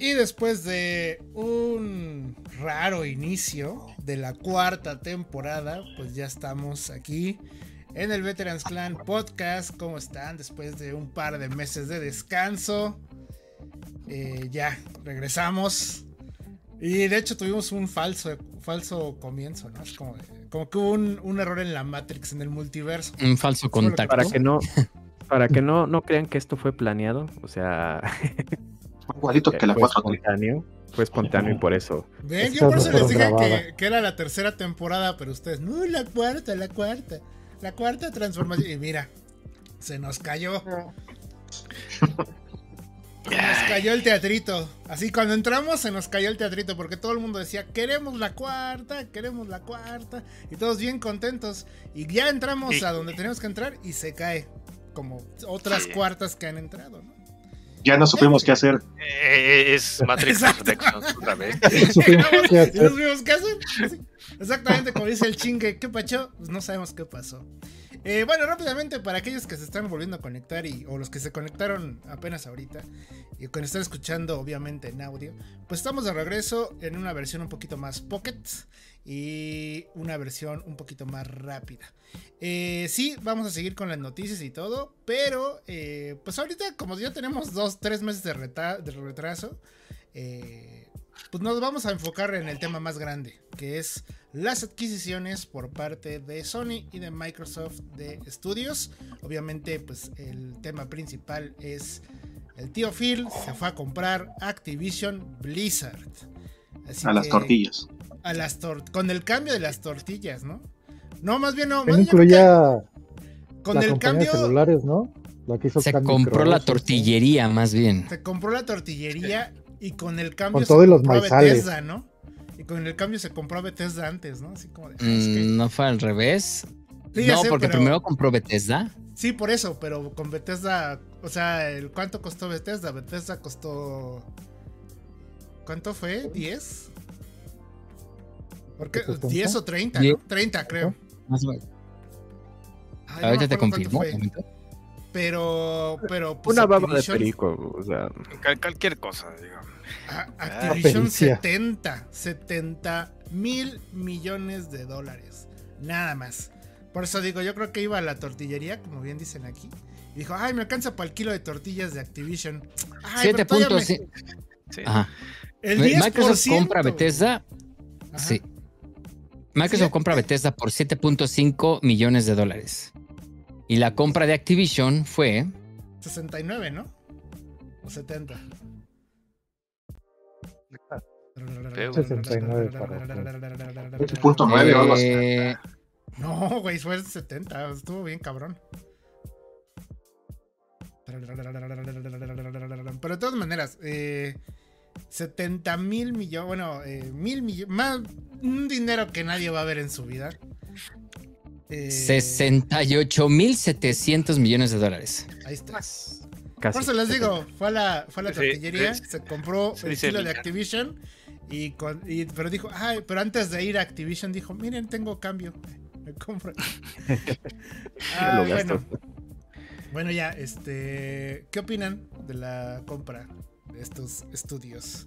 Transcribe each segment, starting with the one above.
Y después de un raro inicio de la cuarta temporada, pues ya estamos aquí en el Veterans Clan Podcast. ¿Cómo están? Después de un par de meses de descanso. Eh, ya, regresamos. Y de hecho tuvimos un falso, falso comienzo, ¿no? Es como, como que hubo un, error en la Matrix, en el multiverso. Un falso contacto. Para que no, para que no, no crean que esto fue planeado. O sea. Igualito que la fue espontáneo. Fue espontáneo y por eso. Ven, yo por eso les dije que, que, era la tercera temporada, pero ustedes, no, la cuarta, la cuarta. La cuarta transformación. Y mira, se nos cayó. Se nos cayó el teatrito. Así cuando entramos se nos cayó el teatrito porque todo el mundo decía, queremos la cuarta, queremos la cuarta. Y todos bien contentos. Y ya entramos a donde tenemos que entrar y se cae. Como otras cuartas que han entrado, ¿no? Ya no supimos qué hacer. Eh, es Matrix otra vez. qué hacer. Exactamente como dice el chingue, ¿qué pasó? Pues no sabemos qué pasó. Eh, bueno, rápidamente, para aquellos que se están volviendo a conectar y, o los que se conectaron apenas ahorita y que están escuchando obviamente en audio, pues estamos de regreso en una versión un poquito más pocket y una versión un poquito más rápida. Eh, sí, vamos a seguir con las noticias y todo, pero eh, pues ahorita como ya tenemos dos, tres meses de, de retraso, pues nos vamos a enfocar en el tema más grande, que es las adquisiciones por parte de Sony y de Microsoft de estudios. Obviamente, pues el tema principal es el tío Phil se fue a comprar Activision Blizzard. a las tortillas. A las con el cambio de las tortillas, ¿no? No, más bien no. incluía con el cambio. celulares, ¿no? se compró la tortillería, más bien. Se compró la tortillería y con el cambio con todos los maizales. ¿no? Y con el cambio se compró Bethesda antes, ¿no? Así como de, ah, mm, No fue al revés. no, porque primero compró Bethesda. Sí, por eso, pero con Bethesda, o sea, el ¿cuánto costó Bethesda? Bethesda costó ¿Cuánto fue? ¿10? ¿Por qué? ¿10 o 30? ¿no? 30, creo. Más o menos. Ahorita te confirmo. Pero, pero. Pues, Una baba de perico, o sea. cualquier cosa, digamos. Activision 70, 70 mil millones de dólares. Nada más. Por eso digo, yo creo que iba a la tortillería, como bien dicen aquí. Y dijo, ay, me alcanza para el kilo de tortillas de Activision. 7 puntos. Sí. Microsoft compra Bethesda. Sí. Microsoft compra Bethesda por 7.5 millones de dólares. Y la compra de Activision fue. 69, ¿no? O 70. 69 8.9 No, güey, fue 70. Estuvo bien cabrón. Pero de todas maneras, eh, 70 mil millones, bueno, eh, mil millones, más un dinero que nadie va a ver en su vida. Eh, 68 mil 700 millones de dólares. Ahí está. Por eso les digo, fue a la, fue a la tortillería, se compró el estilo de Activision y, con, pero dijo, ay, pero antes de ir a Activision dijo, miren, tengo cambio. Me compro. ah, bueno. bueno, ya, este. ¿Qué opinan de la compra de estos estudios?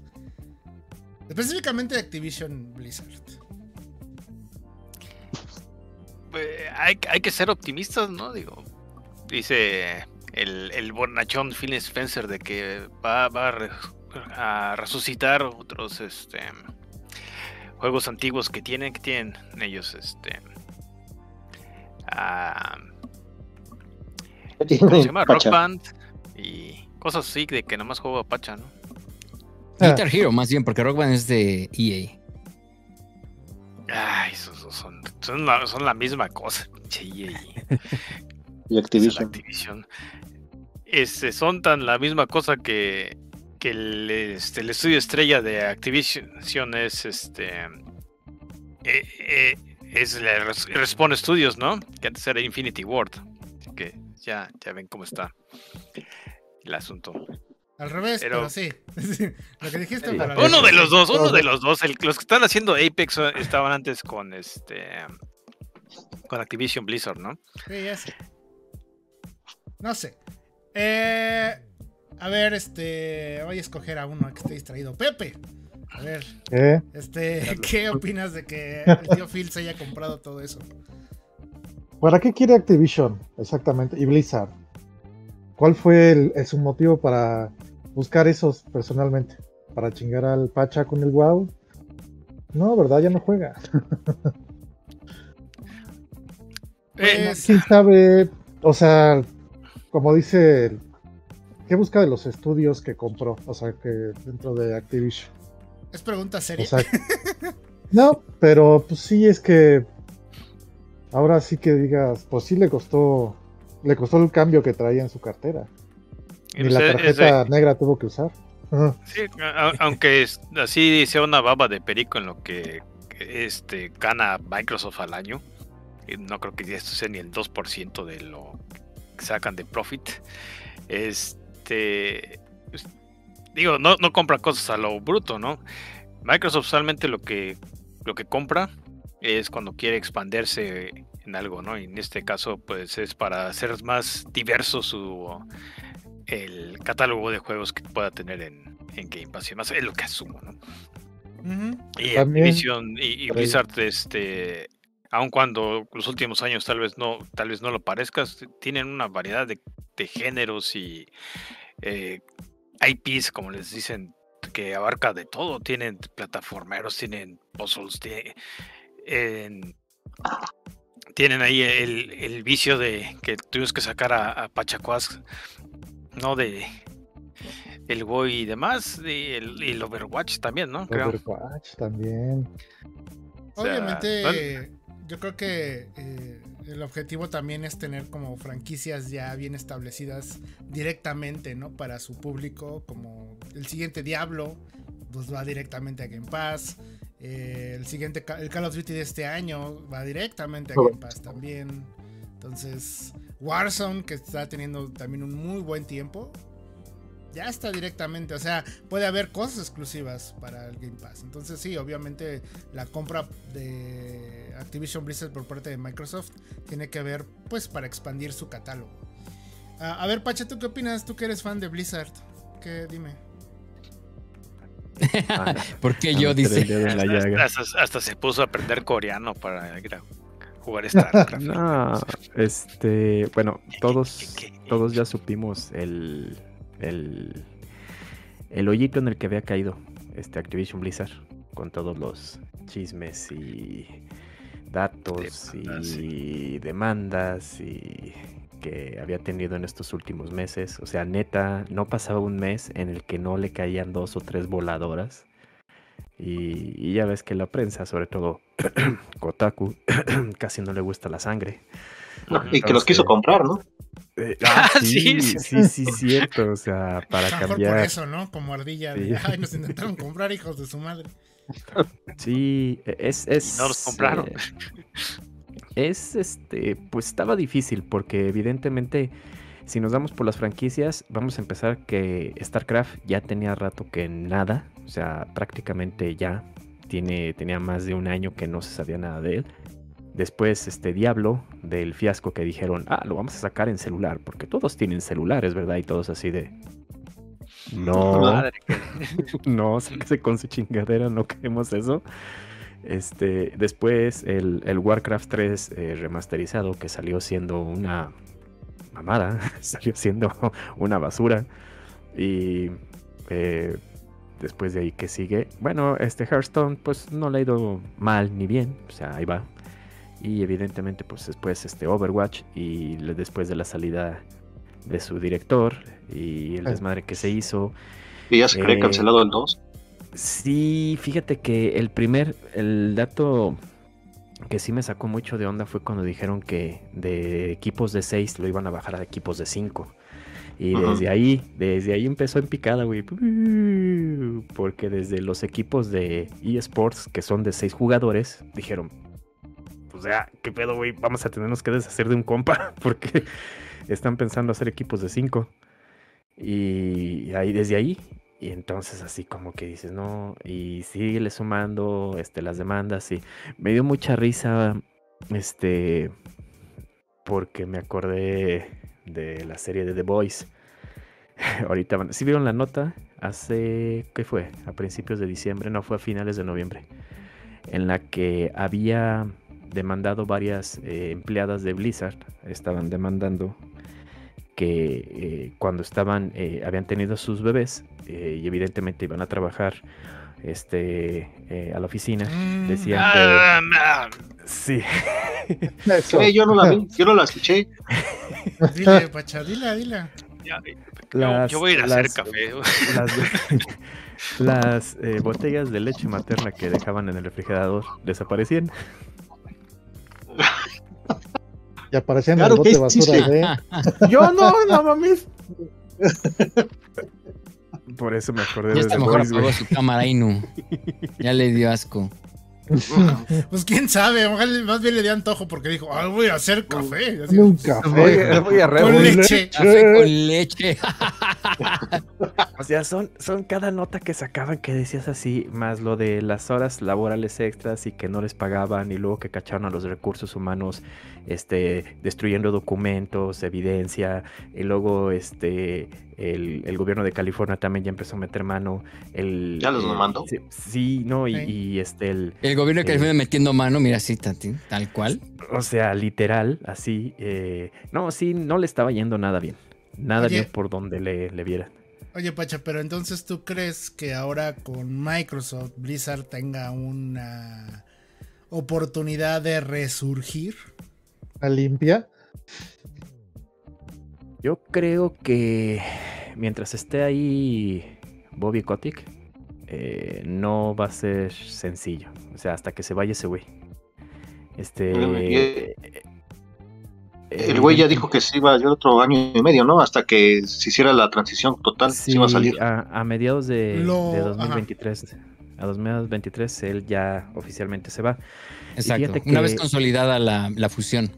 Específicamente de Activision Blizzard. Eh, hay, hay, que ser optimistas, ¿no? Digo, dice el, el bornachón Phil Spencer de que va, va a a resucitar otros este juegos antiguos que tienen que tienen ellos este se llama? Rock Band y cosas así de que nomás juego a Pacha, ¿no? Guitar Hero más bien, porque Rock Band es de EA. Ay, son, son, la, son la misma cosa, EA. y Activision. Activision. Este, son tan la misma cosa que que el, este, el estudio estrella de Activision es este eh, eh, es la Respawn Studios, ¿no? Que antes era Infinity Ward. que ya, ya ven cómo está el asunto. Al revés, pero, sí. Lo que dijiste Uno de los dos, uno de los dos. los que están haciendo Apex estaban antes con este con Activision Blizzard, ¿no? Sí, ya sé. No sé. Eh, A ver, este. Voy a escoger a uno que esté distraído. Pepe. A ver, ¿Eh? este, ¿qué opinas de que el tío Phil se haya comprado todo eso? ¿Para qué quiere Activision? Exactamente. Y Blizzard. ¿Cuál fue el, el- su motivo para buscar esos personalmente? ¿Para chingar al Pacha con el WoW? No, ¿verdad? Ya no juega. ¿Quién sabe? O sea, como dice, ¿qué busca de los estudios que compró? O sea, que dentro de Activision. es pregunta seria. O sea, no, pero pues sí es que ahora sí que digas, pues sí le costó, le costó el cambio que traía en su cartera. Ni la es- es de- tarjeta negra tuvo que usar. Sí, aunque es- así sea una baba de perico en lo que este gana Microsoft al año, y no creo que esto sea ni el 2% de lo que sacan de profit. Este pues, digo, no, no compra cosas a lo bruto, ¿no? Microsoft solamente lo que lo que compra es cuando quiere expandirse en algo, ¿no? Y en este caso, pues es para hacer más diverso su el catálogo de juegos que pueda tener en, en Game Pass y demás, es lo que asumo, ¿no? Y Activision y, y. Blizzard, este, aun cuando los últimos años tal vez no, tal vez no lo parezcas, tienen una variedad de, de géneros y eh, IPs, como les dicen, que abarca de todo. Tienen plataformeros, tienen puzzles, tie- en- tienen ahí el, el vicio de que tuvimos que sacar a, a Pachacuas, ¿no? De el WoW y demás, y el, y el Overwatch también, ¿no? Creo. Overwatch también. O sea, Obviamente, yo creo que eh, el objetivo también es tener como franquicias ya bien establecidas directamente, ¿no? Para su público, como el siguiente Diablo, pues va directamente a Game Pass. Eh, el siguiente, el Call of Duty de este año va directamente a Game Pass también. Entonces, Warzone, que está teniendo también un muy buen tiempo, ya está directamente, o sea, puede haber cosas exclusivas para el Game Pass. Entonces sí, obviamente la compra de Activision Blizzard por parte de Microsoft tiene que ver pues para expandir su catálogo. Ah, a ver, Pacha, ¿tú qué opinas? Tú que eres fan de Blizzard. ¿Qué dime? ¿Por qué yo dice? dedo en la Hasta, llaga. hasta- hasta se puso a aprender coreano para ir a jugar StarCraft. No, este, bueno, todos, todos ya supimos el, el, el hoyito en el que había caído este Activision Blizzard con todos los chismes y datos Demandas, y demandas y que había tenido en estos últimos meses. O sea, neta, no pasaba un mes en el que no le caían dos o tres voladoras. Y, y ya ves que la prensa, sobre todo Kotaku, casi no le gusta la sangre. Y que los quiso comprar, ¿no? eh, ah, Ah, sí, sí, sí, sí, cierto. O sea, para mejor por cambiar. eso, ¿no? Como ardilla. de, Sí. Ay, nos intentaron comprar hijos de su madre. Sí, e, es. es Y no los compraron. eh, es este. Pues estaba difícil porque, evidentemente, si nos damos por las franquicias, vamos a empezar que StarCraft ya tenía rato que nada. O sea, prácticamente ya. Tiene, tenía más de un año que no se sabía nada de él. Después, este Diablo, del fiasco que dijeron, ah, lo vamos a sacar en celular, porque todos tienen celulares, ¿verdad? Y todos así de. No, Madre no, sáquese con su chingadera, no queremos eso. Este, después el, el Warcraft 3 eh, remasterizado que salió siendo una mamada, salió siendo una basura. Y eh, después de ahí que sigue, bueno, este Hearthstone pues no le ha ido mal ni bien, o sea, ahí va. Y evidentemente pues después este Overwatch y después de la salida de su director y el Ah. desmadre que se hizo. Y ya se cree Eh, cancelado el 2. Sí, fíjate que el primer, el dato que sí me sacó mucho de onda fue cuando dijeron que de equipos de 6 lo iban a bajar a equipos de 5. Y Ajá. desde ahí, desde ahí empezó en picada, güey. Porque desde los equipos de eSports, que son de 6 jugadores, dijeron, pues ya, ¿qué pedo, güey? Vamos a tenernos que deshacer de un compa, porque están pensando hacer equipos de 5. Y ahí, desde ahí, y entonces así como que dices, no, y síguele sumando este, las demandas y me dio mucha risa, este, porque me acordé de la serie de The Boys, ahorita van. ¿Sí vieron la nota? Hace, ¿qué fue? A principios de diciembre, no fue a finales de noviembre, en la que había demandado varias eh, empleadas de Blizzard, estaban demandando que eh, cuando estaban, eh, habían tenido sus bebés eh, y evidentemente iban a trabajar este, eh, a la oficina, Mm. decían Ah, que sí, Eso. Eh, yo no la vi, yo no la escuché. Dile, Pacha, dile, dile. ya, yo, Las- yo voy a ir a hacer café. las, las, eh, botellas de leche materna que dejaban en el refrigerador desaparecían. Y aparecían Claro en el bote basura de. Yo no, no mames. Por eso me acordé Ya de está mejor Boys, apagó su cámara Inu. Ya le dio asco. Pues quién sabe, ojalá más bien le dio antojo porque dijo, ah, voy a hacer café. Así, Un Voy, café. voy a con leche. Café con leche. O sea, son, son cada nota que sacaban que decías así, más lo de las horas laborales extras y que no les pagaban y luego que cacharon a los recursos humanos este, destruyendo documentos, evidencia, y luego este, el, el gobierno de California también ya empezó a meter mano. El, ¿Ya los mandó? Sí, sí, no, y, Sí. y, este, el, El gobierno de Eh. California metiendo mano, mira así, tati, tal cual. o sea, literal, así, eh, no, sí, no le estaba yendo nada bien. Nada Oye. bien por donde le, le viera. Oye, Pacha, pero entonces tú crees que ahora con Microsoft Blizzard tenga una oportunidad de resurgir? Limpia. Yo creo que mientras esté ahí Bobby Kotick, eh, no va a ser sencillo. O sea, hasta que se vaya ese güey. Este. Y- eh, El güey ya dijo que se iba yo otro año y medio, ¿no? Hasta que se hiciera la transición total, se iba a salir. A, a mediados de, Lo- de ajá. 2023. A 2023 él ya oficialmente se va. Exacto. Una vez consolidada la, la fusión.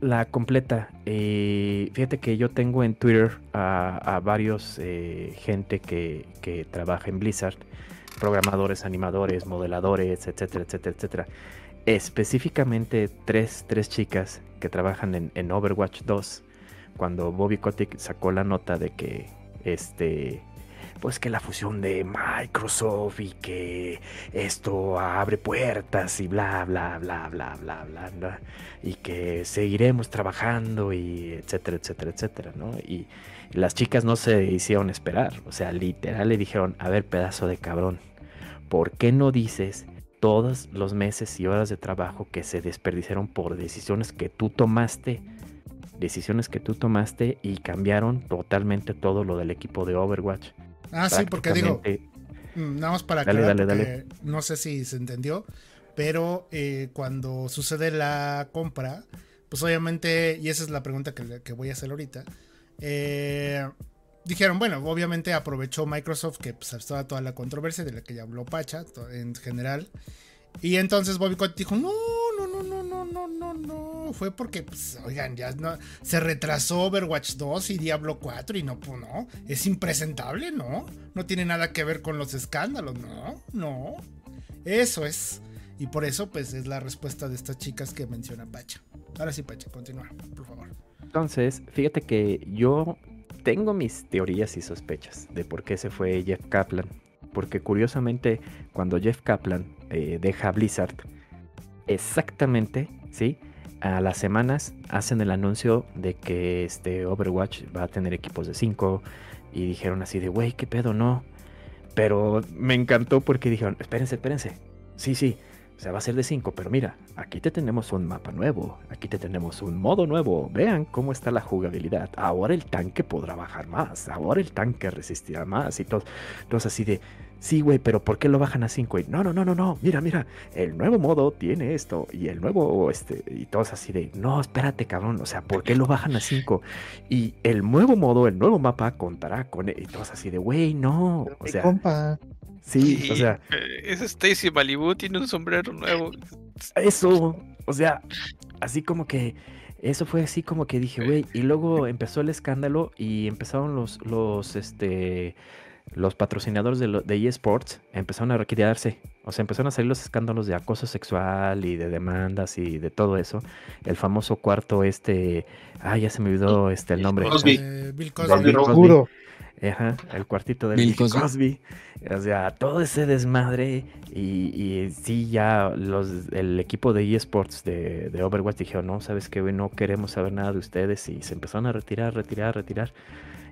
La completa. eh, fíjate que yo tengo en Twitter a, varios eh, gente que, que trabaja en Blizzard, programadores, animadores, modeladores, etcétera, etcétera, etcétera. Específicamente tres, tres chicas que trabajan en, en Overwatch 2. Cuando Bobby Kotick sacó la nota de que este pues que la fusión de Microsoft y que esto abre puertas y bla bla bla bla bla bla, bla y que seguiremos trabajando y etcétera, etcétera, etcétera, ¿no? Y las chicas no se hicieron esperar, o sea, literal le dijeron, a ver, pedazo de cabrón, ¿por qué no dices todos los meses y horas de trabajo que se desperdiciaron por decisiones que tú tomaste? Decisiones que tú tomaste y cambiaron totalmente todo lo del equipo de Overwatch. Ah, sí, porque digo, mm, nada más para Dale, aclarar, dale, no sé si se entendió, pero eh, cuando sucede la compra, pues obviamente, y esa es la pregunta que, que voy a hacer ahorita, eh, dijeron, bueno, obviamente aprovechó Microsoft que pues, estaba toda la controversia de la que ya habló Pacha en general. Y entonces Bobby Kotick dijo, no, Fue porque, pues, oigan, ya no, se retrasó Overwatch 2 y Diablo 4 y no, pues no. Es impresentable, ¿no? No tiene nada que ver con los escándalos, no, no. Eso es. Y por eso, pues, es la respuesta de estas chicas que menciona Pacha. Ahora sí, Pacha, continúa, por favor. Entonces, fíjate que yo tengo mis teorías y sospechas de por qué se fue Jeff Kaplan. Porque curiosamente, cuando Jeff Kaplan eh, deja Blizzard, exactamente, ¿sí? A las semanas hacen el anuncio de que este Overwatch va a tener equipos de 5 y dijeron así de, güey, qué pedo, no. Pero me encantó porque dijeron, espérense, espérense. Sí, sí, o sea, va a ser de 5, pero mira, aquí te tenemos un mapa nuevo, aquí te tenemos un modo nuevo. Vean cómo está la jugabilidad. Ahora el tanque podrá bajar más, ahora el tanque resistirá más y todo. Entonces así de, sí, güey, pero ¿por qué lo bajan a 5? No, no, no, no, no, mira, mira, el nuevo modo tiene esto y el nuevo, este, y todos así de, no, espérate, cabrón, o sea, ¿por qué lo bajan a 5? Y el nuevo modo, el nuevo mapa contará con, y todos así de, güey, no, Pero o sea, compa. sí, o sea. Eh, Es Stacy Malibu, tiene un sombrero nuevo. Eso, o sea, así como que eso fue así como que dije, güey, y luego empezó el escándalo y empezaron los los este los patrocinadores de, lo- de eSports empezaron a retirarse, o sea, empezaron a salir los escándalos de acoso sexual y de demandas y de todo eso. El famoso cuarto este, ah, ya se me olvidó este el nombre. Cosby. Eh, Bill Cosby. Cosby. Lo juro. Ajá, el cuartito de Bill, Cosby. O sea, todo ese desmadre. Y, y sí, ya los, el equipo de eSports de, de Overwatch dijeron, no, sabes que no queremos saber nada de ustedes. Y se empezaron a retirar, retirar, retirar.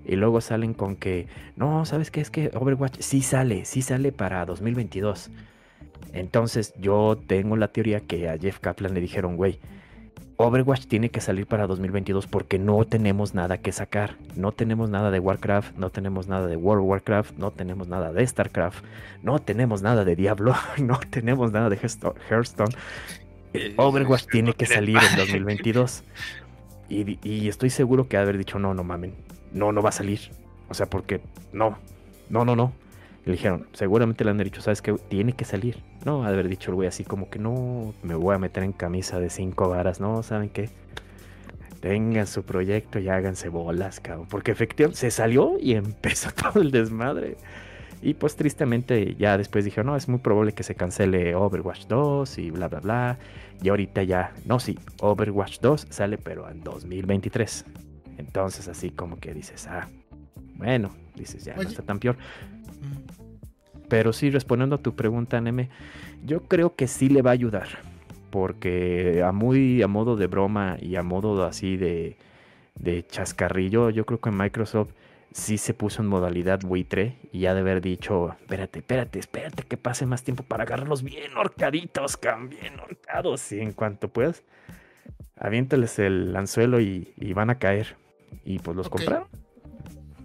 Y luego salen con que, no, ¿sabes qué? Es que Overwatch sí sale, sí sale para 2022. Entonces yo tengo la teoría que a Jeff Kaplan le dijeron, güey, Overwatch tiene que salir para 2022 porque no tenemos nada que sacar. No tenemos nada de Warcraft, no tenemos nada de World of Warcraft, no tenemos nada de StarCraft, no tenemos nada de Diablo, no tenemos nada de Hearthstone. Eh, Overwatch tiene que salir en 2022. Y, y estoy seguro que ha haber dicho, no, no mamen, no, no va a salir. O sea, porque no, no, no, no. Le dijeron, seguramente le han dicho, ¿sabes qué? Tiene que salir. No, haber dicho el güey así como que no, me voy a meter en camisa de cinco varas. No, ¿saben qué? Tengan su proyecto y háganse bolas, cabrón. Porque efectivamente se salió y empezó todo el desmadre. Y pues tristemente ya después dijeron, no, es muy probable que se cancele Overwatch 2 y bla, bla, bla. Y ahorita ya, no, sí, Overwatch 2 sale pero en 2023. Entonces así como que dices, ah, bueno, dices, ya no está tan peor. Pero sí, respondiendo a tu pregunta, Neme, yo creo que sí le va a ayudar. Porque a muy a modo de broma y a modo así de, de chascarrillo, yo creo que Microsoft sí se puso en modalidad buitre y ya de haber dicho, espérate, espérate, espérate que pase más tiempo para agarrarlos bien horcaditos, bien horcados. Y en cuanto puedas, aviéntales el anzuelo y, van a caer. Y pues los compraron.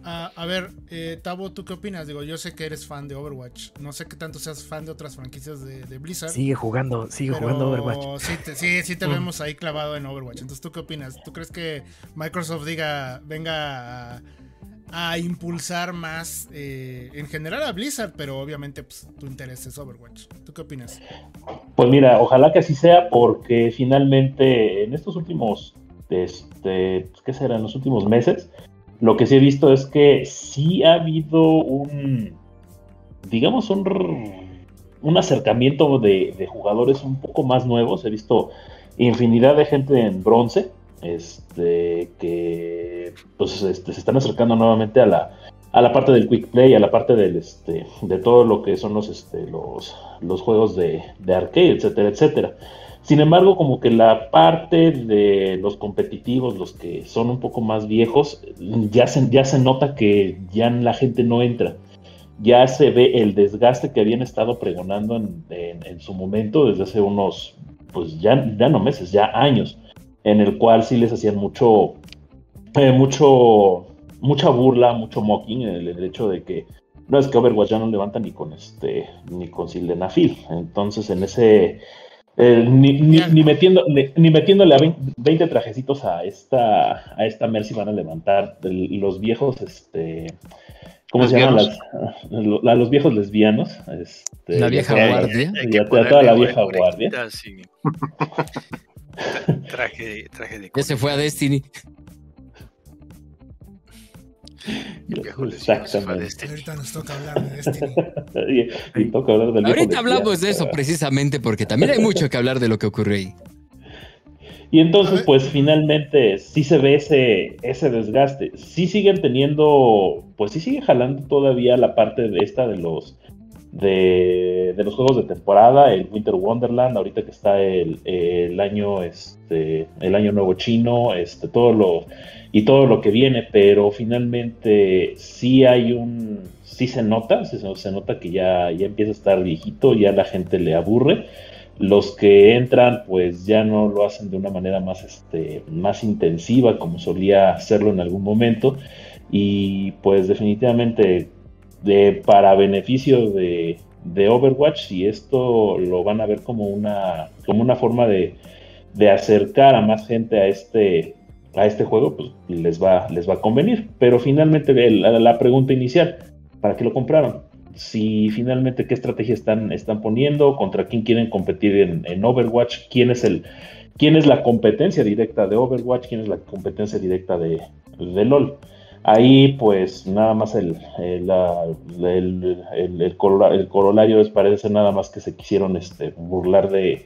Ah, a ver, eh, Tabo, ¿tú qué opinas? Digo, yo sé que eres fan de Overwatch. No sé qué tanto seas fan de otras franquicias de, Blizzard. Sigue jugando, sigue jugando Overwatch. Sí, sí, sí te mm. vemos ahí clavado en Overwatch. Entonces, ¿tú qué opinas? ¿Tú crees que Microsoft diga, venga a, impulsar más eh, en general a Blizzard, pero obviamente pues, tu interés es Overwatch? ¿Tú qué opinas? Pues mira, ojalá que así sea, porque finalmente en estos últimos, este, ¿qué será? En los últimos meses lo que sí he visto es que sí ha habido un, digamos, un, un acercamiento de, jugadores un poco más nuevos. He visto infinidad de gente en bronce, este, que pues, este, se están acercando nuevamente a la, a la parte del quick play, a la parte del, este, de todo lo que son los, este, los, los juegos de, de arcade, etcétera, etcétera. Sin embargo, como que la parte de los competitivos, los que son un poco más viejos, ya se, ya se nota que ya la gente no entra. Ya se ve el desgaste que habían estado pregonando en, su momento, desde hace unos, pues ya, ya no meses, ya años, en el cual sí les hacían mucho, eh, mucho, mucha burla, mucho mocking, en el, hecho de que no es que Overwatch ya no levanta ni con este, ni con Sildenafil. Entonces, en ese eh, ni, ni, metiendo, ni, metiéndole a 20, trajecitos a esta, a esta Mercy van a levantar los viejos, este, ¿cómo se llaman? Las, los viejos lesbianos. Este, la vieja guardia. Ya, toda la vieja guardia. traje, traje de... Ya se fue a Destiny. Exactamente. Ahorita nos toca hablar de Destiny. Ahorita hablamos de eso precisamente porque también hay mucho que hablar de lo que ocurre ahí. Y entonces, pues finalmente sí se ve ese, ese desgaste. Sí siguen teniendo, pues sí sigue jalando todavía la parte de esta de los de, los juegos de temporada, el Winter Wonderland, ahorita que está el, el año, este, el año nuevo chino, este, todo lo y todo lo que viene, pero finalmente sí hay un, sí se nota, se, se nota que ya, ya empieza a estar viejito, ya la gente le aburre. Los que entran, pues ya no lo hacen de una manera más, este, más intensiva, como solía hacerlo en algún momento. Y pues definitivamente, de, para beneficio de, de Overwatch, si esto lo van a ver como una, como una forma de, de acercar a más gente a este, a este juego, pues les va, les va a convenir. Pero finalmente la, pregunta inicial, ¿para qué lo compraron? Si finalmente qué estrategia están, están poniendo, contra quién quieren competir en, Overwatch, quién es el quién es la competencia directa de Overwatch, quién es la competencia directa de, de LOL. Ahí pues nada más el, el, el, el, corolario es parece nada más que se quisieron este, burlar de,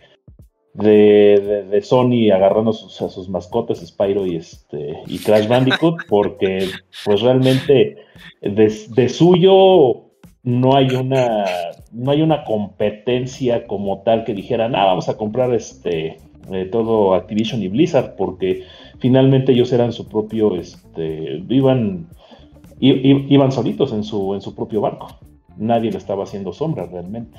de, de, Sony agarrando a sus, a sus mascotas, Spyro y, este, y Crash Bandicoot, porque pues realmente de, suyo no hay una no hay una competencia como tal que dijera, ah, vamos a comprar este eh, todo Activision y Blizzard, porque finalmente ellos eran su propio, este, iban, iban solitos en su, en su propio barco. Nadie le estaba haciendo sombra realmente.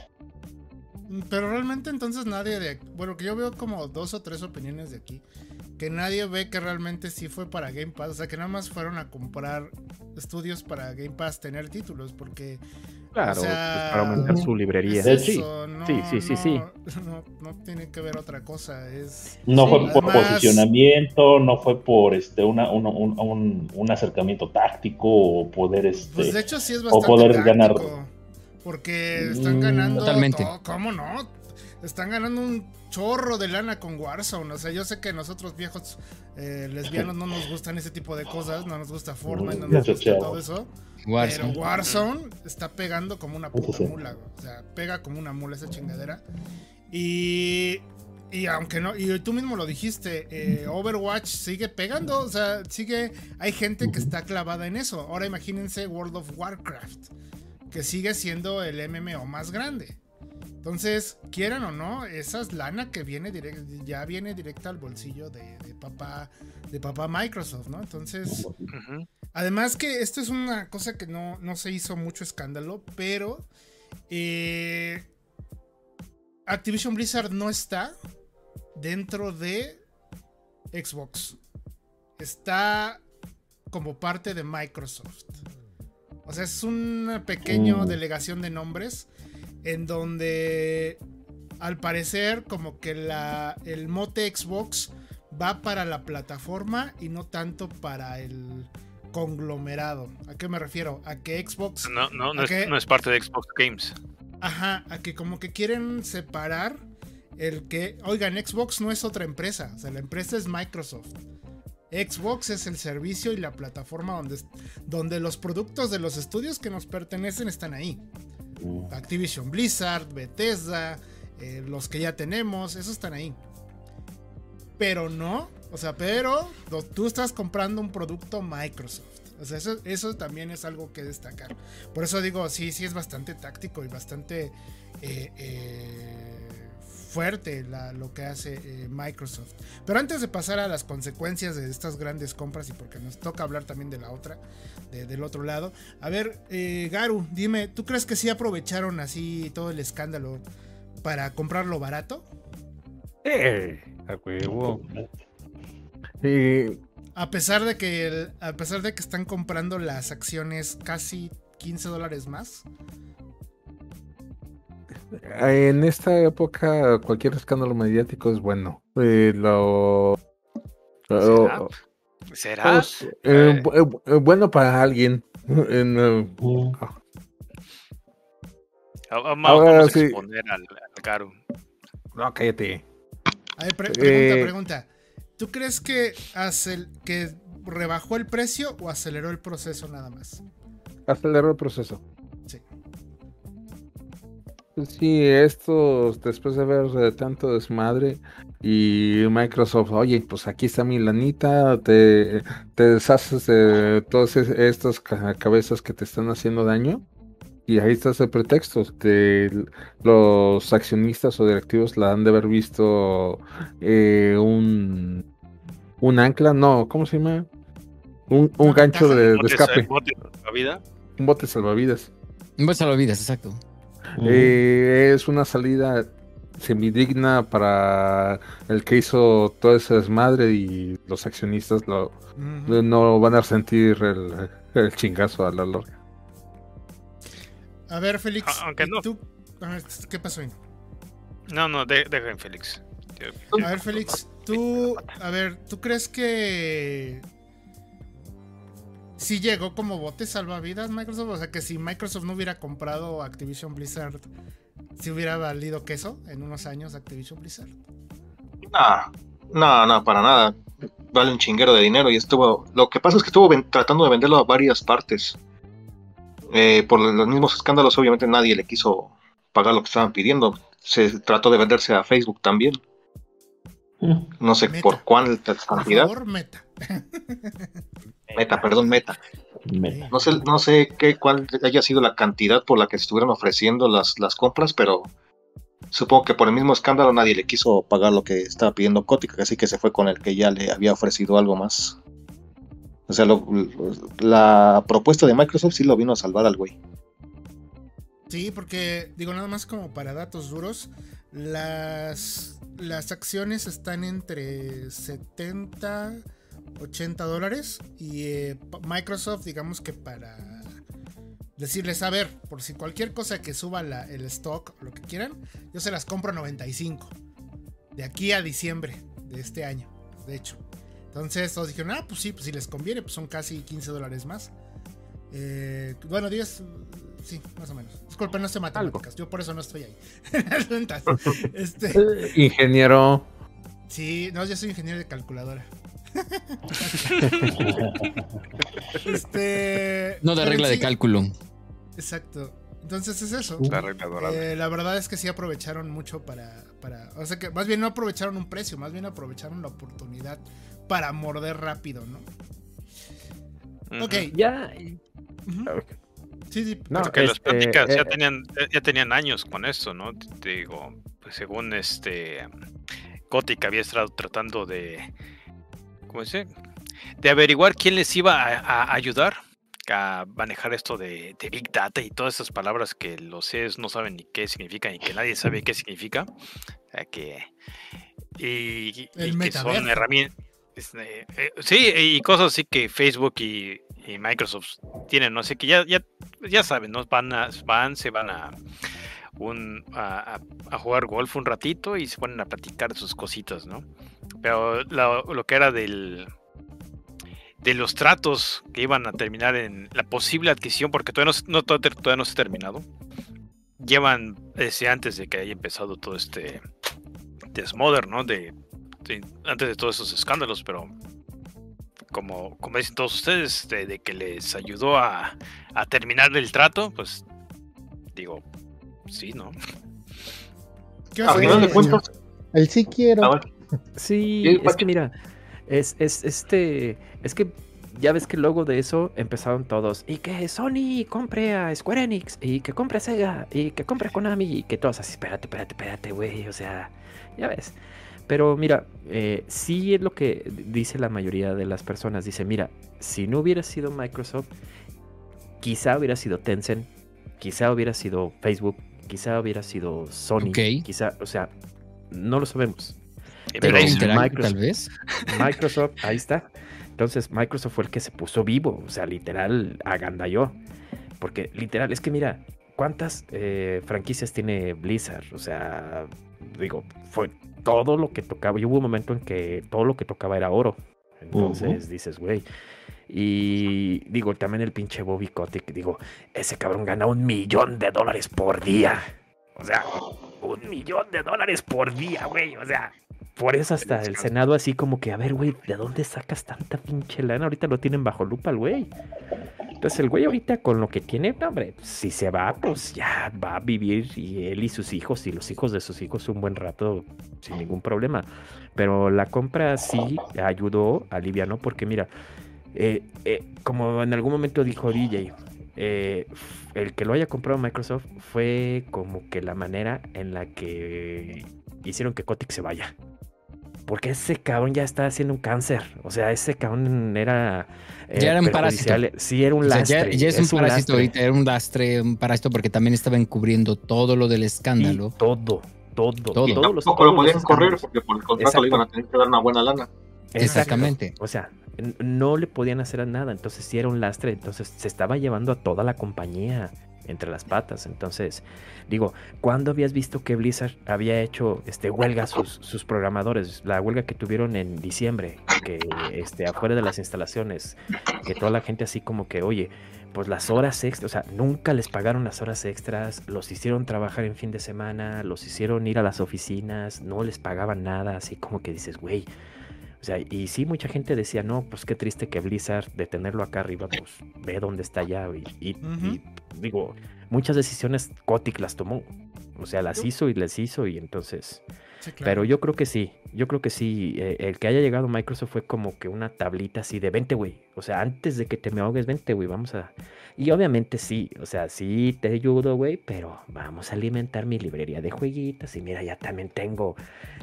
Pero realmente entonces nadie de... Bueno, que yo veo como dos o tres opiniones de aquí. Que nadie ve que realmente sí fue para Game Pass. O sea, que nada más fueron a comprar estudios para Game Pass tener títulos. Porque... Claro, pues, para aumentar su librería. sí, sí, sí, sí, No, tiene que ver otra cosa. Es, no fue por posicionamiento, no fue por este una, un, un, acercamiento táctico o poder este... Pues de hecho sí es bastante o poder ganar porque están ganando. Totalmente. ¿Cómo no? Están ganando un chorro de lana con Warzone. O sea, yo sé que nosotros viejos eh, lesbianos no nos gustan ese tipo de cosas. No nos gusta Fortnite, no nos gusta todo eso. Pero Warzone está pegando como una puta mula. O sea, pega como una mula esa chingadera. Y y aunque no, y tú mismo lo dijiste, eh, Overwatch sigue pegando, o sea, sigue, hay gente que está clavada en eso. Ahora imagínense World of Warcraft que sigue siendo el MMO más grande. Entonces, quieran o no, esa es lana que viene ya viene directa al bolsillo de, papá de papá Microsoft, ¿no? Entonces, además que esto es una cosa que no, se hizo mucho escándalo, pero eh, Activision Blizzard no está dentro de Xbox. Está como parte de Microsoft. O sea, es una pequeña mm. delegación de nombres en donde al parecer como que la, el mote Xbox va para la plataforma y no tanto para el conglomerado. ¿A qué me refiero? A que Xbox... No, no, no, es, no es parte de Xbox Games. Ajá, a que como que quieren separar el que, oigan, Xbox no es otra empresa, o sea, la empresa es Microsoft. Xbox es el servicio y la plataforma donde, donde los productos de los estudios que nos pertenecen están ahí. Mm. Activision Blizzard, Bethesda, eh, los que ya tenemos, esos están ahí. Pero no, o sea, pero tú estás comprando un producto Microsoft. O sea, eso, también es algo que destacar. Por eso digo, sí, sí es bastante táctico y bastante eh, eh, fuerte lo que hace eh, Microsoft. Pero antes de pasar a las consecuencias de estas grandes compras y porque nos toca hablar también de la otra, del otro lado, a ver, eh, Garu, dime, ¿tú crees que sí aprovecharon así todo el escándalo para comprarlo barato? Eh, a huevo. A pesar de que a pesar de que están comprando las acciones casi 15 dólares más. En esta época cualquier escándalo mediático es bueno. Eh, lo, ¿Será? Pues, eh, eh, bueno para alguien. vamos, a exponer al, caro. No, cállate. A ver, pregunta, pregunta. ¿Tú crees que, que rebajó el precio o aceleró el proceso nada más? Aceleró el proceso. Sí, esto después de ver tanto desmadre y Microsoft, oye, pues aquí está mi lanita, te, te deshaces de todas estas cabezas que te están haciendo daño y ahí está el pretexto. De los accionistas o directivos la han de haber visto eh, un, un ancla, no, ¿cómo se llama? Un, gancho de, escape. ¿Un bote salvavidas? Un bote salvavidas. Un bote salvavidas, exacto. Eh, es una salida semidigna para el que hizo todo ese desmadre y los accionistas lo, no van a sentir el, chingazo a la larga. A ver, Félix, tú, ¿qué pasó ahí? No, no, dejen Félix. A ver, Félix, tú, a ver, ¿tú crees que si llegó como bote salvavidas Microsoft. O sea que si Microsoft no hubiera comprado Activision Blizzard, si hubiera valido queso en unos años Activision Blizzard. No, no, no, para nada. Vale un chinguero de dinero y estuvo. Lo que pasa es que estuvo tratando de venderlo a varias partes. Eh, por los mismos escándalos, obviamente nadie le quiso pagar lo que estaban pidiendo. Se trató de venderse a Facebook también. No sé Meta. por Por cantidad. favor, meta. Meta, perdón, meta. Meta. No sé, no sé qué, cuál haya sido la cantidad por la que estuvieron ofreciendo las, las compras, pero supongo que por el mismo escándalo nadie le quiso pagar lo que estaba pidiendo Kotick, así que se fue con el que ya le había ofrecido algo más. O sea, lo- lo- la propuesta de Microsoft sí lo vino a salvar al güey. Sí, porque digo nada más como para datos duros, las, las acciones están entre 70, 80 dólares y eh, Microsoft digamos que para decirles, a ver, por si cualquier cosa que suba la- el stock o lo que quieran, yo se las compro a 95 de aquí a diciembre de este año, de hecho. Entonces todos dijeron, ah, pues sí, pues si les conviene, pues son casi 15 dólares más. Eh, bueno, 10, sí, más o menos. Disculpen, no sé matemáticas, yo por eso no estoy ahí. Este, Ingeniero. sí, no, yo soy ingeniero de calculadora. Este, No de pero regla de cálculo. Exacto. Entonces es eso. La regla dorada. Eh, la verdad es que sí aprovecharon mucho para, para. O sea que más bien no aprovecharon un precio, más bien aprovecharon la oportunidad para morder rápido, ¿no? Ok. Ya. Sí, sí. No, Porque las este, pláticas ya eh, tenían, ya- ya tenían años con esto, ¿no? Te digo, pues según este Kotick había estado tratando de, ¿cómo dice? De averiguar quién les iba a, a ayudar a manejar esto de, de Big Data y todas esas palabras que los CES no saben ni qué significan y que nadie sabe qué significa. O sea, que, y, y que son herramientas. este, eh, sí, y cosas así que Facebook y, y Microsoft tienen, no sé, que ya, ya, ya saben, ¿no? Van, a, van, se van a, un, a, jugar golf un ratito y se ponen a platicar sus cositas, ¿no? Pero lo, que era del de los tratos que iban a terminar en la posible adquisición, porque todavía no, todavía, no se ha terminado. Llevan desde antes de que haya empezado todo este desmoder, ¿no? De, antes de todos esos escándalos, pero como, como dicen todos ustedes, de, de que les ayudó a, a terminar el trato, pues digo, sí, ¿no? ¿Qué A final de cuentas, El sí quiero. a ver, Sí, es que mira, es, es este, es que ya ves que luego de eso empezaron todos, y que Sony compre a Square Enix, y que compre a Sega, y que compre a Konami, y que todos así, espérate, espérate, espérate, güey, o sea, ya ves. Pero mira, eh, sí es lo que dice la mayoría de las personas, dice, mira, si no hubiera sido Microsoft, quizá hubiera sido Tencent, quizá hubiera sido Facebook, quizá hubiera sido Sony, Ok. quizá, o sea, no lo sabemos. Pero Pero Interact, Microsoft- tal vez. Microsoft, ahí está. Entonces Microsoft fue el que se puso vivo, o sea, literal, agandalló. Porque literal, es que mira, ¿cuántas eh, franquicias tiene Blizzard? O sea, digo, fue todo lo que tocaba. Y hubo un momento en que todo lo que tocaba era oro. Entonces dices, güey. Y digo, también el pinche Bobby Kotick, digo, ese cabrón gana un millón de dólares por día. O sea, un millón de dólares por día, güey. O sea, por eso hasta el. Senado así como que, a ver, güey, ¿de dónde sacas tanta pinche lana? Ahorita lo tienen bajo lupa el güey. Entonces el güey ahorita con lo que tiene, no, hombre, si se va, pues ya va a vivir y él y sus hijos y los hijos de sus hijos un buen rato sin ningún problema. Pero la compra sí ayudó, alivianó, porque mira, eh, eh, como en algún momento dijo DJ, eh, el que lo haya comprado Microsoft fue como que la manera en la que hicieron que Kotick se vaya. Porque ese cabrón ya está haciendo un cáncer. O sea, ese cabrón era. eh, Ya era un parásito. Sí, era un O sea, lastre. ya, ya es, un parásito lastre. ahorita, era un lastre, un parásito porque también estaba encubriendo todo lo del Y escándalo. todo, todo, Todo. y todos los- tampoco lo todos podían correr porque por el contrato le iban a tener que dar una buena lana. Exacto. Exactamente. O sea, no le podían hacer nada. Entonces, sí era un lastre. Entonces, se estaba llevando a toda la compañía entre las patas. Entonces, digo, ¿cuándo habías visto que Blizzard había hecho este huelga sus, sus programadores? La huelga que tuvieron en diciembre, que este, afuera de las instalaciones, que toda la gente así como que, oye, pues las horas extras, o sea, nunca les pagaron las horas extras, los hicieron trabajar en fin de semana, los hicieron ir a las oficinas, no les pagaban nada, así como que dices, güey. O sea, y sí, mucha gente decía, no, pues qué triste que Blizzard, de tenerlo acá arriba, pues ve dónde está ya. Y, y- y, digo, muchas decisiones Kotick las tomó. O sea, las hizo y les hizo y entonces... Pero yo creo que sí, yo creo que sí. Eh, el que haya llegado Microsoft fue como que una tablita así de 20, güey. O sea, antes de que te me ahogues, 20, güey, vamos a... Y obviamente sí, o sea, sí te ayudo, güey, pero vamos a alimentar mi librería de jueguitas. Y mira, ya también tengo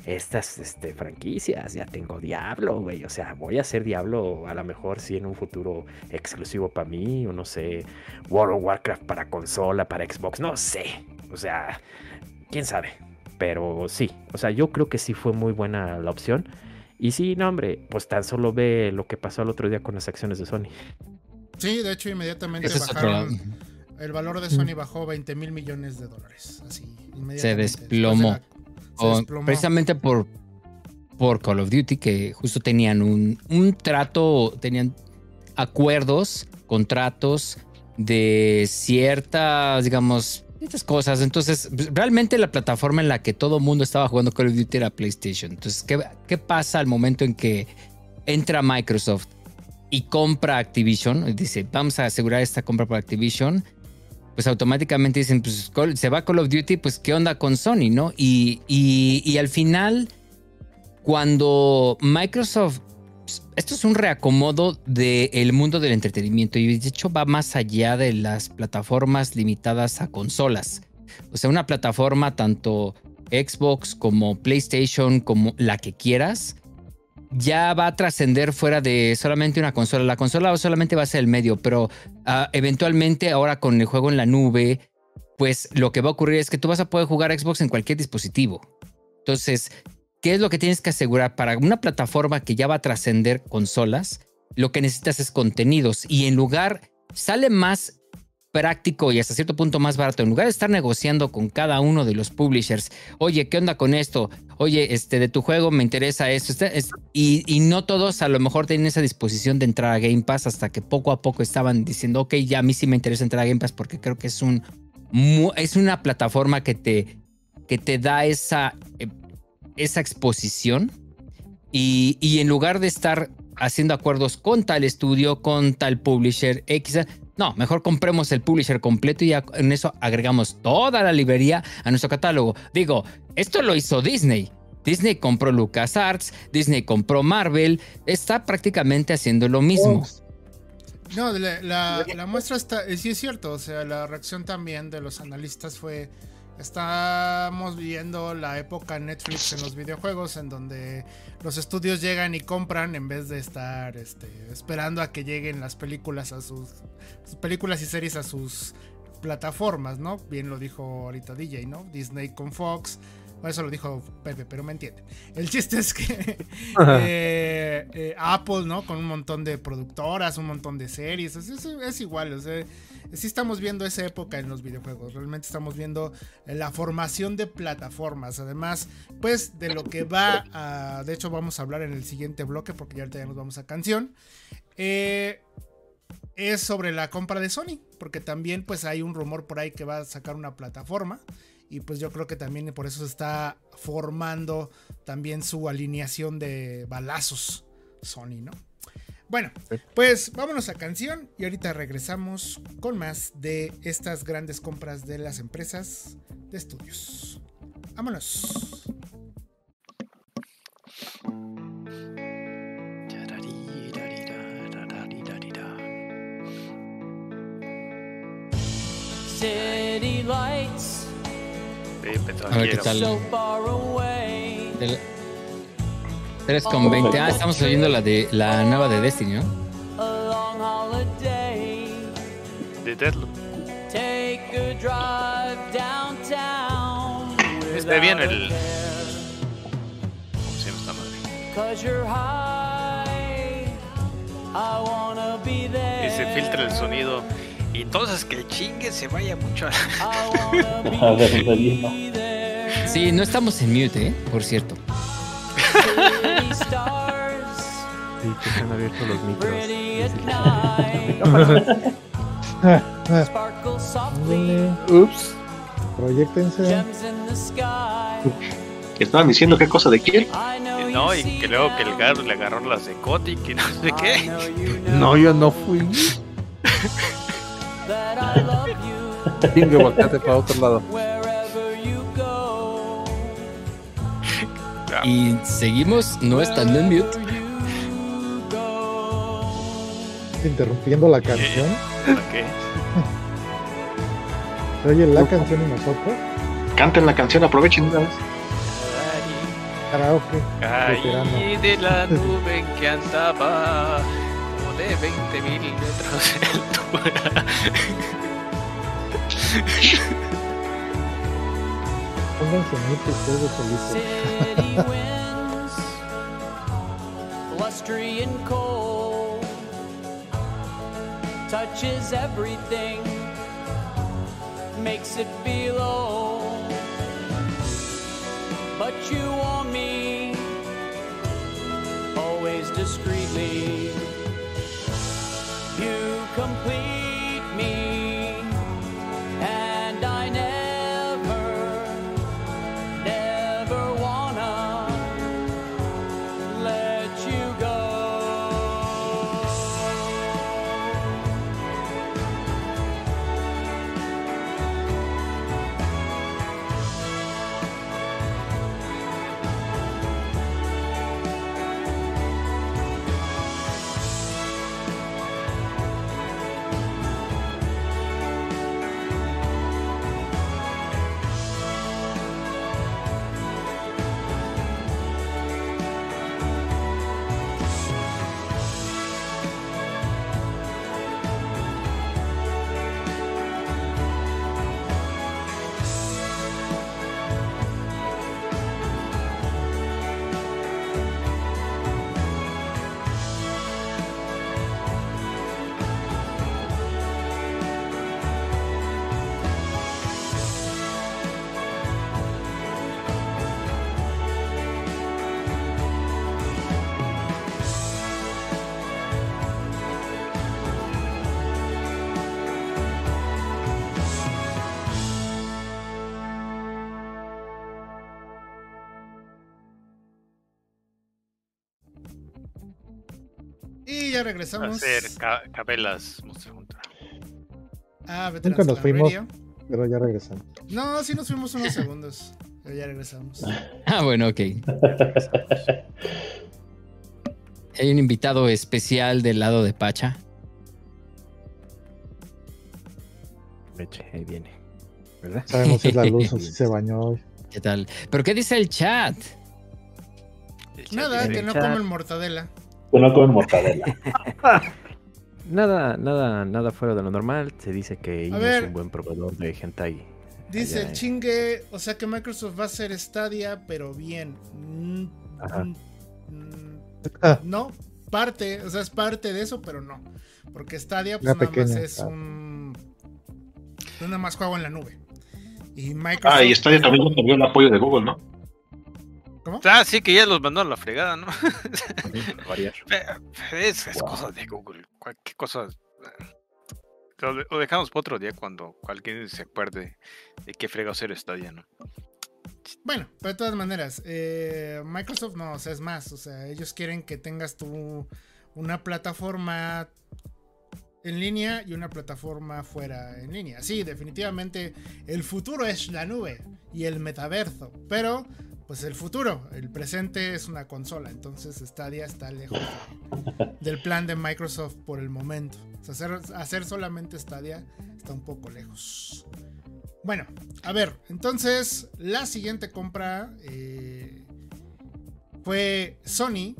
estas este, franquicias, ya tengo Diablo, güey. O sea, voy a hacer Diablo a lo mejor sí en un futuro exclusivo para mí, o no sé, World of Warcraft para consola, para Xbox, no sé. O sea, quién sabe. Pero sí, o sea, yo creo que sí fue muy buena la opción. Y sí, no, hombre, pues tan solo ve lo que pasó el otro día con las acciones de Sony. Sí, de hecho, inmediatamente bajaron. El valor de Sony bajó 20 mil millones de dólares. Así, Se desplomó. Precisamente por, por Call of Duty, que justo tenían un, un trato, tenían acuerdos, contratos de ciertas, digamos, estas cosas. Entonces, realmente la plataforma en la que todo el mundo estaba jugando Call of Duty era PlayStation. Entonces, ¿qué, ¿qué, pasa al momento en que entra Microsoft y compra Activision? Dice, vamos a asegurar esta compra por Activision. Pues automáticamente dicen, pues se va Call of Duty, pues qué onda con Sony, ¿no? Y, y, y al final, cuando Microsoft esto es un reacomodo del mundo del entretenimiento y de hecho va más allá de las plataformas limitadas a consolas. O sea, una plataforma tanto Xbox como PlayStation, como la que quieras, ya va a trascender fuera de solamente una consola. La consola solamente va a ser el medio, pero ah, eventualmente ahora con el juego en la nube, pues lo que va a ocurrir es que tú vas a poder jugar Xbox en cualquier dispositivo. Entonces, ¿Qué es lo que tienes que asegurar para una plataforma que ya va a trascender consolas? Lo que necesitas es contenidos y en lugar sale más práctico y hasta cierto punto más barato. En lugar de estar negociando con cada uno de los publishers, oye, ¿qué onda con esto? Oye, este de tu juego me interesa esto. Este, y, no todos a lo mejor tienen esa disposición de entrar a Game Pass hasta que poco a poco estaban diciendo, ok, ya a mí sí me interesa entrar a Game Pass porque creo que es un es una plataforma que te, que te da esa eh, esa exposición y, en lugar de estar haciendo acuerdos con tal estudio, con tal publisher X, no, mejor compremos el publisher completo y en eso agregamos toda la librería a nuestro catálogo. Digo, esto lo hizo Disney. Disney compró LucasArts, Disney compró Marvel, está prácticamente haciendo lo mismo. No, la, la muestra está, sí es cierto, o sea, la reacción también de los analistas fue Estamos viviendo la época Netflix en los videojuegos en donde los estudios llegan y compran en vez de estar este, esperando a que lleguen las películas a sus, películas y series a sus plataformas, ¿no? Bien lo dijo ahorita DJ, ¿no? Disney con Fox, eso lo dijo Pepe, pero me entiende. El chiste es que eh, eh, Apple, ¿no? Con un montón de productoras, un montón de series, es, igual, o sea, sí estamos viendo esa época en los videojuegos, realmente estamos viendo la formación de plataformas, además, pues de lo que va a, de hecho vamos a hablar en el siguiente bloque, porque ya ahorita ya nos vamos a canción, eh, es sobre la compra de Sony, porque también pues hay un rumor por ahí que va a sacar una plataforma y pues yo creo que también por eso se está formando también su alineación de balazos Sony, ¿no? Bueno, pues vámonos a canción y ahorita regresamos con más de estas grandes compras de las empresas de estudios. Vámonos. City lights a ver qué tal. 3 con 20. Ah, estamos oyendo la de la nueva de Destiny, ¿no? De Deadloop. Esté bien el. ¿Cómo se llama esta madre? Y se filtra el sonido y entonces que el chingue se vaya mucho a... sí, no estamos en mute, ¿eh? Por cierto. Sí, que se han abierto los micros. Ups. Proyectense. Estaban diciendo qué cosa de quién. No, y creo que el gato le agarró las de Kotick y no sé qué. No, yo no fui. Tingo, volteate para otro lado. Y seguimos no estando en mute. Interrumpiendo la canción. Ok. Oye, la canción y nosotros. Canten la canción, aprovechen una vez. Karaoke. Caí de la nube que andaba de 20 mil metros de altura. Pónganse blustery and cold, touches everything, makes it feel old. But you regresamos. Hacer ca- cabelas Monster Hunter. Ah, Veterans Nunca nos fuimos. Pero ya regresamos. No, sí nos fuimos unos segundos. Pero ya regresamos. Ah, bueno, ok. Hay un invitado especial del lado de Pacha. Meche, ahí viene. ¿Verdad? Sabemos si es la luz o si se bañó hoy. ¿Qué tal? ¿Pero qué dice el chat? El chat Nada, que no chat. comen mortadela. Que no comen mortadela. Nada, nada, nada fuera de lo normal. Se dice que ver. es un buen proveedor de hentai. Dice Allá el en- chingue, o sea que Microsoft va a hacer Stadia, pero bien. Mm, Ajá. mm, no, parte, o sea, es parte de eso, pero no. Porque Stadia, pues Una nada más es un. Nada más juego en la nube. Y Microsoft. Ah, y Stadia también ya cambió el apoyo de Google, ¿no? ¿Cómo? Ah, sí, que ya los mandó a la fregada, ¿no? Variar. Es, es Wow. cosa de Google. Cualquier cosa. eh, Lo, lo dejamos para otro día cuando alguien se acuerde de qué frega hacer Stadia, ¿no? Bueno, pero de todas maneras, eh, Microsoft no, o sea, es más, o sea, ellos quieren que tengas tú una plataforma en línea y una plataforma fuera en línea. Sí, definitivamente el futuro es la nube y el metaverso, pero pues el futuro, el presente es una consola, entonces Stadia está lejos del plan de Microsoft por el momento. O sea, hacer, hacer solamente Stadia está un poco lejos. Bueno, a ver, entonces la siguiente compra eh, fue Sony,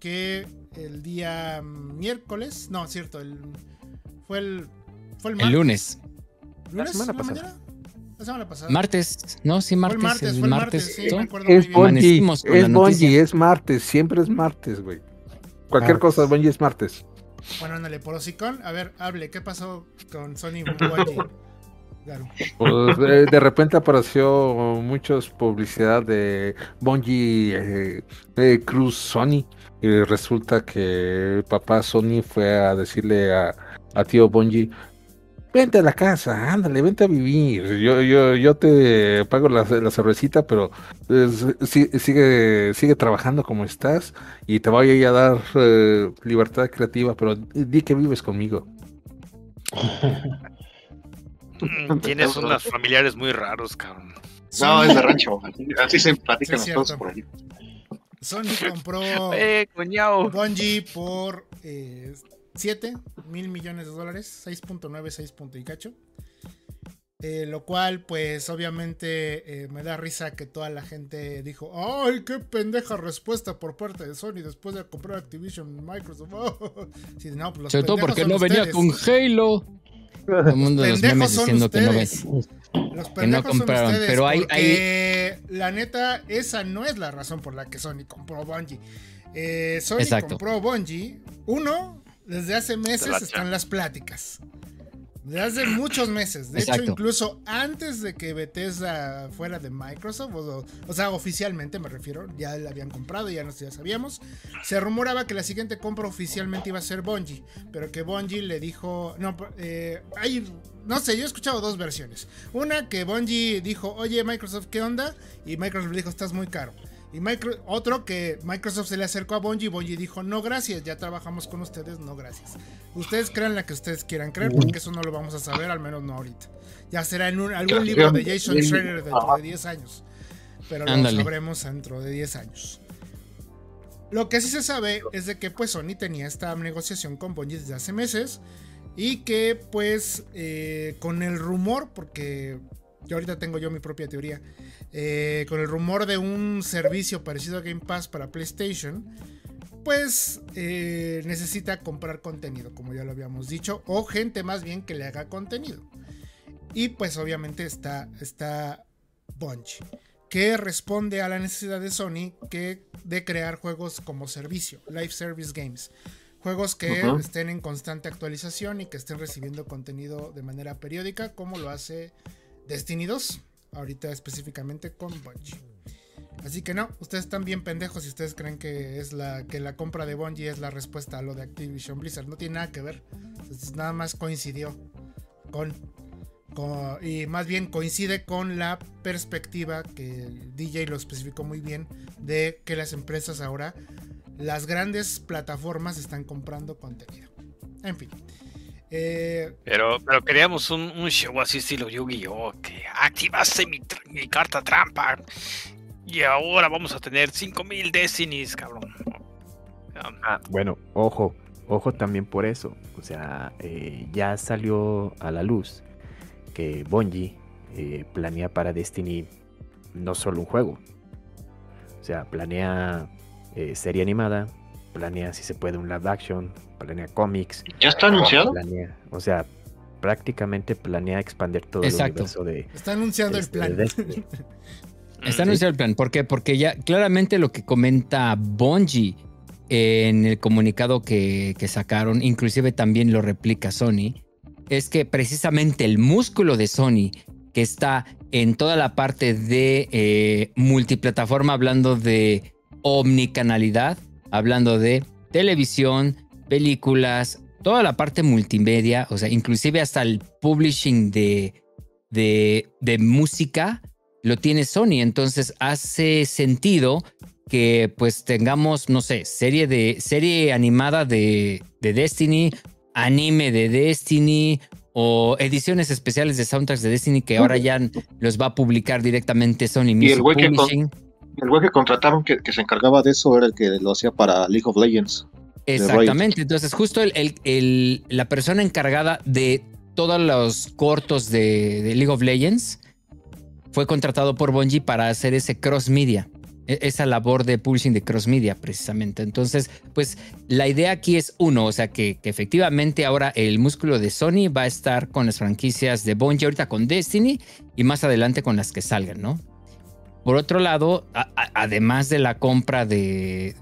que el día miércoles, no, cierto, el, fue el fue el, lunes. ¿Lunes? semana ¿En la pasada. mañana? La semana pasada. Martes. No, sí, Fue el martes. martes, el fue el martes. martes, sí, ¿no? me acuerdo muy Es la es. Bungie, es martes, siempre es martes, güey. Cualquier Martes. cosa, Bungie es martes. Bueno, ándale, por hocicón. A ver, hable, ¿qué pasó con Sony? Claro. Pues, de, de repente apareció muchos publicidad de Bungie eh, eh, Cruz Sony y resulta que el papá Sony fue a decirle a, a tío Bungie vente a la casa, ándale, vente a vivir, yo, yo, yo te pago la, la cervecita, pero eh, si- sigue, sigue trabajando como estás y te voy a dar eh, libertad creativa, pero di que vives conmigo. Mm, Tienes unos familiares muy raros, cabrón. No, es de rancho. Así, se platican Sí, cierto. por ahí. Sony compró Eh. Bungie por 7 mil millones de dólares, 6.9, 6 punto y cacho. Eh, lo cual, pues obviamente eh, me da risa que toda la gente dijo, ¡ay, qué pendeja respuesta por parte de Sony después de comprar Activision Microsoft! Sí, no, pues los Sobre todo porque no venía ustedes. con Halo. Todo el mundo de los pendejos memes diciendo que no ustedes. Los pendejos compraron, son ustedes, pero hay- la neta, esa no es la razón por la que Sony compró Bungie. Eh, Sony Exacto. compró Bungie. Uno, desde hace meses la están las pláticas. Desde hace muchos meses. De hecho, incluso antes de que Bethesda fuera de Microsoft, o, o sea, oficialmente me refiero, ya la habían comprado, ya, nos, ya sabíamos. Se rumoraba que la siguiente compra oficialmente iba a ser Bungie, pero que Bungie le dijo, no, eh, hay, no sé, yo he escuchado dos versiones. Una que Bungie dijo, oye Microsoft, ¿qué onda? Y Microsoft le dijo, estás muy caro. Y micro- otro que Microsoft se le acercó a Bungie y Bungie dijo, no gracias, ya trabajamos con ustedes, no gracias. Ustedes crean la que ustedes quieran creer, porque eso no lo vamos a saber, al menos no ahorita. Ya será en un- algún libro de Jason Schreier dentro de 10 años. Pero lo sabremos dentro de 10 años. Lo que sí se sabe es de que pues Sony tenía esta negociación con Bungie desde hace meses y que pues eh, con el rumor, porque yo ahorita tengo yo mi propia teoría, eh, con el rumor de un servicio parecido a Game Pass para PlayStation, pues eh, necesita comprar contenido, como ya lo habíamos dicho, o gente más bien que le haga contenido. Y pues obviamente está, está Bungie, que responde a la necesidad de Sony que, de crear juegos como servicio, Live Service Games. Juegos que estén en constante actualización y que estén recibiendo contenido de manera periódica, como lo hace Destiny 2, ahorita específicamente con Bungie. Así que no, ustedes están bien pendejos si ustedes creen que es la que la compra de Bungie es la respuesta a lo de Activision Blizzard. No tiene nada que ver. Nada más coincidió con, con- y más bien coincide con la perspectiva que el DJ lo especificó muy bien de que las empresas ahora, las grandes plataformas están comprando contenido. En fin. Eh, Pero, pero queríamos un, un show así estilo Yu-Gi-Oh! Que activaste mi, mi carta trampa. Y ahora vamos a tener 5000 Destinies, cabrón. Ah, bueno, ojo, ojo también por eso. O sea, eh, ya salió a la luz que Bungie eh, planea para Destiny no solo un juego. O sea, planea eh, serie animada, planea si se puede un live action, planea cómics. ¿Ya está anunciado? Planea, o sea, prácticamente planea expandir todo Exacto. el universo de, está anunciando el este, plan. de Destiny. Está anunciado el plan. ¿Por qué? Porque ya claramente lo que comenta Bungie en el comunicado que, que sacaron, inclusive también lo replica Sony, es que precisamente el músculo de Sony, que está en toda la parte de eh, multiplataforma, hablando de omnicanalidad, hablando de televisión, películas, toda la parte multimedia, o sea, inclusive hasta el publishing de, de, de música, lo tiene Sony. Entonces hace sentido que pues tengamos, no sé, serie de serie animada de, de Destiny, anime de Destiny o ediciones especiales de soundtracks de Destiny que ahora ya los va a publicar directamente Sony el Music güey que con-. El güey que contrataron que, que se encargaba de eso era el que lo hacía para League of Legends. Exactamente. Entonces, justo la persona encargada de todos los cortos de, League of Legends fue contratado por Bungie para hacer ese cross media. e- Esa labor de publishing de cross media, precisamente. Entonces, pues la idea aquí es uno, o sea, que, que efectivamente ahora el músculo de Sony va a estar con las franquicias de Bungie, ahorita con Destiny y más adelante con las que salgan, ¿no? Por otro lado, además de la compra de,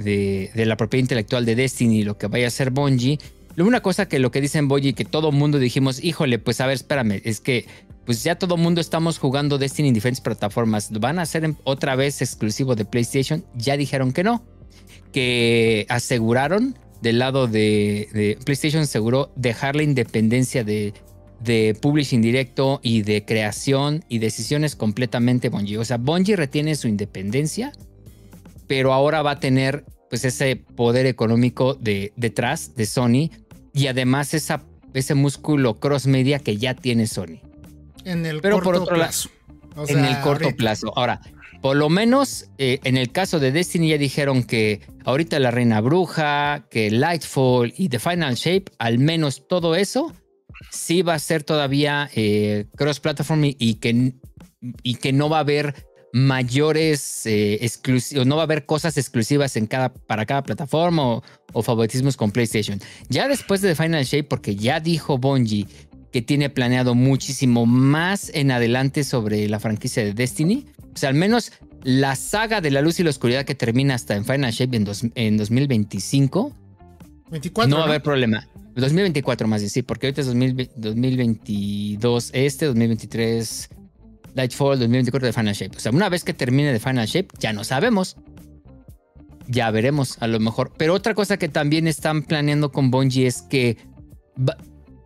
la propiedad intelectual de Destiny y lo que vaya a ser Bungie, una cosa que lo que dicen Bungie que todo mundo dijimos, híjole, pues a ver, espérame, es que pues ya todo mundo estamos jugando Destiny en diferentes plataformas. ¿Van a ser otra vez exclusivo de PlayStation? Ya dijeron que no. Que aseguraron del lado de, de PlayStation, aseguró dejar la independencia de, de publishing directo y de creación y decisiones completamente Bungie. O sea, Bungie retiene su independencia, pero ahora va a tener pues ese poder económico de, detrás de Sony y además esa, ese músculo cross media que ya tiene Sony En el Pero por corto otro lado, plazo. O en sea, el corto ahorita. plazo. Ahora, por lo menos eh, en el caso de Destiny ya dijeron que ahorita la Reina Bruja, que Lightfall y The Final Shape, al menos todo eso, sí va a ser todavía eh, cross-platform y, y que, y que no va a haber mayores eh, exclusivos, no va a haber cosas exclusivas en cada, para cada plataforma o, o favoritismos con PlayStation. Ya después de Final Shape, porque ya dijo Bungie que tiene planeado muchísimo más en adelante sobre la franquicia de Destiny. O sea, al menos la saga de la luz y la oscuridad que termina hasta en Final Shape en, dos- en 2025, 24. no va a haber problema. 2024 más bien, sí, porque ahorita es 2020 2022 este, 2023 Lightfall, 2024 de Final Shape. O sea, una vez que termine de Final Shape, ya no sabemos. Ya veremos, a lo mejor. Pero otra cosa que también están planeando con Bungie es que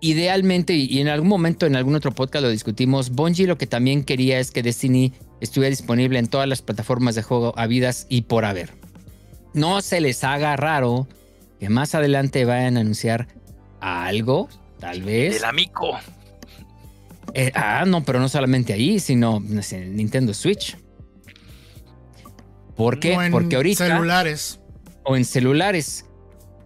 idealmente, y y en algún momento en algún otro podcast lo discutimos, Bungie lo que también quería es que Destiny estuviera disponible en todas las plataformas de juego habidas y por haber. No se les haga raro que más adelante vayan a anunciar algo, tal vez. El amigo. Eh, ah, no, pero no solamente ahí, sino en Nintendo Switch. ¿Por qué? En Porque ahorita. celulares. O en celulares.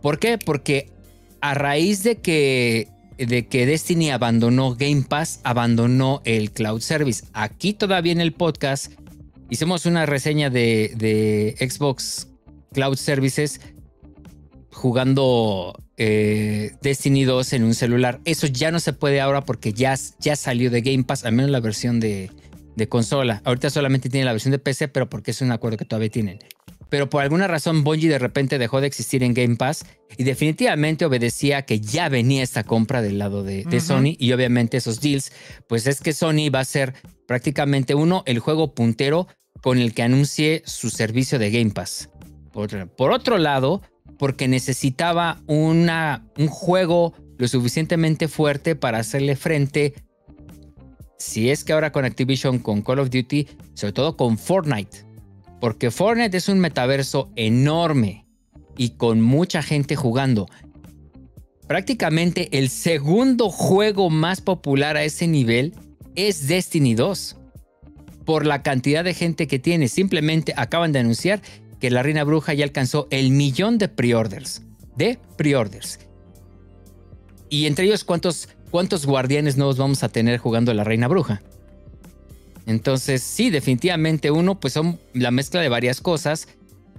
¿Por qué? Porque a raíz de que, de que Destiny abandonó Game Pass, abandonó el cloud service. Aquí todavía en el podcast hicimos una reseña de, de Xbox Cloud Services jugando eh, Destiny 2 en un celular. Eso ya no se puede ahora porque ya, ya salió de Game Pass, al menos la versión de, de consola. Ahorita solamente tiene la versión de PC, pero porque es un acuerdo que todavía tienen. Pero por alguna razón Bungie de repente dejó de existir en Game Pass y definitivamente obedecía que ya venía esta compra del lado de, de. Sony y obviamente esos deals, pues es que Sony va a ser prácticamente uno, el juego puntero con el que anuncie su servicio de Game Pass. Por otro lado, porque necesitaba una, un juego lo suficientemente fuerte para hacerle frente, si es que ahora con Activision, con Call of Duty, sobre todo con Fortnite. Porque Fortnite es un metaverso enorme y con mucha gente jugando. Prácticamente el segundo juego más popular a ese nivel es Destiny 2. Por la cantidad de gente que tiene. Simplemente acaban de anunciar que la Reina Bruja ya alcanzó el millón de pre-orders. De pre-orders. Y entre ellos, ¿cuántos, ¿cuántos guardianes nuevos vamos a tener jugando la Reina Bruja? Entonces, sí, definitivamente uno, pues son la mezcla de varias cosas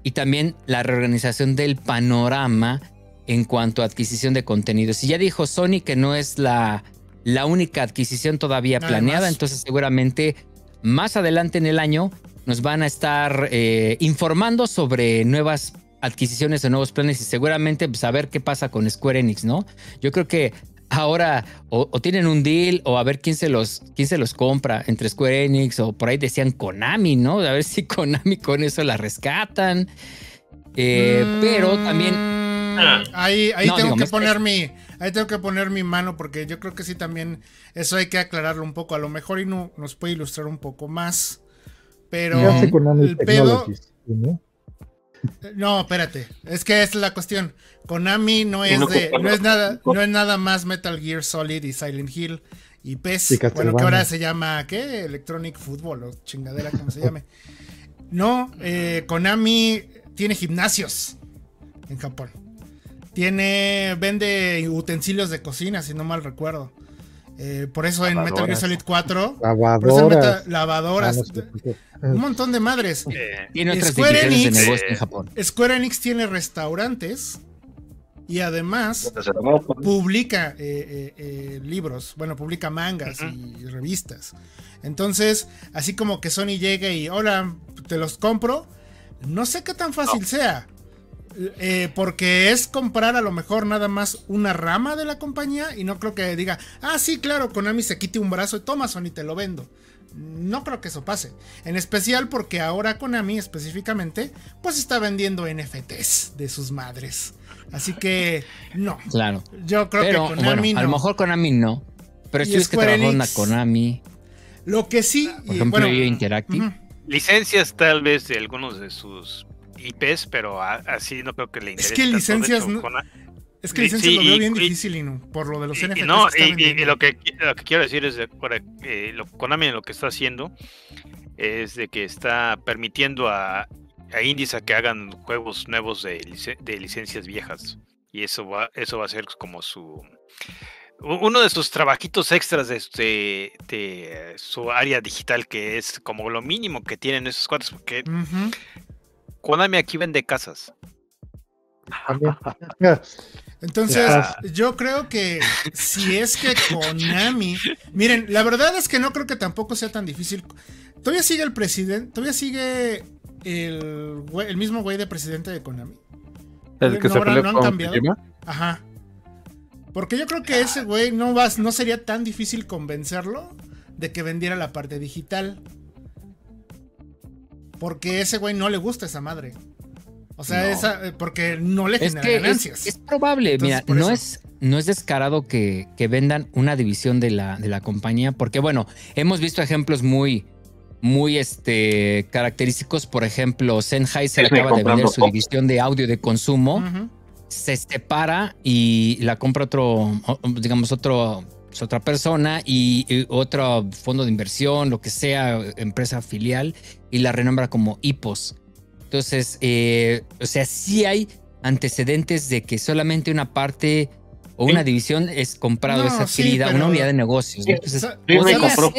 y también la reorganización del panorama en cuanto a adquisición de contenidos. Y ya dijo Sony que no es la, la única adquisición todavía planeada, entonces seguramente más adelante en el año nos van a estar eh, informando sobre nuevas adquisiciones de nuevos planes y seguramente pues, a ver qué pasa con Square Enix, ¿no? Yo creo que ahora o, o tienen un deal o a ver quién se los quién se los compra entre Square Enix o por ahí decían Konami, ¿no? A ver si Konami con eso la rescatan. Eh, Pero también Mm, Ahí, ahí No, tengo digo, que poner mi. Ahí tengo que poner mi mano porque yo creo que sí también. Eso hay que aclararlo un poco. A lo mejor y no, nos puede ilustrar un poco más. Pero ¿Qué hace Konami el pedo. ¿no? No, espérate. Es que es la cuestión. Konami no es no de, no es nada, no es nada más Metal Gear Solid y Silent Hill y PES. Y bueno, que ahora se llama ¿qué? Electronic Football o chingadera como se llame. No, eh, Konami tiene gimnasios en Japón. Tiene, vende utensilios de cocina, si no mal recuerdo. Eh, por eso en Metal Gear. Solid 4, por eso en Lavadoras. Meta- Ah, lavadoras, qué. un montón de madres. Eh, tiene Square de Enix, negocio en Japón. Square Enix tiene restaurantes y además publica eh, eh, eh, libros, bueno, publica mangas y revistas. Entonces, así como que Sony llegue y, hola, te los compro, no sé qué tan fácil sea. Eh, porque es comprar a lo mejor nada más una rama de la compañía y no creo que diga, ah, sí, claro, Konami se quite un brazo y toma Sony, te lo vendo. No creo que eso pase. En especial porque ahora Konami específicamente, pues está vendiendo NFTs de sus madres. Así que, no. Claro. Yo creo Pero que Konami bueno, a lo no. mejor Konami no. Pero si es que trabajó en la Konami, Lo que sí. por y, ejemplo, bueno, Interactive. licencias tal vez de algunos de sus IPs, pero a- así no creo que le Es interese. que tanto. De licencias hecho, no- Es que Y- licencia sí, lo veo y- bien y- difícil, Inu, por lo de los y- y NFTs. no, que y- y- y lo que lo que quiero decir es de- eh, lo Konami lo que está haciendo es de que está permitiendo a, a indies a que hagan juegos nuevos de, de licencias viejas. Y eso va, eso va a ser como su uno de sus trabajitos extras de, de- de su área digital, que es como lo mínimo que tienen esos cuates, porque. Konami aquí vende casas. Entonces, yo creo que si es que Konami. Miren, la verdad es que no creo que tampoco sea tan difícil. Todavía sigue el presidente. Todavía sigue el, güey- el mismo güey de presidente de Konami. El que No, se ahora peleó no han cambiado. Kojima. Ajá. Porque yo creo que ese güey no, va, no sería tan difícil convencerlo de que vendiera la parte digital. Porque ese güey no le gusta esa madre. O sea, No. esa, eh, porque no le Es genera que es, ganancias. es probable, Entonces, mira, no eso. es, no es descarado que, que vendan una división de la, de la compañía, porque bueno, hemos visto ejemplos muy, muy este, característicos. Por ejemplo, Sennheiser acaba de vender su división de audio de consumo, se separa y la compra otro, digamos, otro, pues, otra persona y, y otro fondo de inversión, lo que sea, empresa filial, y la renombra como IPOS. Entonces, eh, o sea, sí hay antecedentes de que solamente una parte o Sí. una división es comprado, No, es sí, adquirida, pero- una unidad de negocios. ¿no? Sí. Entonces, podría compró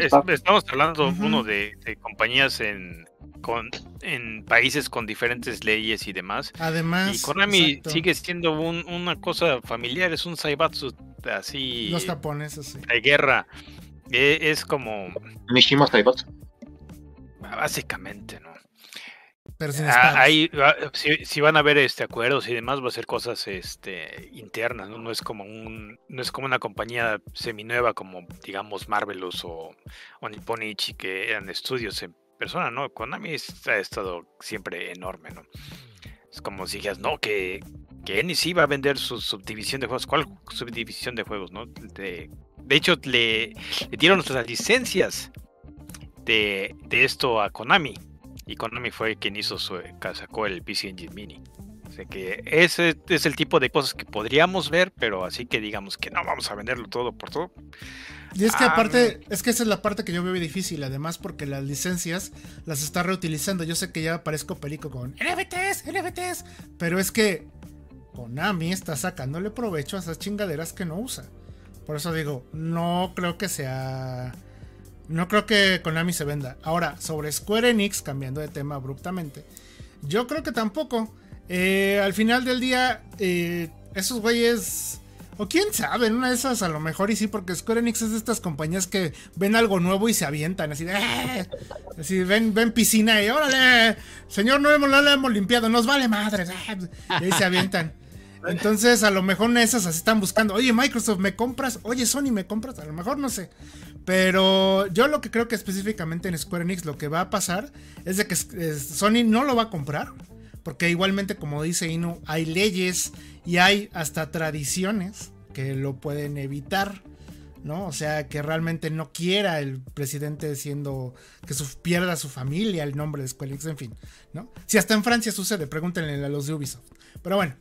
es- estamos hablando uno de, de compañías en, con, en países con diferentes leyes y demás. Además. Y Konami exacto, sigue siendo un- una cosa familiar, es un Saibatsu así Los japoneses, sí. de guerra. Eh, Es como Mishima Saibatsu. básicamente, ¿no? Pero sin Ah, ahí, ah, si, si van a haber este acuerdos y demás, va a ser cosas este internas, ¿no? No es como un, no es como una compañía seminueva como digamos Marvelous o, o Nipponichi que eran estudios en persona, ¿no? Konami ha estado siempre enorme, ¿no? Es como si dijeras, no, que, que NEC va a vender su subdivisión de juegos. ¿Cuál subdivisión de juegos, no? De, de hecho, le, dieron las licencias de, de esto a Konami. Y Konami fue quien hizo su, sacó el PC Engine Mini. O sea que ese es el tipo de cosas que podríamos ver, pero así que digamos que no vamos a venderlo todo por todo. Y es que Ah, aparte, es que esa es la parte que yo veo difícil, además porque las licencias las está reutilizando. Yo sé que ya parezco perico con NFTs, NFTs, pero es que Konami está sacándole provecho a esas chingaderas que no usa. Por eso digo, no creo que sea... No creo que Konami se venda. Ahora, sobre Square Enix, cambiando de tema abruptamente, yo creo que tampoco. Eh, al final del día, eh, esos güeyes... O quién sabe, en una de esas a lo mejor y sí, porque Square Enix es de estas compañías que ven algo nuevo y se avientan, así de... "Eh", Así, ven, ven piscina y órale, señor, no, hemos, no lo hemos limpiado, nos vale madres. Y ahí se avientan. Entonces, a lo mejor de esas así están buscando, oye, Microsoft, ¿me compras? Oye, Sony, ¿me compras? A lo mejor no sé. Pero yo lo que creo que específicamente en Square Enix lo que va a pasar es de que eh, Sony no lo va a comprar. Porque igualmente, como dice Inu, hay leyes y hay hasta tradiciones que lo pueden evitar. ¿no? O sea, que realmente no quiera el presidente siendo que su, pierda su familia el nombre de Square Enix, en fin, ¿no? Si hasta en Francia sucede, pregúntenle a los de Ubisoft. Pero bueno,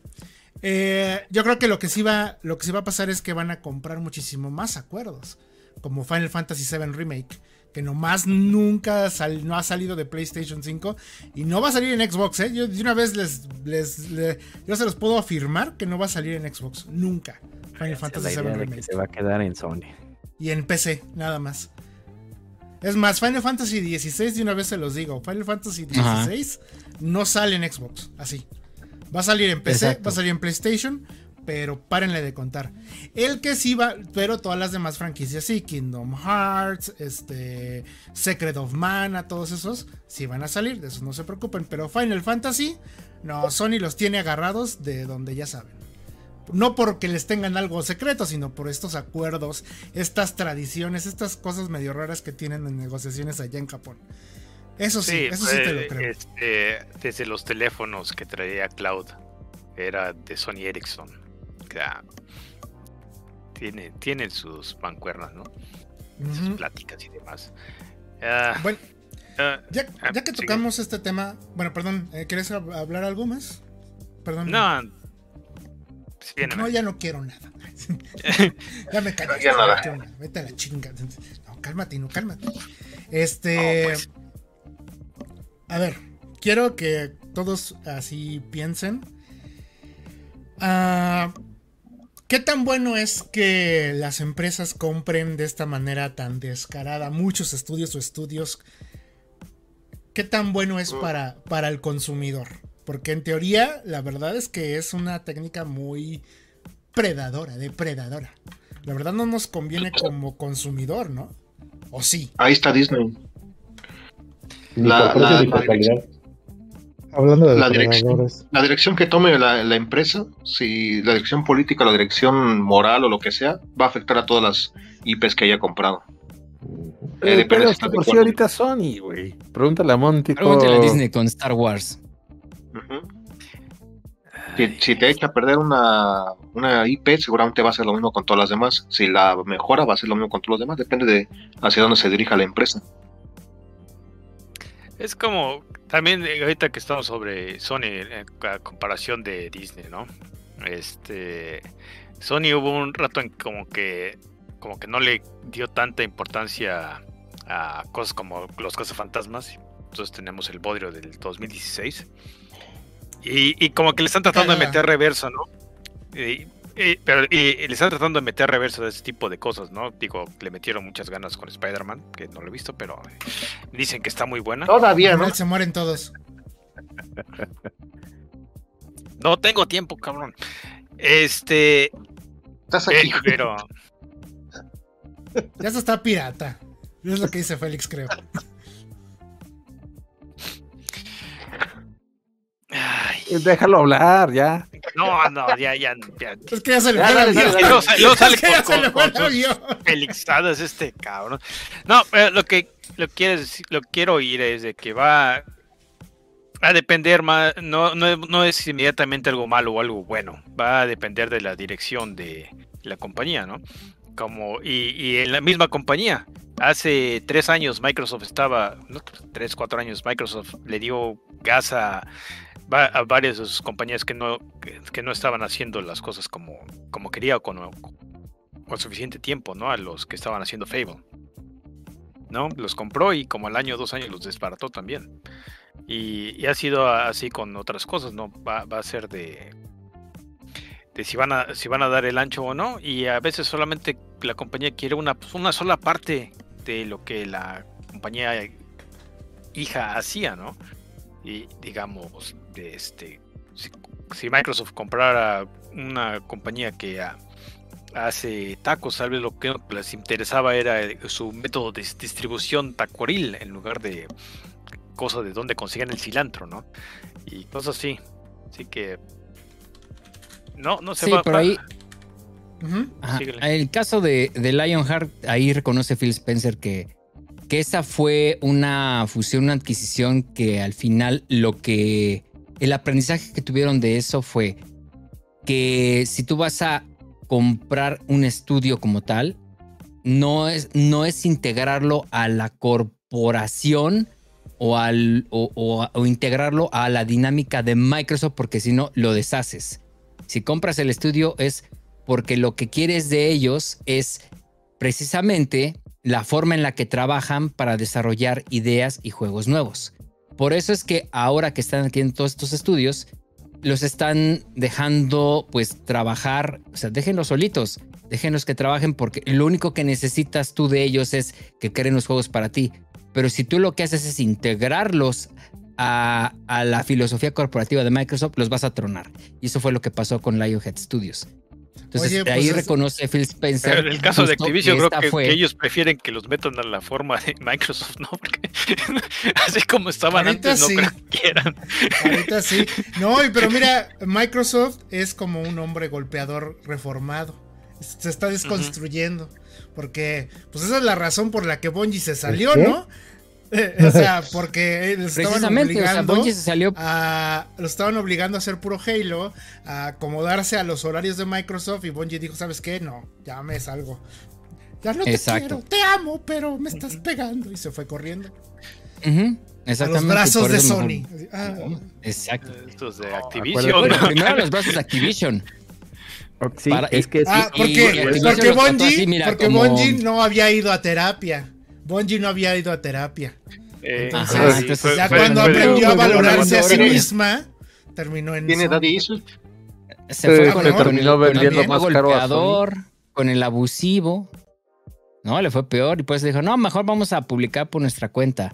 eh, yo creo que lo que sí va, lo que sí va a pasar es que van a comprar muchísimo más acuerdos, como Final Fantasy VII Remake, que nomás nunca sal- no ha salido de PlayStation 5 y no va a salir en Xbox, ¿eh? Yo de una vez les, les, le- yo se los puedo afirmar que no va a salir en Xbox, nunca. Final Fantasy VII Remake. se va a quedar en Sony. Y en PC, nada más. Es más, Final Fantasy XVI, de una vez se los digo, Final Fantasy Ajá. XVI no sale en Xbox, así. Va a salir en PC, Exacto. va a salir en PlayStation, pero párenle de contar. El que sí va, pero todas las demás franquicias sí, Kingdom Hearts, este, Secret of Mana, todos esos, sí van a salir, de eso no se preocupen. Pero Final Fantasy, no, Sony los tiene agarrados de donde ya saben. No porque les tengan algo secreto, sino por estos acuerdos, estas tradiciones, estas cosas medio raras que tienen en negociaciones allá en Japón. Eso sí, eso sí te lo eh, creo. este, desde los teléfonos que traía Cloud, era de Sony Ericsson. Sea, tiene, tienen sus mancuernas, ¿no? Sus pláticas y demás. Ah, Bueno, ah, ya, ah, ya que sigue. tocamos este tema, bueno, perdón, eh, ¿quieres hab- hablar algo más? Perdón. No, sí, no, No, ya no quiero nada. ya me callo. Ya nada. Vete a la chinga. No, cálmate, no, cálmate. Este. No, pues. A ver, quiero que todos así piensen. Ah, ¿Qué tan bueno es que las empresas compren de esta manera tan descarada muchos estudios o estudios? ¿Qué tan bueno es para, para el consumidor? Porque en teoría, la verdad es que es una técnica muy predadora, depredadora. La verdad no nos conviene como consumidor, ¿no? ¿O sí? Ahí está Disney. La- la-. Hablando de La dirección, la dirección que tome la, la empresa, si la dirección política, la dirección moral o lo que sea, va a afectar a todas las IPs que haya comprado. Eh, depende pero es que por si acuerdo. ahorita Sony, güey. Pregúntale a Monty. Pregúntale a Disney con Star Wars. Si te echa a perder una, una IP, seguramente va a ser lo mismo con todas las demás. Si la mejora, va a ser lo mismo con todos los demás. Depende de hacia dónde se dirija la empresa. Es como también eh, ahorita que estamos sobre Sony en a comparación de Disney, ¿no? Este Sony hubo un rato en como que como que no le dio tanta importancia a cosas como los cazafantasmas. Entonces tenemos el bodrio del 2016. Y, y como que le están tratando de meter reverso, ¿no? Y- y- pero y- y le están tratando de meter reverso de ese tipo de cosas, ¿no? Digo, le metieron muchas ganas con Spider-Man, que no lo he visto, pero dicen que está muy buena. Todavía, ¿no? se mueren todos. No tengo tiempo, cabrón. Este, Estás eh, aquí. pero Ya se está pirata. Es lo que dice Félix, creo. Déjalo hablar, ya. no, no, ya, ya, ya. Es que ya se le fue el avión. Felixadas este cabrón. No, pero lo que lo quieres, lo quiero oír es de que va a depender más, no, no, no es inmediatamente algo malo o algo bueno, va a depender de la dirección de la compañía, ¿no? Como, y, y en la misma compañía, hace tres años Microsoft estaba, no, tres, cuatro años Microsoft le dio gas a, a varias de sus compañías que no, que no estaban haciendo las cosas como, como quería o con, con suficiente tiempo, ¿no? A los que estaban haciendo Fable. ¿No? Los compró y como al año o dos años los desbarató también. Y, y ha sido así con otras cosas, ¿no? Va, va a ser de, de si van a si van a dar el ancho o no. Y a veces solamente la compañía quiere una, pues, una sola parte de lo que la compañía hija hacía, ¿no? Y digamos, de este, si, si Microsoft comprara una compañía que ah, hace tacos, tal vez lo que les interesaba era eh, su método de distribución tacuaril en lugar de cosas de dónde consiguen el cilantro, ¿no? Y cosas así. Así que no, no se Sí, va por ahí. Ajá. El caso de, de Lionheart, ahí reconoce Phil Spencer que, que esa fue una fusión, una adquisición que al final lo que. El aprendizaje que tuvieron de eso fue que si tú vas a comprar un estudio como tal, no es, no es integrarlo a la corporación o, al, o, o- o integrarlo a la dinámica de Microsoft, porque si no, lo deshaces. Si compras el estudio es porque lo que quieres de ellos es precisamente la forma en la que trabajan para desarrollar ideas y juegos nuevos. Por eso es que ahora que están aquí en todos estos estudios, los están dejando pues trabajar, o sea, déjenlos solitos, déjenlos que trabajen porque lo único que necesitas tú de ellos es que creen los juegos para ti. Pero si tú lo que haces es integrarlos a, a la filosofía corporativa de Microsoft, los vas a tronar. Y eso fue lo que pasó con Lionhead Studios. Entonces, Oye, ahí pues es- reconoce Phil Spencer. Pero en el caso de Activision, que creo que, fue- que ellos prefieren que los metan a la forma de Microsoft, ¿no? Porque así como estaban Ahorita antes, no sí. creo que quieran. Ahorita sí. No, y- pero mira, Microsoft es como un hombre golpeador reformado. Se está desconstruyendo. Porque, pues esa es la razón por la que Bungie se salió. ¿no? O sea, porque estaban Precisamente, o sea, se salió a. Los estaban obligando a hacer puro Halo, a acomodarse a los horarios de Microsoft. Y Bungie dijo: ¿Sabes qué? No, ya me salgo. Ya no te Exacto. quiero, te amo, pero me estás pegando. Y se fue corriendo. Ujú, A los exactamente, brazos de Sony. mejor- ah, Exacto. Estos de. Activision. Primero los brazos de Activision. Sí, Para- es que sí. Ah, y- ¿por y Porque Bungie, así, mira, porque como- Bungie no había ido a terapia. Bungie no había ido a terapia. Eh, Entonces, Ajá, sí, entonces fue- ya fue- cuando fue aprendió a valorarse a sí misma, terminó en. Tiene daddy issues. Se fue Sí, con, el- con terminó con el vendiendo más caro a con el abusivo. No, le fue peor y pues dijo, no, mejor vamos a publicar por nuestra cuenta.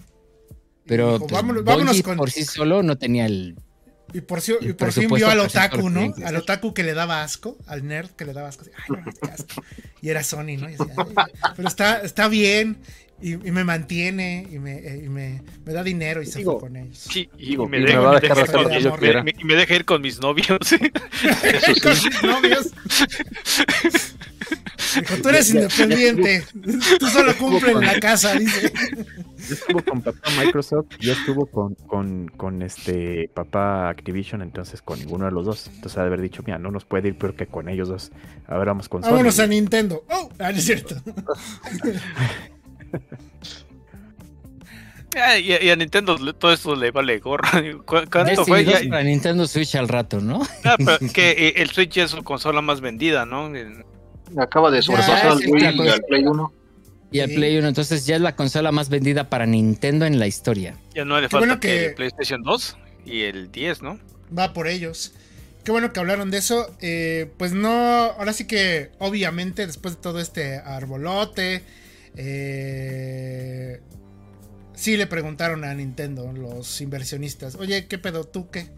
Pero Dijo, pues, vámonos- con- por sí solo no tenía el... Y por, si- y por fin vio al otaku, ¿no? Al otaku que le daba asco, al nerd que le daba asco. así, Ay, no, qué asco. Y era Sony, ¿no? Y decía, "Ay, ay, pero está, está bien y, y me mantiene y, me, eh, y me, me da dinero y se Digo, fue con ellos. Sí, y Digo, me y me deja, va a me dejar hacer lo que yo me- quiera. me- y me deja ir con mis novios. Eso. Con sus novios. Dijo, tú eres independiente. Tú solo cumple en la casa, dice. Ya estuvo con papá Microsoft, ya estuvo con, con, con este papá Activision, entonces con ninguno de los dos. Entonces haber dicho, mira, no nos puede ir peor que con ellos dos. Ahora vamos con Sony. Vámonos a Nintendo. Oh, ah, no es cierto. Ah, y, y a Nintendo todo esto le vale gorra. ¿Cu- ¿Cuánto fue? 2 Ya- para Nintendo Switch al rato, ¿no? ah, pero que eh, el Switch es su consola más vendida, ¿no? Acaba de sobrepasar al Wii y al Play 1. Y el Sí. Play 1, entonces ya es la consola más vendida para Nintendo en la historia. Ya no le Qué falta bueno que- el PlayStation 2 y el 10, ¿no? va por ellos. Qué bueno que hablaron de eso. Eh, pues no, ahora sí que obviamente después de todo este arbolote, eh, sí le preguntaron a Nintendo, los inversionistas, oye, ¿qué pedo tú qué?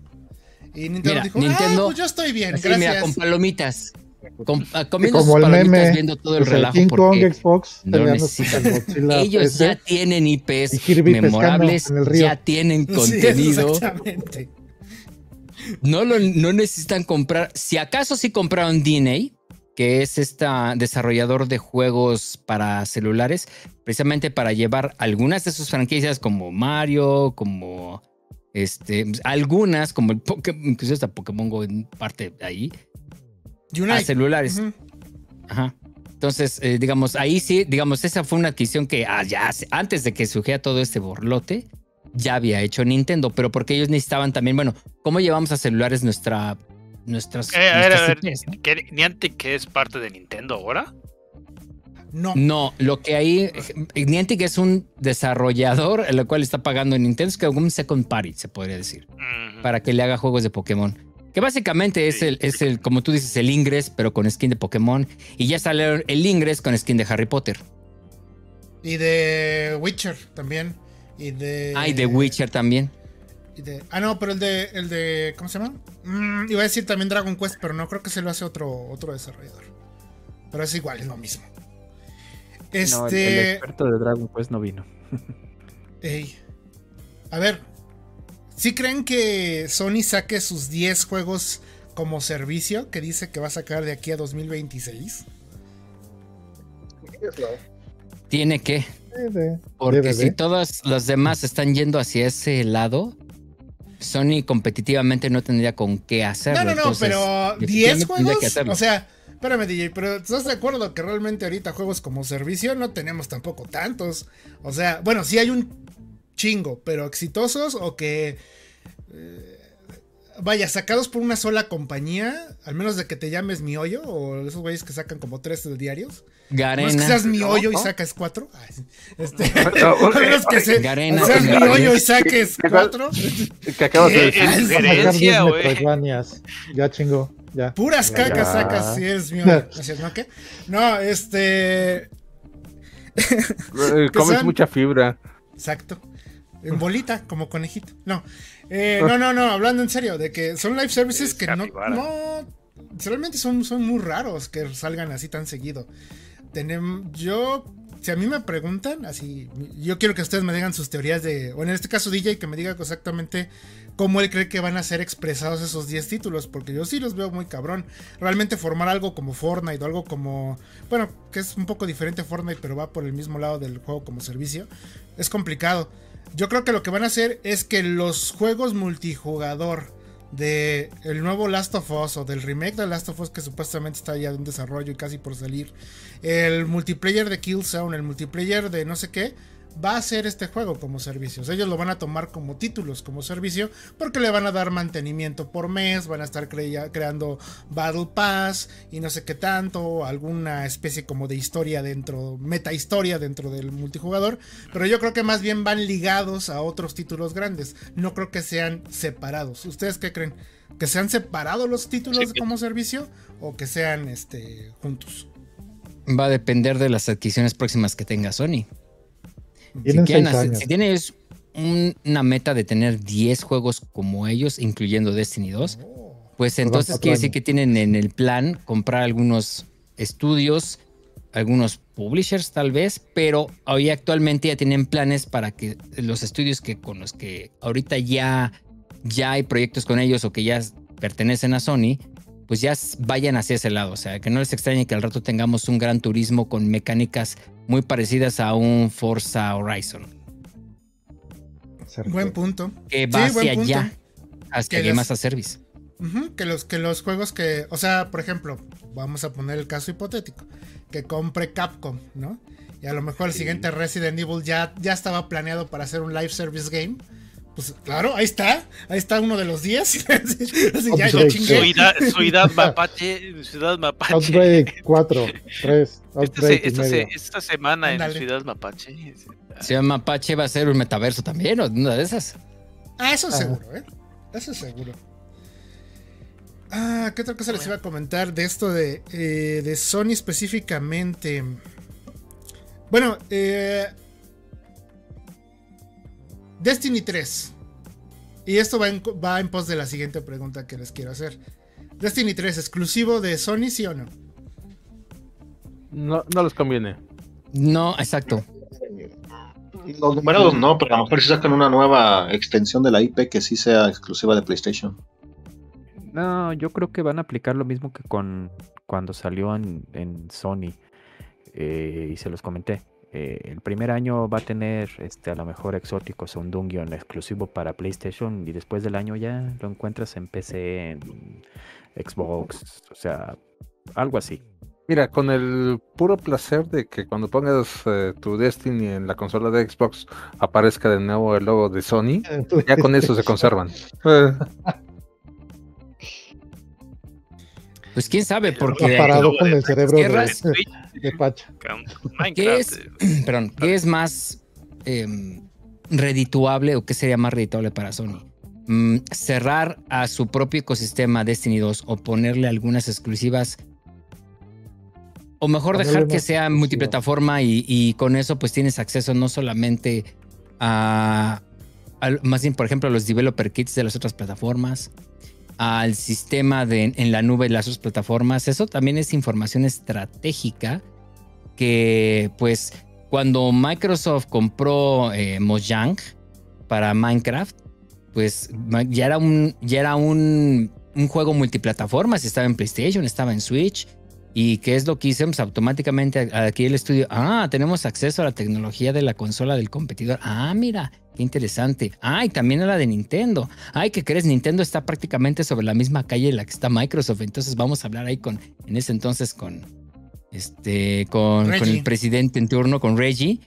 Y Nintendo Mira, dijo, Nintendo- ah, pues yo estoy bien, Así, gracias. mira, con palomitas. Con, ah, comiendo como sus el palomitas meme viendo todo el pues, el relajo King Kong porque Xbox no Godzilla ellos PC. ya tienen IPs memorables, en el río. ya tienen Sí, contenido. exactamente. No, lo, no necesitan comprar. Si acaso sí compraron DNA, que es este desarrollador de juegos para celulares, precisamente para llevar algunas de sus franquicias como Mario, como este, algunas, como el Pokémon, incluso hasta Pokémon Go en parte de ahí, a celulares. Ajá. Entonces, eh, digamos, ahí sí, digamos, esa fue una adquisición que ah, ya antes de que surgiera todo este borlote, ya había hecho Nintendo, pero porque ellos necesitaban también, bueno, ¿cómo llevamos a celulares nuestra, nuestras, Eh, a ver, a ver? ¿que Niantic que es parte de Nintendo ahora? No. No, lo que hay, Niantic es un desarrollador, el cual está pagando en Nintendo, es como un second party, se podría decir, para que le haga juegos de Pokémon. Que básicamente es el, es el, como tú dices, el Ingress, pero con skin de Pokémon. Y ya sale el Ingress con skin de Harry Potter. Y de Witcher también. Y de. Ah, y de Witcher también. Y de- ah, no, pero el de. El de ¿Cómo se llama? Mm, iba a decir también Dragon Quest, pero no creo que se lo hace otro, otro desarrollador. Pero es igual, es lo mismo. No, el, el Este. experto de Dragon Quest no vino. ey. A ver. ¿Sí creen que Sony saque sus 10 juegos como servicio que dice que va a sacar de aquí a 2026? Tiene que. Porque debe si todas las demás están yendo hacia ese lado, Sony competitivamente no tendría con qué hacerlo. No, no, no, Entonces, pero 10 definitivamente tendría juegos. que. O sea, espérame, DJ, pero ¿estás de acuerdo que realmente ahorita juegos como servicio no tenemos tampoco tantos? O sea, bueno, sí hay un chingo, pero exitosos o que. eh, vaya, sacados por una sola compañía, al menos de que te llames mi hoyo, o esos güeyes que sacan como tres diarios. No es que seas Garena. mi hoyo y sacas cuatro. Ay, sí. Este, No, a menos que se- Garena. seas mi hoyo y saques ¿Qué- qué- cuatro. Que acabas de decir. Vamos a sacar 10 Gerencia, güey. Metroidvanias. Ya chingó, ya. Puras Ya. cacas sacas si eres mi hoyo. Así es, ¿no? ¿Qué? No, este. Eh, Comes mucha fibra. Exacto. En bolita, como conejito. No. Eh, no, no, no, hablando en serio, de que son live services Es que no, no. Realmente son, son muy raros que salgan así tan seguido. Tenem, yo. Si a mí me preguntan, así. Yo quiero que ustedes me digan sus teorías de. O en este caso, DJ, que me diga exactamente cómo él cree que van a ser expresados esos 10 títulos. Porque yo sí los veo muy cabrón. Realmente formar algo como Fortnite o algo como. Bueno, que es un poco diferente a Fortnite, pero va por el mismo lado del juego como servicio. Es complicado. Yo creo que lo que van a hacer es que los juegos multijugador de el nuevo Last of Us o del remake de Last of Us que supuestamente está ya en desarrollo y casi por salir, el multiplayer de Killzone, el multiplayer de no sé qué, va a hacer este juego como servicios. Ellos lo van a tomar como títulos, como servicio, porque le van a dar mantenimiento por mes, van a estar creando Battle Pass y no sé qué tanto, alguna especie como de historia dentro, meta historia dentro del multijugador. Pero yo creo que más bien van ligados a otros títulos grandes. No creo que sean separados. ¿Ustedes qué creen? ¿Que sean separados los títulos como servicio o que sean este, juntos? Va a depender de las adquisiciones próximas que tenga Sony. Si, tienes una meta de tener 10 juegos como ellos, incluyendo Destiny 2, pues entonces quiere decir que tienen en el plan comprar algunos estudios, algunos publishers tal vez, pero hoy actualmente ya tienen planes para que los estudios que con los que ahorita ya, ya hay proyectos con ellos o que ya pertenecen a Sony, pues ya vayan hacia ese lado. O sea, que no les extrañe que al rato tengamos un gran turismo con mecánicas muy parecidas a un Forza Horizon. Buen punto. Que va hacia allá, hasta Game as a Service. que, los, que los juegos que, o sea, por ejemplo, vamos a poner el caso hipotético, que compre Capcom, ¿no? Y a lo mejor el siguiente Resident Evil ya, ya estaba planeado para hacer un live service game pues claro, ahí está, ahí está uno de los 10. Ciudad Mapache, Ciudad Mapache. Outbreak 4, 3, Outbreak esta, esta, esta, semana en Ciudad Mapache. Ciudad Mapache va a ser un metaverso también, ¿o una de esas. Ah, eso es seguro, ¿eh? Eso es seguro. Ah, ¿qué otra cosa les iba a comentar de esto de, eh, de Sony específicamente? Bueno, eh, Destiny 3. Y esto va en, va en pos de la siguiente pregunta que les quiero hacer. Destiny 3, ¿exclusivo de Sony, sí o no? No, no les conviene. No, exacto. Los numerados no, pero a lo mejor si sacan una nueva extensión de la IP que sí sea exclusiva de PlayStation. No, yo creo que van a aplicar lo mismo que con cuando salió en, Sony. Eh, y se los comenté. Eh, el primer año va a tener este, a lo mejor exóticos un Dungeon exclusivo para PlayStation y después del año ya lo encuentras en PC, en Xbox, o sea, algo así. Mira, con el puro placer de que cuando pongas eh, tu Destiny en la consola de Xbox aparezca de nuevo el logo de Sony, ya con eso se conservan. Pues quién sabe, porque. Parado con el cerebro de, Pacha. ¿Qué es, perdón, ¿qué es más em, redituable o qué sería más redituable para Sony? Mm, cerrar a su propio ecosistema Destiny 2 o ponerle algunas exclusivas. O mejor dejar que sea multiplataforma y, con eso pues tienes acceso no solamente a, a, más bien por ejemplo a los developer kits de las otras plataformas, al sistema de, en la nube las otras plataformas. Eso también es información estratégica que pues cuando Microsoft compró eh, Mojang para Minecraft, pues ya era un, ya era un, un juego multiplataformas, estaba en PlayStation, estaba en Switch. ¿Y qué es lo que hicimos? Automáticamente aquí el estudio, ah, tenemos acceso a la tecnología de la consola del competidor. Ah, mira, Qué interesante. Ay, también a la de Nintendo. Ay, ¿qué crees? Nintendo está prácticamente sobre la misma calle en la que está Microsoft. Entonces vamos a hablar ahí con, en ese entonces con, este, con, el presidente en turno, con Reggie.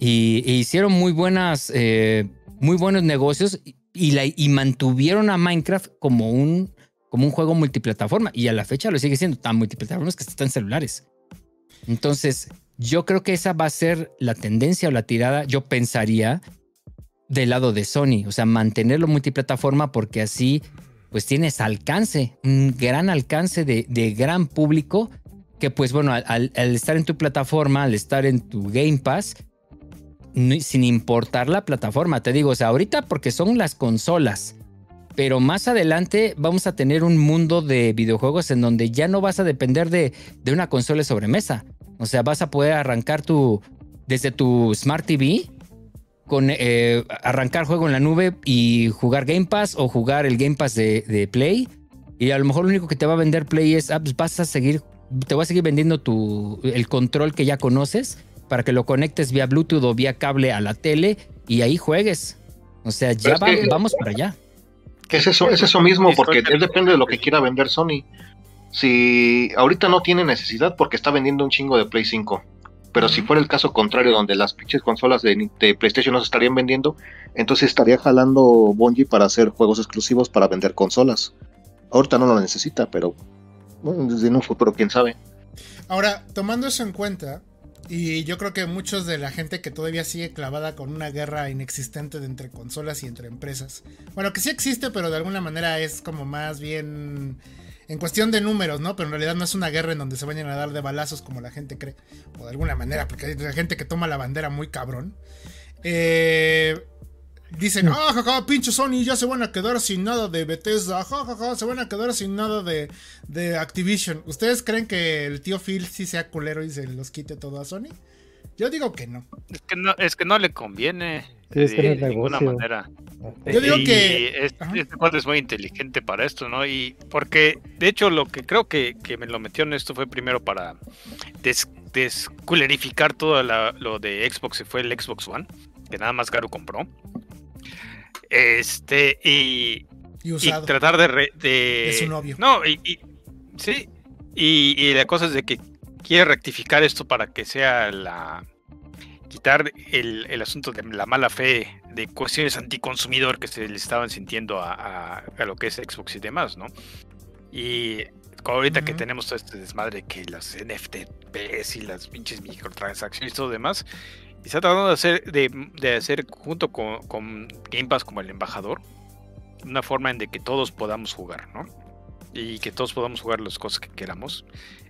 Y, e hicieron muy buenas, eh, muy buenos negocios y, la, y mantuvieron a Minecraft como un, como un juego multiplataforma. Y a la fecha lo sigue siendo tan multiplataforma que está en celulares. Entonces, yo creo que esa va a ser la tendencia o la tirada. Yo pensaría del lado de Sony, o sea, mantenerlo multiplataforma porque así pues tienes alcance, un gran alcance de, gran público que pues bueno, al, estar en tu plataforma, al estar en tu Game Pass, sin importar la plataforma, te digo, o sea, ahorita porque son las consolas, pero más adelante vamos a tener un mundo de videojuegos en donde ya no vas a depender de, de una consola de sobremesa, o sea, vas a poder arrancar tu, desde tu Smart TV, con eh, arrancar juego en la nube y jugar Game Pass o jugar el Game Pass de, Play. Y a lo mejor lo único que te va a vender Play es, ah, pues vas a seguir, te va a seguir vendiendo tu, el control que ya conoces para que lo conectes vía Bluetooth o vía cable a la tele y ahí juegues. O sea, ya vamos para allá. Es eso, es eso mismo, porque depende de lo que quiera vender Sony. Si ahorita no tiene necesidad porque está vendiendo un chingo de Play 5 Pero si fuera el caso contrario, donde las pinches consolas de, de PlayStation no se estarían vendiendo, entonces estaría jalando Bungie para hacer juegos exclusivos para vender consolas. Ahorita no lo necesita, pero bueno, desde en un futuro, quién sabe. Ahora, tomando eso en cuenta, y yo creo que muchos de la gente que todavía sigue clavada con una guerra inexistente de entre consolas y entre empresas. Bueno, que sí existe, pero de alguna manera es como más bien en cuestión de números, ¿no? Pero en realidad no es una guerra en donde se vayan a dar de balazos como la gente cree. O de alguna manera, porque hay gente que toma la bandera muy cabrón. Eh, Dicen, ah, jaja, pinche Sony, ya se van a quedar sin nada de Bethesda, jajaja, se van a quedar sin nada de, de Activision. ¿Ustedes creen que el tío Phil sí sea culero y se los quite todo a Sony? Yo digo que no. Es que no, es que no le conviene Sí, es que no de ninguna manera. Yo digo Y que- este cuate es muy inteligente para esto, ¿no? Y porque, de hecho, lo que creo que, que me lo metió en esto fue primero para des, desculerificar todo la- lo de Xbox y fue el Xbox One, que nada más Garu compró. Este, y, Y y usado. tratar de, re- de- De su novio. No, y, y- sí. Y, y la cosa es de que quiere rectificar esto para que sea la quitar el, el asunto de la mala fe de cuestiones anticonsumidor que se le estaban sintiendo a, a- a lo que es Xbox y demás, ¿no? Y ahorita que tenemos todo este desmadre que las NFTs y las pinches microtransacciones y todo lo demás, está tratando de hacer, de, de hacer junto con, con Game Pass como el embajador, una forma en de que todos podamos jugar, ¿no? Y que todos podamos jugar las cosas que queramos.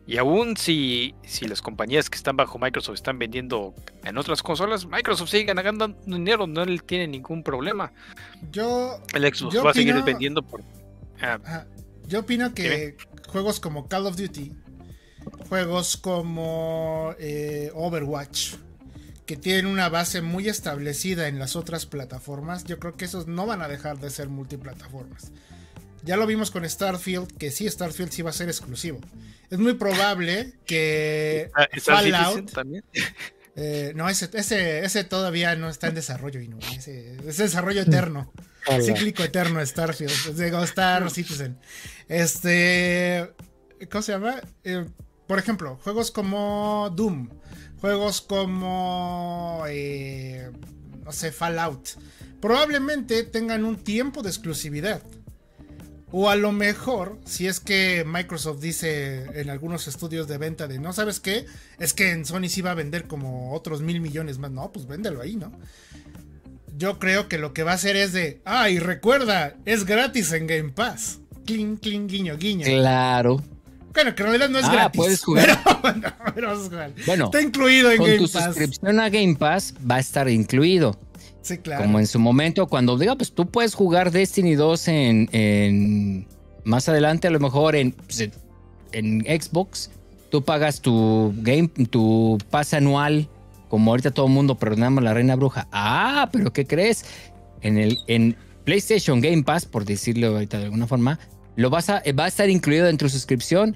Y aún si, si las compañías que están bajo Microsoft están vendiendo en otras consolas, Microsoft sigue ganando dinero, no le tiene ningún problema. Yo, El Xbox Yo va a seguir opino- vendiendo por... Ah, yo opino que juegos como Call of Duty, juegos como eh, Overwatch, que tienen una base muy establecida en las otras plataformas, yo creo que esos no van a dejar de ser multiplataformas. Ya lo vimos con Starfield, que sí, Starfield sí va a ser exclusivo. Es muy probable que ah, Fallout también. Eh, no, ese, ese, ese todavía no está en desarrollo, y no, ese, ese desarrollo eterno, cíclico eterno, Starfield, digo, Star Citizen. Este, ¿cómo se llama? Eh, por ejemplo, juegos como Doom, juegos como, eh, no sé, Fallout, probablemente tengan un tiempo de exclusividad. O a lo mejor, si es que Microsoft dice en algunos estudios de venta de no sabes qué, es que en Sony sí va a vender como otros mil millones más. No, pues véndelo ahí, ¿no? Yo creo que lo que va a hacer es de, ah, y recuerda, es gratis en Game Pass. Cling, cling, guiño, guiño. Claro. Bueno, que en realidad no es Ah, gratis. puedes jugar. Pero, no, pero vamos a jugar. Bueno, Está incluido en con Game tu Pass. suscripción a Game Pass va a estar incluido. Sí, claro. Como en su momento, cuando diga, pues tú puedes jugar Destiny 2 en, en- más adelante, a lo mejor en, pues, en- en Xbox, tú pagas tu game, tu pase anual, como ahorita todo el mundo perdonamos la reina bruja. Ah, pero ¿qué crees? En el en PlayStation Game Pass, por decirlo ahorita de alguna forma, lo vas a, va a estar incluido en tu suscripción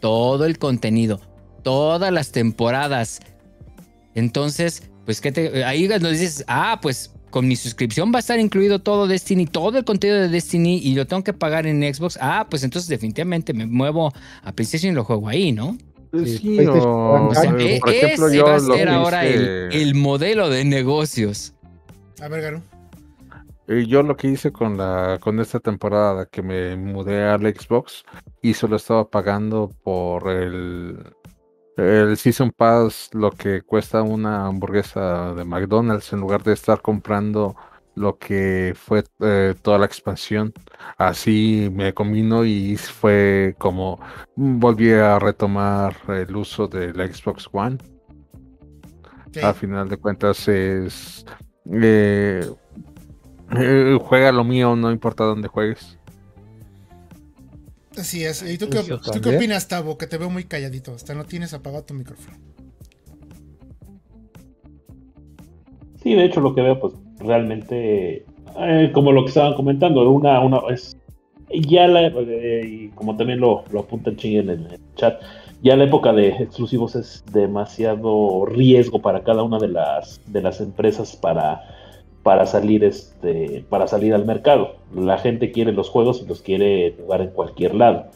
todo el contenido, todas las temporadas. Entonces, pues que te, ahí nos dices, ah, pues con mi suscripción va a estar incluido todo Destiny, todo el contenido de Destiny y lo tengo que pagar en Xbox. Ah, pues entonces definitivamente me muevo a PlayStation y lo juego ahí, ¿no? Sí, Sí, PlayStation o, One O sea, por ejemplo, ese yo va a ser ahora el, el modelo de negocios. A ver, Garu. Eh, Yo lo que hice con la con esta temporada que me mudé al Xbox y solo estaba pagando por el el Season Pass lo que cuesta una hamburguesa de McDonald's en lugar de estar comprando lo que fue eh, toda la expansión. Así me combino y fue como volví a retomar el uso del Xbox One. A final de cuentas es eh, eh, juega lo mío, no importa dónde juegues. Así es. ¿Y tú qué, tú qué opinas, Tavo? Que te veo muy calladito. Hasta no tienes apagado tu micrófono. Sí, de hecho lo que veo, pues realmente, eh, como lo que estaban comentando, una, una es ya la, eh, y como también lo, lo apunta el ching en el chat, ya la época de exclusivos es demasiado riesgo para cada una de las de las empresas para para salir este para salir al mercado. La gente quiere los juegos y los quiere jugar en cualquier lado.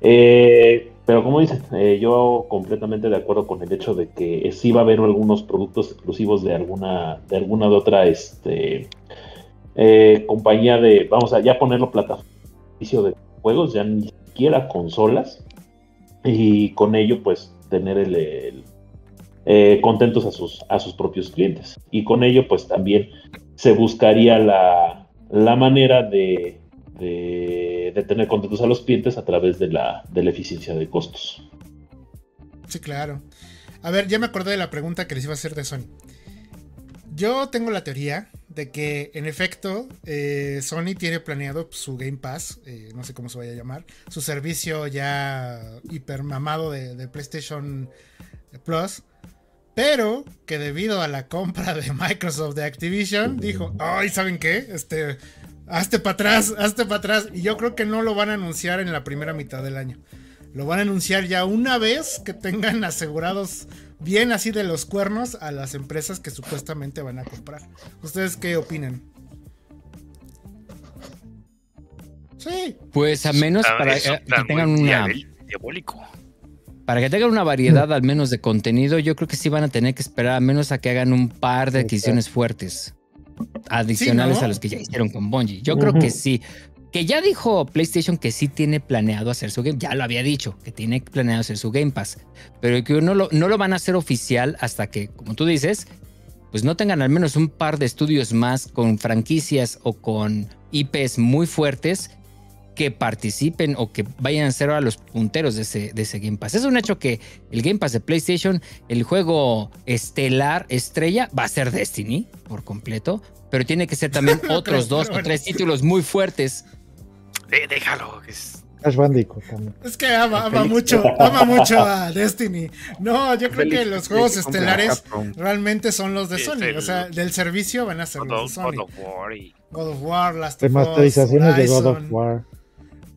Eh, Pero como dicen, eh, yo completamente de acuerdo con el hecho de que sí va a haber algunos productos exclusivos de alguna de alguna de otra este, eh, compañía de, vamos a ya ponerlo plataforma de juegos, ya ni siquiera consolas, y con ello pues tener el, contentos a sus, a sus propios clientes. Y con ello pues también se buscaría la, la manera de, de, tener contentos a los clientes a través de la, de la eficiencia de costos. Sí, claro. A ver, ya me acordé de la pregunta que les iba a hacer de Sony. Yo tengo la teoría de que, en efecto, eh, Sony tiene planeado su Game Pass, eh, no sé cómo se vaya a llamar, su servicio ya hipermamado de, de PlayStation Plus, pero que debido a la compra de Microsoft de Activision, dijo, ay, ¿saben qué? Este, hazte para atrás, hazte para atrás. Y yo creo que no lo van a anunciar en la primera mitad del año. Lo van a anunciar ya una vez que tengan asegurados bien así de los cuernos a las empresas que supuestamente van a comprar. ¿Ustedes qué opinan? Sí. Pues a menos Está- para eh, que tengan una diabólico. Para que tengan una variedad al menos de contenido, yo creo que sí van a tener que esperar a menos a que hagan un par de adquisiciones fuertes adicionales Sí, ¿no? a los que ya hicieron con Bungie. Yo creo que sí. Que ya dijo PlayStation que sí tiene planeado hacer su game, ya lo había dicho, que tiene planeado hacer su Game Pass, pero que no lo, no lo van a hacer oficial hasta que, como tú dices, pues no tengan al menos un par de estudios más con franquicias o con IPs muy fuertes que participen o que vayan a ser ahora los punteros de ese, de ese Game Pass. Es un hecho que el Game Pass de PlayStation, el juego estelar, estrella, va a ser Destiny por completo, pero tiene que ser también otros dos o tres títulos muy fuertes. De- déjalo. que es- Crash Bandicoot también. Es que ama, mucho, ama mucho a Destiny. No, yo creo que los juegos estelares realmente son los de Sony. O sea, del servicio van a ser los de Sony. God of War y- God of War, Last of Us, Remasterizaciones de God of. War.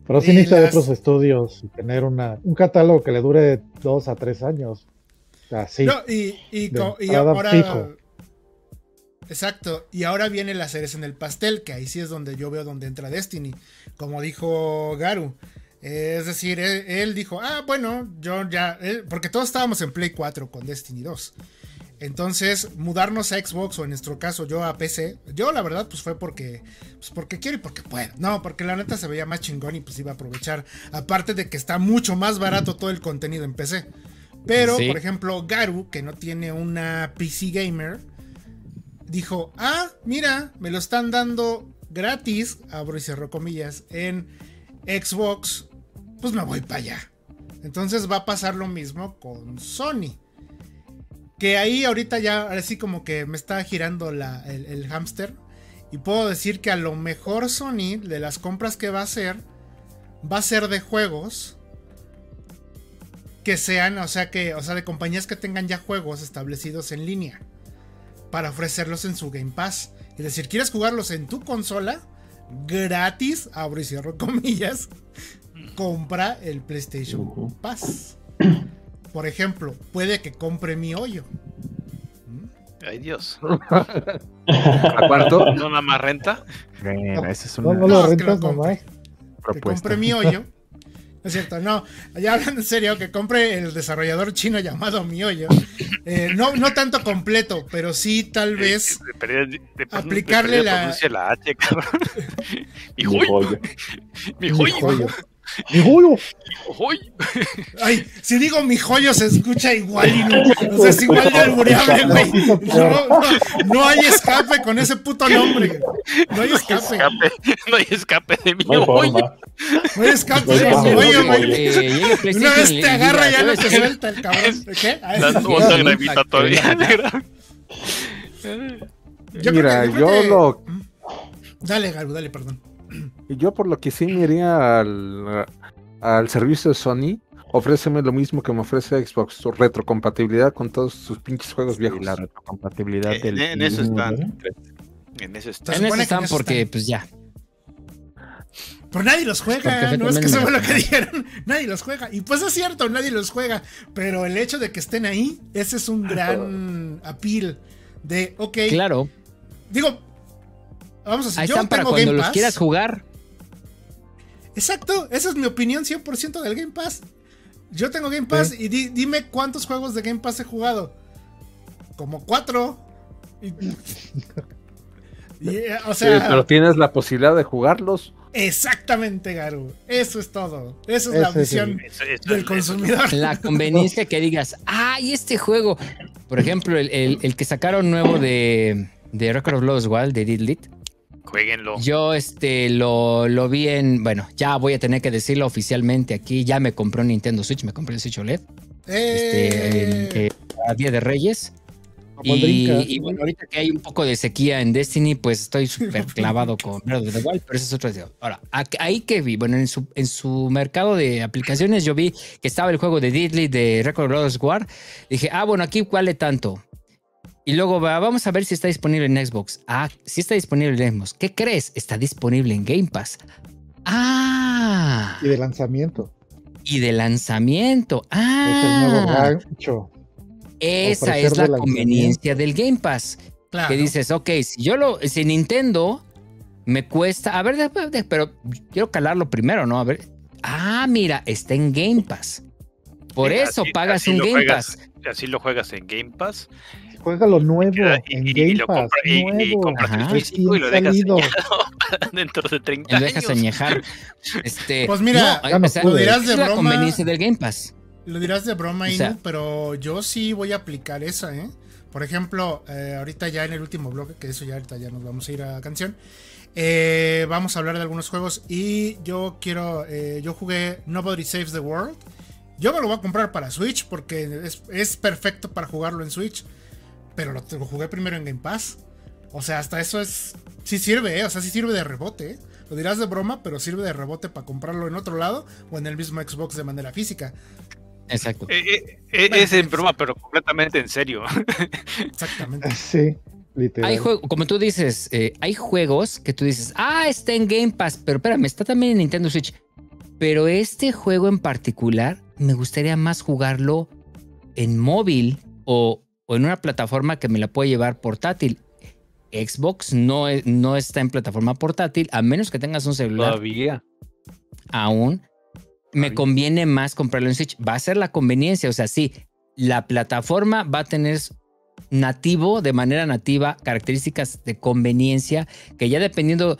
Pero sí necesita de las- otros estudios y tener una, un catálogo que le dure dos a tres años. Así. No, y, De ahora. fijo. Exacto. Y ahora viene la cereza en el pastel, que ahí sí es donde yo veo donde entra Destiny. Como dijo Garu. Eh, es decir, él, él dijo, ah, bueno, yo ya. él- porque todos estábamos en Play 4 con Destiny 2. Entonces, mudarnos a Xbox o en nuestro caso yo a PC, yo la verdad pues fue porque pues porque quiero y porque puedo. No, porque la neta se veía más chingón y pues iba a aprovechar. Aparte de que está mucho más barato todo el contenido en PC. Pero, Sí. por ejemplo, Garu, que no tiene una PC gamer, dijo, ah, mira, me lo están dando gratis, abro y cierro comillas, en Xbox, pues me voy para allá. Entonces va a pasar lo mismo con Sony. Que ahí ahorita ya, así como que me está girando la- el, el hámster. Y puedo decir que a lo mejor Sony, de las compras que va a hacer, va a ser de juegos que sean, o sea, que, o sea, de compañías que tengan ya juegos establecidos en línea para ofrecerlos en su Game Pass. Es decir, ¿quieres jugarlos en tu consola? Gratis, abro y cierro comillas. Compra el PlayStation. Pass. Por ejemplo, puede que compre mi hoyo. Ay, Dios. ¿A cuánto? ¿No nada más renta? Bueno, esa es No, una no No, lo rentas compre. nomás. Que propuesta. compre mi hoyo. No es cierto, no. Ya hablando en serio, que compre el desarrollador chino llamado Mi Hoyo. Eh, no, no tanto completo, pero sí tal vez De perdida- de- de- de aplicarle la- la H, cabrón. Mi Mi joy, joyo. mi Mi joy, joyo. ¡Mi joyo! joy. Ay, si digo mi joyo se escucha igual y no. O sea, es igual de albureable, güey. No, no, no hay escape con ese puto nombre. No hay No hay escape. no hay escape de mi No hay joy. forma. No hay escape de mi hay güey. Eh, Una vez te agarra ya no te "¿Sabes qué? suelta el cabrón. ¿Qué? La sí. onda gravitatoria. Mira, yo lo Dale, Garu, dale, perdón. Yo por lo que sí me iría al, al servicio de Sony, ofréceme lo mismo que me ofrece Xbox, su retrocompatibilidad con todos sus pinches juegos Y viejos. la retrocompatibilidad En, del en eso están. En eso están. En eso están porque, están. pues ya. Pero nadie los juega, Porque no es que eso lo que dijeron. Nadie los juega. Y pues es cierto, nadie los juega. Pero el hecho de que estén ahí, ese es un gran appeal. De, ok, Claro, digo, vamos a decir, ahí yo están para tengo cuando Game los Pass. quieras jugar. Exacto, esa es mi opinión 100% del Game Pass. Yo tengo Game Pass y di- dime cuántos juegos de Game Pass he jugado. Como cuatro. Y- y, eh, Sí, pero tienes la posibilidad de jugarlos. exactamente, Garu. Eso es todo. Eso es la Ese es el- visión del consumidor. La conveniencia que digas, ay, este juego. Por ejemplo, el, el- el que sacaron nuevo de, de Record of Lost Wild, de Didlit. Jueguenlo. Yo este lo, lo vi en. Bueno, ya voy a tener que decirlo oficialmente aquí. Ya me compré un Nintendo Switch, me compré el Switch OLED. Este, Eh, el que- a Día de Reyes. Y, bueno, ahorita que hay un poco de sequía en Destiny, pues estoy súper clavado con Breath of the Wild, pero eso es otro video. Ahora, ahí que vi, bueno, en su, en su mercado de aplicaciones yo vi que estaba el juego de Diddley de Record of Lost War. Dije, ah, bueno, aquí vale tanto. Y luego va, vamos a ver si está disponible en Xbox. Ah, sí está disponible en Xbox. ¿Qué crees? Está disponible en Game Pass. Ah, Y de lanzamiento. y de lanzamiento. Es el nuevo Ah, rancho. esa es la de conveniencia del Game Pass. claro. Que dices, ok, si yo lo, si Nintendo me cuesta, a ver, de- de- pero quiero calarlo primero, ¿no? A ver. Ah, mira, está en Game Pass. Por Sí, eso así- pagas así un Game juegas. Pass. Así lo juegas en Game Pass. Juega lo nuevo y- en y- y Game lo Pass. compra- y- y el físico lo dejas dentro de 30 Y lo años. dejas añejar. Este, Pues mira, no, ya no o sea, pude. Lo dirás es de la broma. conveniencia del Game Pass. Lo dirás de broma, O Inu, sea- pero yo sí voy a aplicar esa, ¿eh? Por ejemplo, eh, ahorita ya en el último bloque, que eso ya ahorita ya nos vamos a ir a canción, eh, vamos a hablar de algunos juegos y yo quiero, eh, yo jugué Nobody Saves the World. Yo me lo voy a comprar para Switch porque es, es perfecto para jugarlo en Switch, pero lo, lo jugué primero en Game Pass. O sea, hasta eso es, sí sirve, ¿eh? O sea, sí sirve de rebote, ¿eh? Lo dirás de broma, pero sirve de rebote para comprarlo en otro lado o en el mismo Xbox de manera física. Exacto. Eh, eh, eh, es en broma, pero completamente en serio. Exactamente. Sí, literal. Hay como tú dices, eh, hay juegos que tú dices, ah, está en Game Pass, pero espérame, está también en Nintendo Switch. Pero este juego en particular, me gustaría más jugarlo en móvil o, o en una plataforma que me la pueda llevar portátil. Xbox no, es- no está en plataforma portátil, a menos que tengas un celular Todavía. aún. Me conviene más comprarlo en Switch. Va a ser la conveniencia, o sea, sí, la plataforma va a tener nativo, de manera nativa, características de conveniencia, que ya dependiendo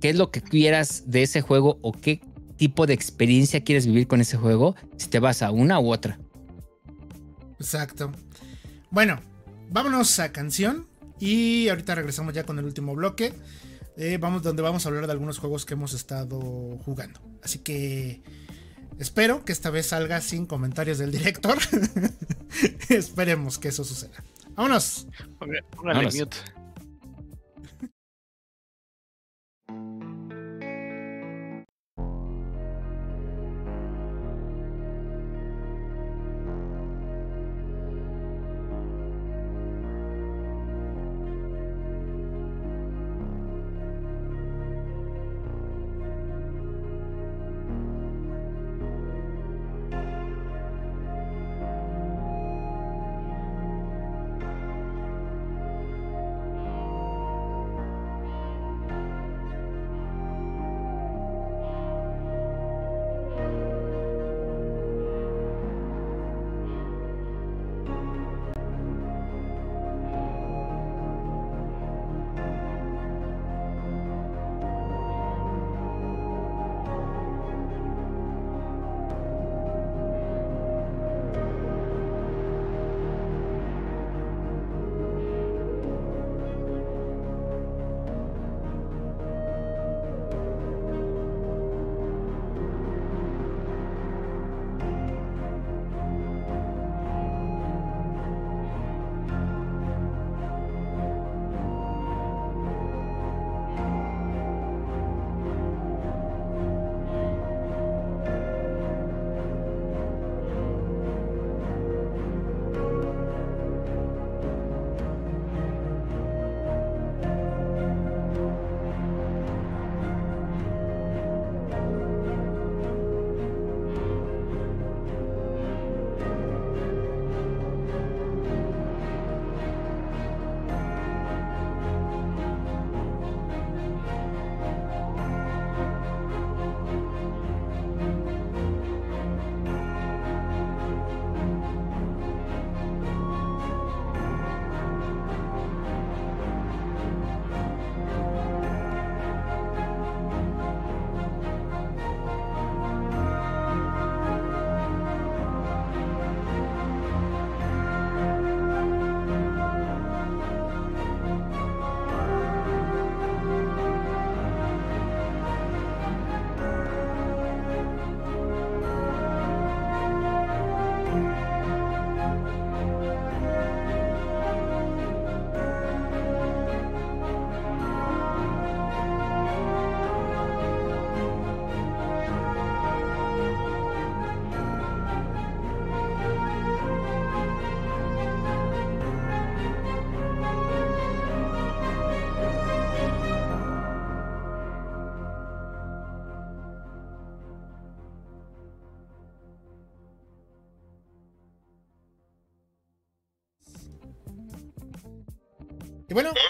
qué es lo que quieras de ese juego o qué tipo de experiencia quieres vivir con ese juego, si te vas a una u otra. Exacto. Bueno, vámonos a canción. Y ahorita regresamos ya con el último bloque. Eh, vamos donde vamos a hablar de algunos juegos que hemos estado jugando. Así que espero que esta vez salga sin comentarios del director. Esperemos que eso suceda. Vámonos. Póngale Vámonos.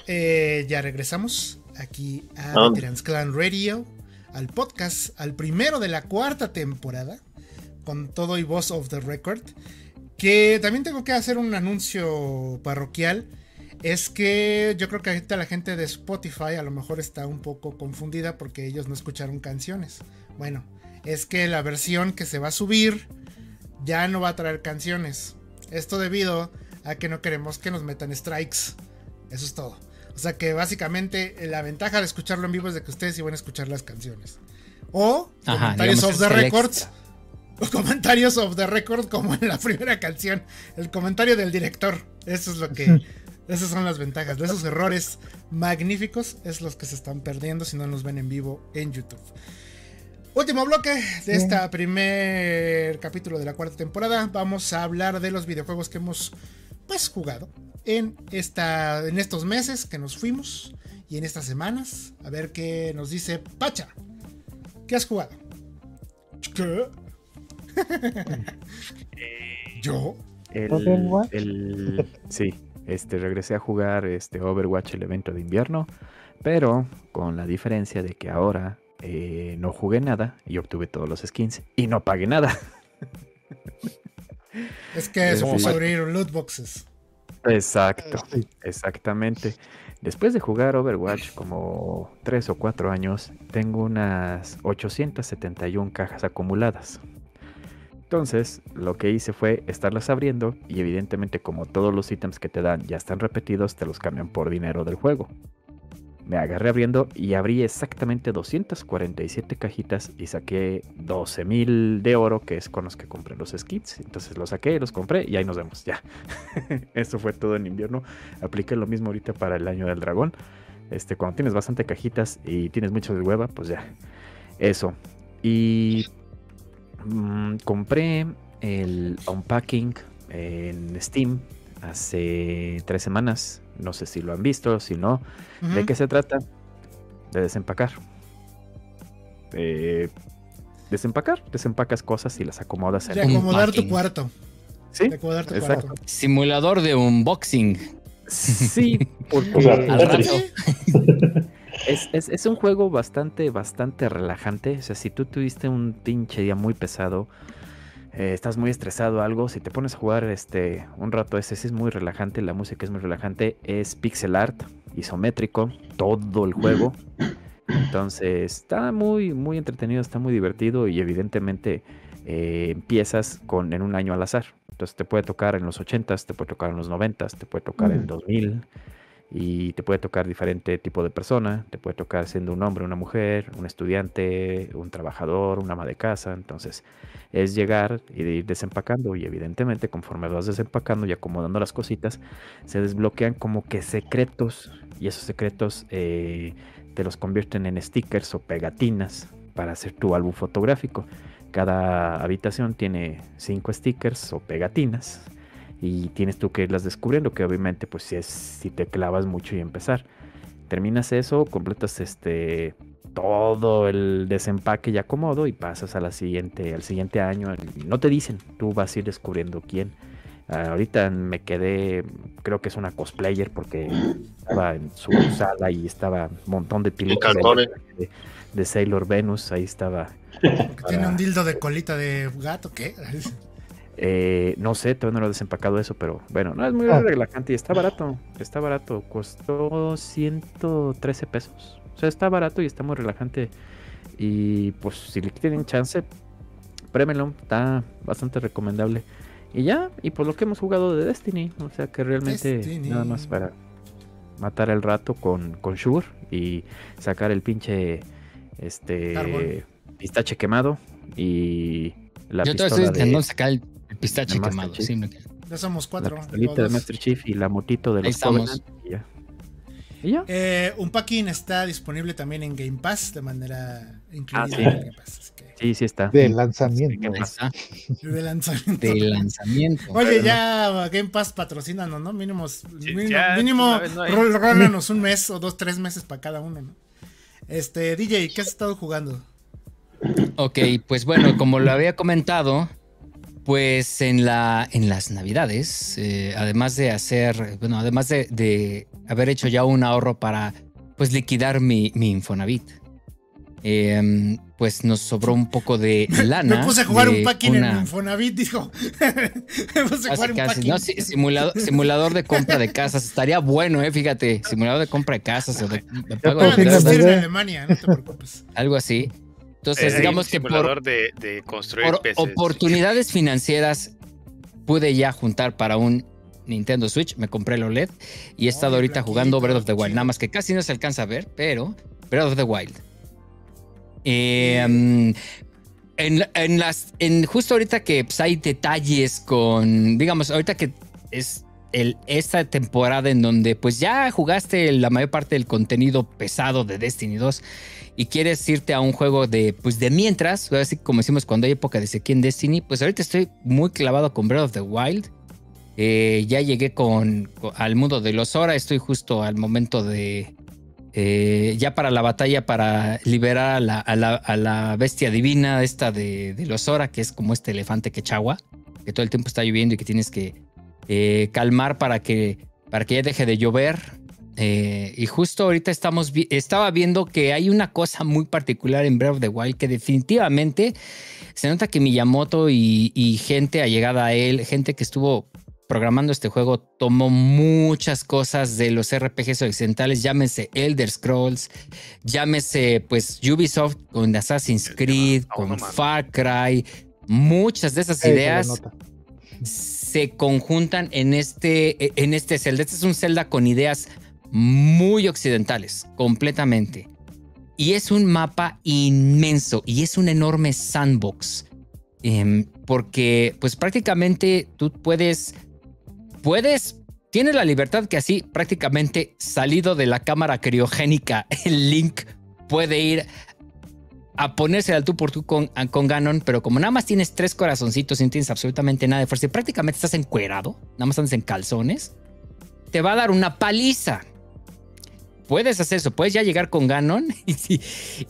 Eh, ya regresamos aquí a Ah. Veterans Clan Radio, al podcast, al primero de la cuarta temporada, con todo y voz of the record. Que también tengo que hacer un anuncio parroquial. Es que yo creo que ahorita la gente de Spotify a lo mejor está un poco confundida porque ellos no escucharon canciones. Bueno, es que la versión que se va a subir ya no va a traer canciones. Esto debido a que no queremos que nos metan strikes. Eso es todo. O sea que básicamente eh, la ventaja de escucharlo en vivo es de que ustedes iban a escuchar las canciones. O Ajá, comentarios off the records. extra. O comentarios off the record como en la primera canción. El comentario del director. Eso es lo que... Esas son las ventajas. De esos errores magníficos es los que se están perdiendo si no nos ven en vivo en YouTube. Último bloque de este primer capítulo de la cuarta temporada. Vamos a hablar de los videojuegos que hemos pues jugado en, esta, en estos meses que nos fuimos y en estas semanas. A ver qué nos dice Pacha. ¿Qué has jugado? ¿Qué? ¿Yo? El, sí, este, regresé a jugar este Overwatch, el evento de invierno, pero con la diferencia de que ahora eh, no jugué nada y obtuve todos los skins y no pagué nada. Es que Sí. somos abrir loot boxes. Exacto, Sí. exactamente. Después de jugar Overwatch como 3 o 4 años, tengo unas 871 cajas acumuladas. Entonces, lo que hice fue estarlas abriendo y evidentemente como todos los ítems que te dan ya están repetidos, te los cambian por dinero del juego. Me agarré abriendo y abrí exactamente 247 cajitas y saqué 12.000 de oro, que es con los que compré los skins. Entonces los saqué, los compré y ahí nos vemos, ya. Eso fue todo en invierno. Apliqué lo mismo ahorita para el año del dragón. Este, cuando tienes bastante cajitas y tienes mucho de hueva, pues ya. Eso. Y mm, compré el unpacking en Steam hace tres semanas. No sé si lo han visto, si no. ¿De qué se trata? De desempacar. Eh, desempacar, desempacas cosas y las acomodas en De Un acomodar tu cuarto. ¿Sí? De acomodar tu Exacto. cuarto. Simulador de unboxing. Sí, porque O sea, Al Tetris. rato. es, es- es un juego bastante, bastante relajante. O sea, si tú tuviste un pinche día muy pesado, eh, estás muy estresado o algo, si te pones a jugar este un rato ese, es muy relajante, la música es muy relajante, es pixel art, isométrico, todo el juego. Entonces, está muy, muy entretenido, está muy divertido y evidentemente eh, empiezas con en un año al azar. Entonces te puede tocar en los 80s, te puede tocar en los 90s, te puede tocar en Mm. 2000 y te puede tocar diferente tipo de persona, te puede tocar siendo un hombre, una mujer, un estudiante, un trabajador, una ama de casa, entonces es llegar y ir desempacando y evidentemente conforme vas desempacando y acomodando las cositas, se desbloquean como que secretos y esos secretos eh, te los convierten en stickers o pegatinas para hacer tu álbum fotográfico. Cada habitación tiene cinco stickers o pegatinas y tienes tú que irlas descubriendo, que obviamente pues si es si te clavas mucho y empezar. Terminas eso, completas este todo el desempaque y acomodo y pasas a la siguiente, al siguiente año. No te dicen, tú vas a ir descubriendo quién. Ah, ahorita me quedé, creo que es una cosplayer porque estaba en su sala y estaba un montón de pilotos calzones. de, de Sailor Venus, ahí estaba. Tiene un dildo de colita de gato, ¿qué? Eh, no sé, todavía no lo he desempacado eso, pero bueno, no es muy Ah. relajante y está barato. Está barato, costó 113 pesos. O sea, está barato y está muy relajante. Y pues si le tienen chance, prémelo, está bastante recomendable. Y ya, y por lo que hemos jugado de Destiny, o sea que realmente Destiny. nada más para matar el rato con, con Shure y sacar el pinche este pistache quemado y la Yo pistola estoy de- intentando sacar el pistache de Master quemado. Sí, me- Ya somos la cuatro. pistolita o de. Master Chief y la motito de Ahí los estamos. Y ya. Y ya. Eh, un packing está disponible también en Game Pass de manera incluida Ah, sí. en Game Pass. así que, Sí, sí está. De lanzamiento. De lanzamiento. de lanzamiento. Oye, ya Game Pass patrocínanos, ¿no? Mínimo, mínimo, ya, mínimo una vez no hay. rol- rólanos un mes o dos, tres meses para cada uno, ¿no? Este, DJ, ¿qué has estado jugando? Ok, pues bueno, como lo había comentado, pues en, la, en las navidades, eh, además de hacer, bueno, además de, de haber hecho ya un ahorro para pues liquidar mi, mi Infonavit. Em, pues nos sobró un poco de lana. Me puse a jugar un de packing una- en Infonavit, dijo. Me puse a Casi, jugar un packing. ¿no? Sí, simulador, simulador de compra de casas. Estaría bueno, eh, fíjate. Simulador de compra de casas o de, de pago de mandé. Alemania, no te preocupes. algo así. Entonces, Eh, digamos un que por, simulador de, de construir por peces. oportunidades financieras pude ya juntar para un Nintendo Switch. Me compré el OLED y he estado ahorita jugando Breath of the Wild. chido. Nada más que casi no se alcanza a ver, pero Breath of the Wild. Eh, mm, en, en las, en justo ahorita que pues, hay detalles con, digamos, ahorita que es esta temporada en donde pues ya jugaste la mayor parte del contenido pesado de Destiny 2 y quieres irte a un juego de, pues de mientras, así como decimos cuando hay época de sequía en Destiny, pues ahorita estoy muy clavado con Breath of the Wild. Eh, ya llegué con, al mundo de los Hora, estoy justo al momento de, eh, ya para la batalla para liberar a la, a la- a la bestia divina esta de, de los Hora, que es como este elefante que chagua, que todo el tiempo está lloviendo y que tienes que eh, calmar para que, para que ya deje de llover. Eh, y justo ahorita estamos vi- estaba viendo que hay una cosa muy particular en Breath of the Wild que definitivamente se nota que Miyamoto y, y gente allegada a él, gente que estuvo programando este juego, tomó muchas cosas de los RPGs occidentales, llámese Elder Scrolls, llámese pues Ubisoft con Assassin's El Creed, con. Far Cry, muchas de esas ideas. Se conjuntan en este, en este Zelda. Este es un Zelda con ideas muy occidentales, completamente. Y es un mapa inmenso y es un enorme sandbox. Em, porque pues prácticamente tú puedes, puedes, tienes la libertad que así prácticamente salido de la cámara criogénica, el Link puede ir a ponerse al tú por tú con, con Ganon, pero como nada más tienes tres corazoncitos y no tienes absolutamente nada de fuerza y prácticamente estás encuerado, nada más andas en calzones, te va a dar una paliza. Puedes hacer eso, puedes ya llegar con Ganon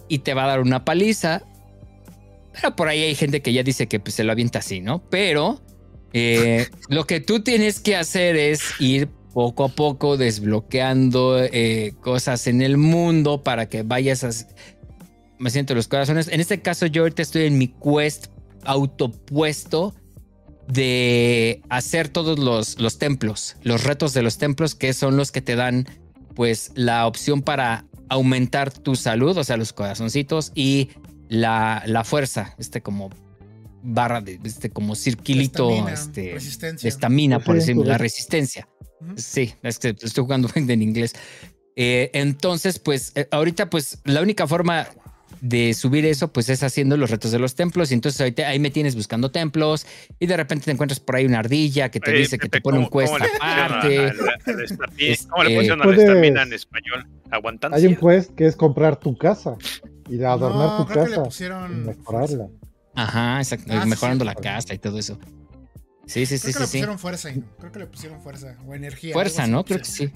y, te va a dar una paliza. Pero por ahí hay gente que ya dice que pues, se lo avienta así, ¿no? Pero eh, lo que tú tienes que hacer es ir poco a poco desbloqueando eh, cosas en el mundo para que vayas a, me siento los corazones. En este caso, yo ahorita estoy en mi quest autopuesto de hacer todos los, los templos, los retos de los templos, que son los que te dan, pues, la opción para aumentar tu salud, o sea, los corazoncitos y la, la fuerza, este como barra de este como circulito, Estamina, este, resistencia. de estamina, por decirlo, la resistencia. Sí, es que estoy jugando en inglés. Eh, entonces, pues eh, ahorita, pues la única forma de subir eso, pues es haciendo los retos de los templos. Y entonces ahorita ahí me tienes buscando templos y de repente te encuentras por ahí una ardilla que te Oye, dice que Pepe, te pone un ¿cómo- quest aparte. ¿Cómo le Este, pusieron a la estamina en español? Aguantando. Hay un quest que es comprar tu casa y adornar No, tu creo que le casa y pusieron mejorarla. Ajá, exacto, Ah, sí, mejorando sí. la casa y todo eso. Sí, sí, Creo sí, que sí, le sí. pusieron fuerza y creo que le pusieron fuerza o energía. Fuerza, ¿no? Creo que sí.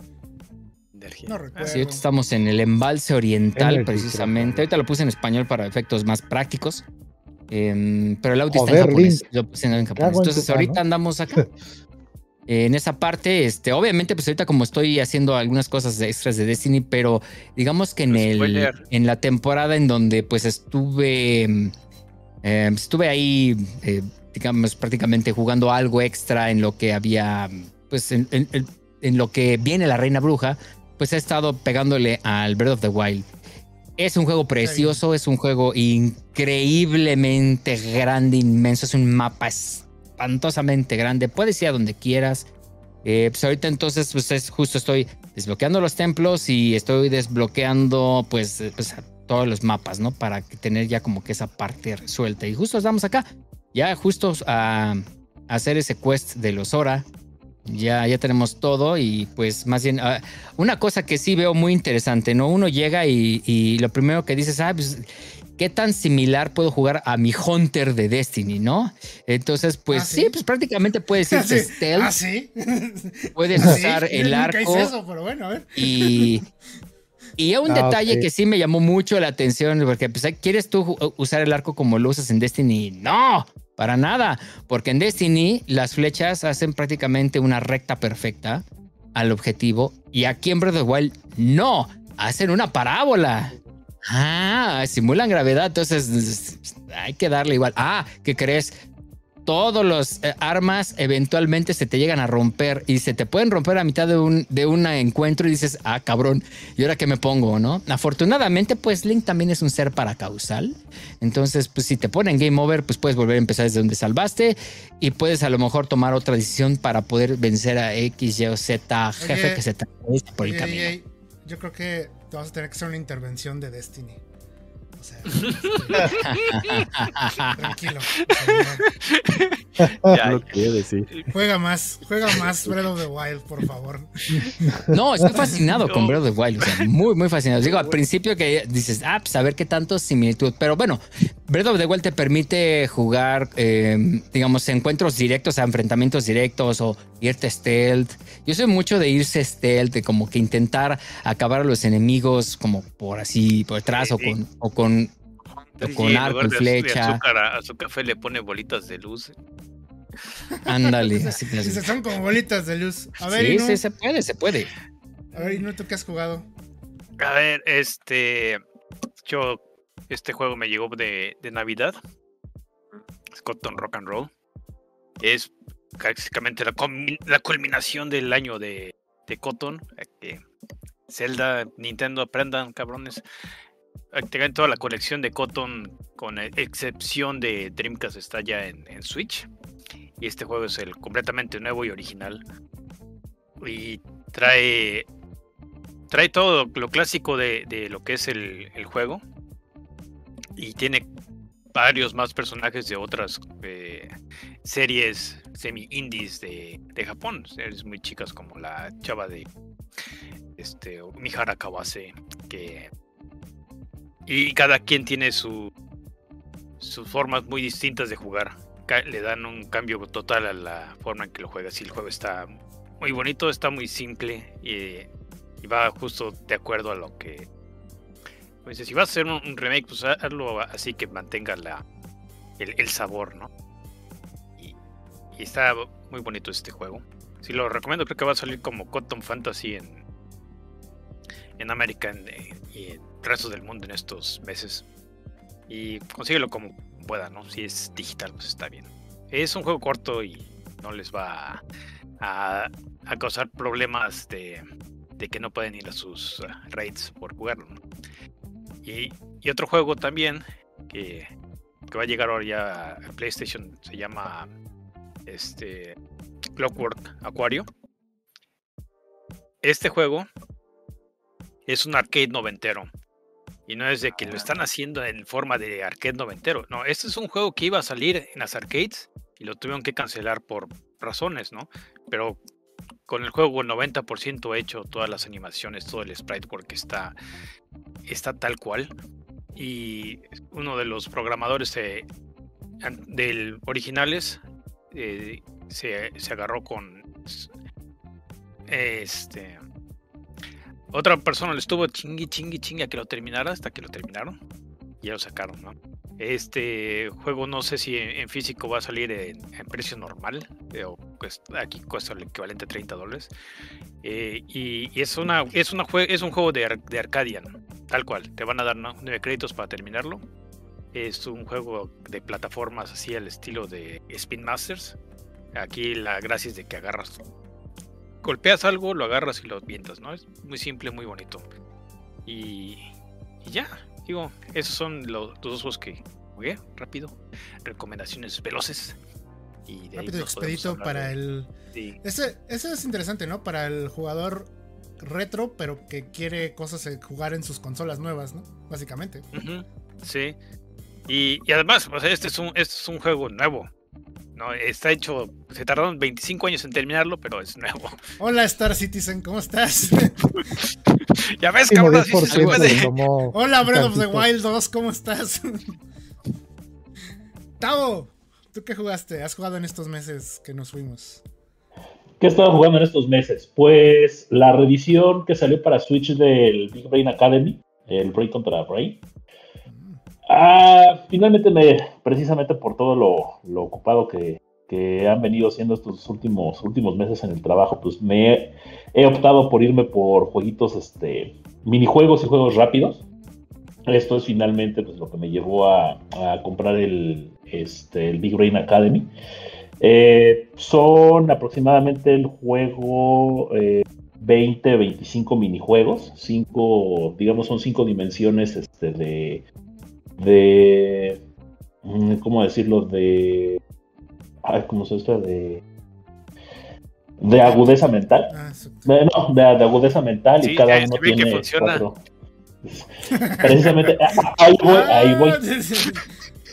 No recuerdo. Sí, ahorita estamos en el embalse oriental, precisamente. Ahorita lo puse en español para efectos más prácticos. Em, pero el audio Joder, está en japonés. Lo puse en japonés. Entonces, ahorita andamos acá. Eh, en esa parte, este, obviamente, pues ahorita como estoy haciendo algunas cosas extras de Destiny, pero digamos que en el en la temporada en donde pues estuve em, eh, estuve ahí, eh, digamos, prácticamente jugando algo extra en lo que había, pues en, en- en- en lo que viene la Reina Bruja, pues he estado pegándole al Breath of the Wild. Es un juego precioso, es un juego increíblemente grande, inmenso, es un mapa espantosamente grande, puedes ir a donde quieras. Eh, pues ahorita entonces, pues es justo estoy desbloqueando los templos y estoy desbloqueando pues, eh, pues todos los mapas, ¿no? Para tener ya como que esa parte resuelta. Y justo estamos acá, ya justo a, hacer ese quest de los Hora. Ya, ya tenemos todo y pues más bien ah, una cosa que sí veo muy interesante, ¿no? Uno llega y, y lo primero que dices, ah, pues qué tan similar puedo jugar a mi Hunter de Destiny, ¿no? Entonces, pues ¿Ah, sí? sí? pues prácticamente puedes ir Sí. stealth, Ah, sí. puedes Ah, usar el nunca arco hice eso, pero bueno, a ver. y, y un Ah, detalle que sí me llamó mucho la atención, porque pues, ¿quieres tú usar el arco como lo usas en Destiny? No, para nada, porque en Destiny las flechas hacen prácticamente una recta perfecta al objetivo. Y aquí en Breath of the Wild, no, hacen una parábola. Ah, simulan gravedad, entonces hay que darle igual. Ah, ¿qué crees? Todos los eh, armas eventualmente se te llegan a romper y se te pueden romper a mitad de un, de un encuentro y dices, ah, cabrón, ¿y ahora qué me pongo, no? Afortunadamente, pues Link también es un ser paracausal. Entonces, pues si te ponen game over, pues puedes volver a empezar desde donde salvaste y puedes a lo mejor tomar otra decisión para poder vencer a X, Y o Z jefe Oye, que se te por el Oye, camino. oye, yo creo que te vas a tener que hacer una intervención de Destiny. O sea, este, tranquilo. Ya, decir. Juega más, juega más Breath of the Wild, por favor. No, estoy fascinado con. Breath of the Wild. O sea, muy, muy fascinado. Digo, al principio que dices, ah, pues a ver qué tanto similitud. Pero bueno, Breath of the Wild te permite jugar, eh, digamos, encuentros directos, a enfrentamientos directos o irte stealth. Yo soy mucho de irse stealth, de como que intentar acabar a los enemigos como por así, por Sí, o sí. con, o con, o con arco y flecha. azúcar a, a su café le pone bolitas de luz. Ándale. así que- Dice, son como bolitas de luz. A ver, sí, sí, se puede, se puede. a ver, Inu, ¿tú qué has jugado? A ver, este. Yo. Este juego me llegó de, de Navidad. Cotton Rock and Roll. Es básicamente la, culmi- la culminación del año de, Cotton. Zelda, Nintendo, aprendan, cabrones. Prácticamente toda la colección de Cotton, con e- excepción de Dreamcast, está ya en, Switch. Y este juego es el completamente nuevo y original. Y trae trae todo lo clásico de, lo que es el juego. Y tiene varios más personajes de otras eh, series semi-indies de, de Japón. Series muy chicas como la chava de este, Mihara Kawase. Que, y cada quien tiene su, sus formas muy distintas de jugar. Le dan un cambio total a la forma en que lo juegas. Y el juego está muy bonito, está muy simple. Y y va justo de acuerdo a lo que. Pues si vas a hacer un, remake, pues ha- hazlo así que mantenga la, el, sabor, ¿no? Y, está muy bonito este juego. Si lo recomiendo, creo que va a salir como Cotton Fantasy en, en América eh, y en el resto del mundo en estos meses. Y consíguelo como pueda, ¿no? Si es digital, pues está bien. Es un juego corto y no les va a, a causar problemas de, de que no pueden ir a sus uh, raids por jugarlo. ¿no? Y, y otro juego también que, que va a llegar ahora ya a PlayStation se llama este Clockwork Aquario. Este juego es un arcade noventero. Y no es de que lo están haciendo en forma de arcade noventero. No, este es un juego que iba a salir en las arcades y lo tuvieron que cancelar por razones, ¿no? Pero con el juego el 90% hecho, todas las animaciones, todo el sprite work está, está tal cual. Y uno de los programadores de, del originales eh, se, se agarró con este otra persona le estuvo chingui chingui chingui a que lo terminara hasta que lo terminaron ya lo sacaron, ¿no? Este juego no sé si en, físico va a salir en, precio normal, eh, o cuesta- aquí cuesta el equivalente a 30 dólares. Eh, y, es, una, es, una es un juego de, de Arcadian, tal cual. Te van a dar ¿no? 9 créditos para terminarlo. Es un juego de plataformas así al estilo de Spin Masters. Aquí la gracia es de que agarras. Golpeas algo, lo agarras y lo vientas, ¿no? Es muy simple, muy bonito. Y ya, digo, esos son los, los dos juegos que jugué rápido. Recomendaciones veloces. Y de Rápido expedito para de- el. sí. Ese, ese es interesante, ¿no? Para el jugador retro, pero que quiere cosas eh, jugar en sus consolas nuevas, ¿no? Básicamente. Sí. Y, y además, este es un, este es un juego nuevo. ¿No? Está hecho, se tardaron 25 años en terminarlo, pero es nuevo. Hola Star Citizen, ¿cómo estás? ya ves, cabrón, sí 10% se puede. Hola Breath of the. Wild 2, ¿cómo estás? Tavo, ¿tú qué jugaste? ¿Has jugado en estos meses que nos fuimos? ¿Qué he estado jugando en estos meses? Pues la revisión que salió para Switch del Big Brain Academy, el Brain contra Brain. Ah, finalmente me, precisamente por todo lo, ocupado que, han venido haciendo estos últimos, últimos meses en el trabajo, pues me he, optado por irme por jueguitos, este, minijuegos y juegos rápidos. Esto es finalmente pues, lo que me llevó a, comprar el, este, el Big Brain Academy. Eh, son aproximadamente el juego eh, 20, 25 minijuegos, cinco, digamos, son cinco dimensiones este, de, de, mm, ¿cómo decirlo? De, ay, ¿cómo se llama? De, de agudeza mental. Ah, De- no, de, de agudeza mental Sí, y cada uno que tiene funciona. cuatro. Precisamente, ah, ahí voy, ahí voy. Ah,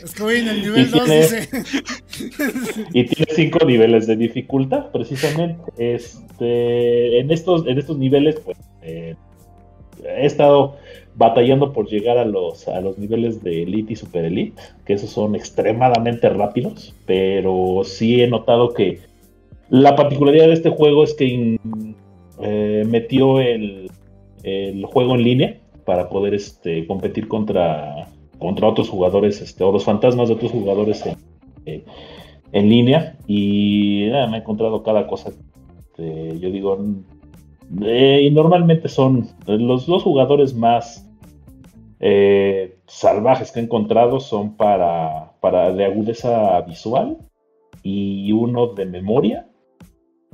Es que voy en el nivel Y 2, tiene- dice. y tiene cinco niveles de dificultad, precisamente. Este, en, estos, en estos niveles, pues, eh, he estado batallando por llegar a los, a los niveles de Elite y Super Elite, que esos son extremadamente rápidos, pero sí he notado que la particularidad de este juego es que eh, metió el, el juego en línea para poder este, competir contra, contra otros jugadores, este, o los fantasmas de otros jugadores en, eh, en línea y nada, me he encontrado cada cosa. este, yo digo, mm, eh, y normalmente son los dos jugadores más eh, salvajes que he encontrado son para, para de agudeza visual y uno de memoria.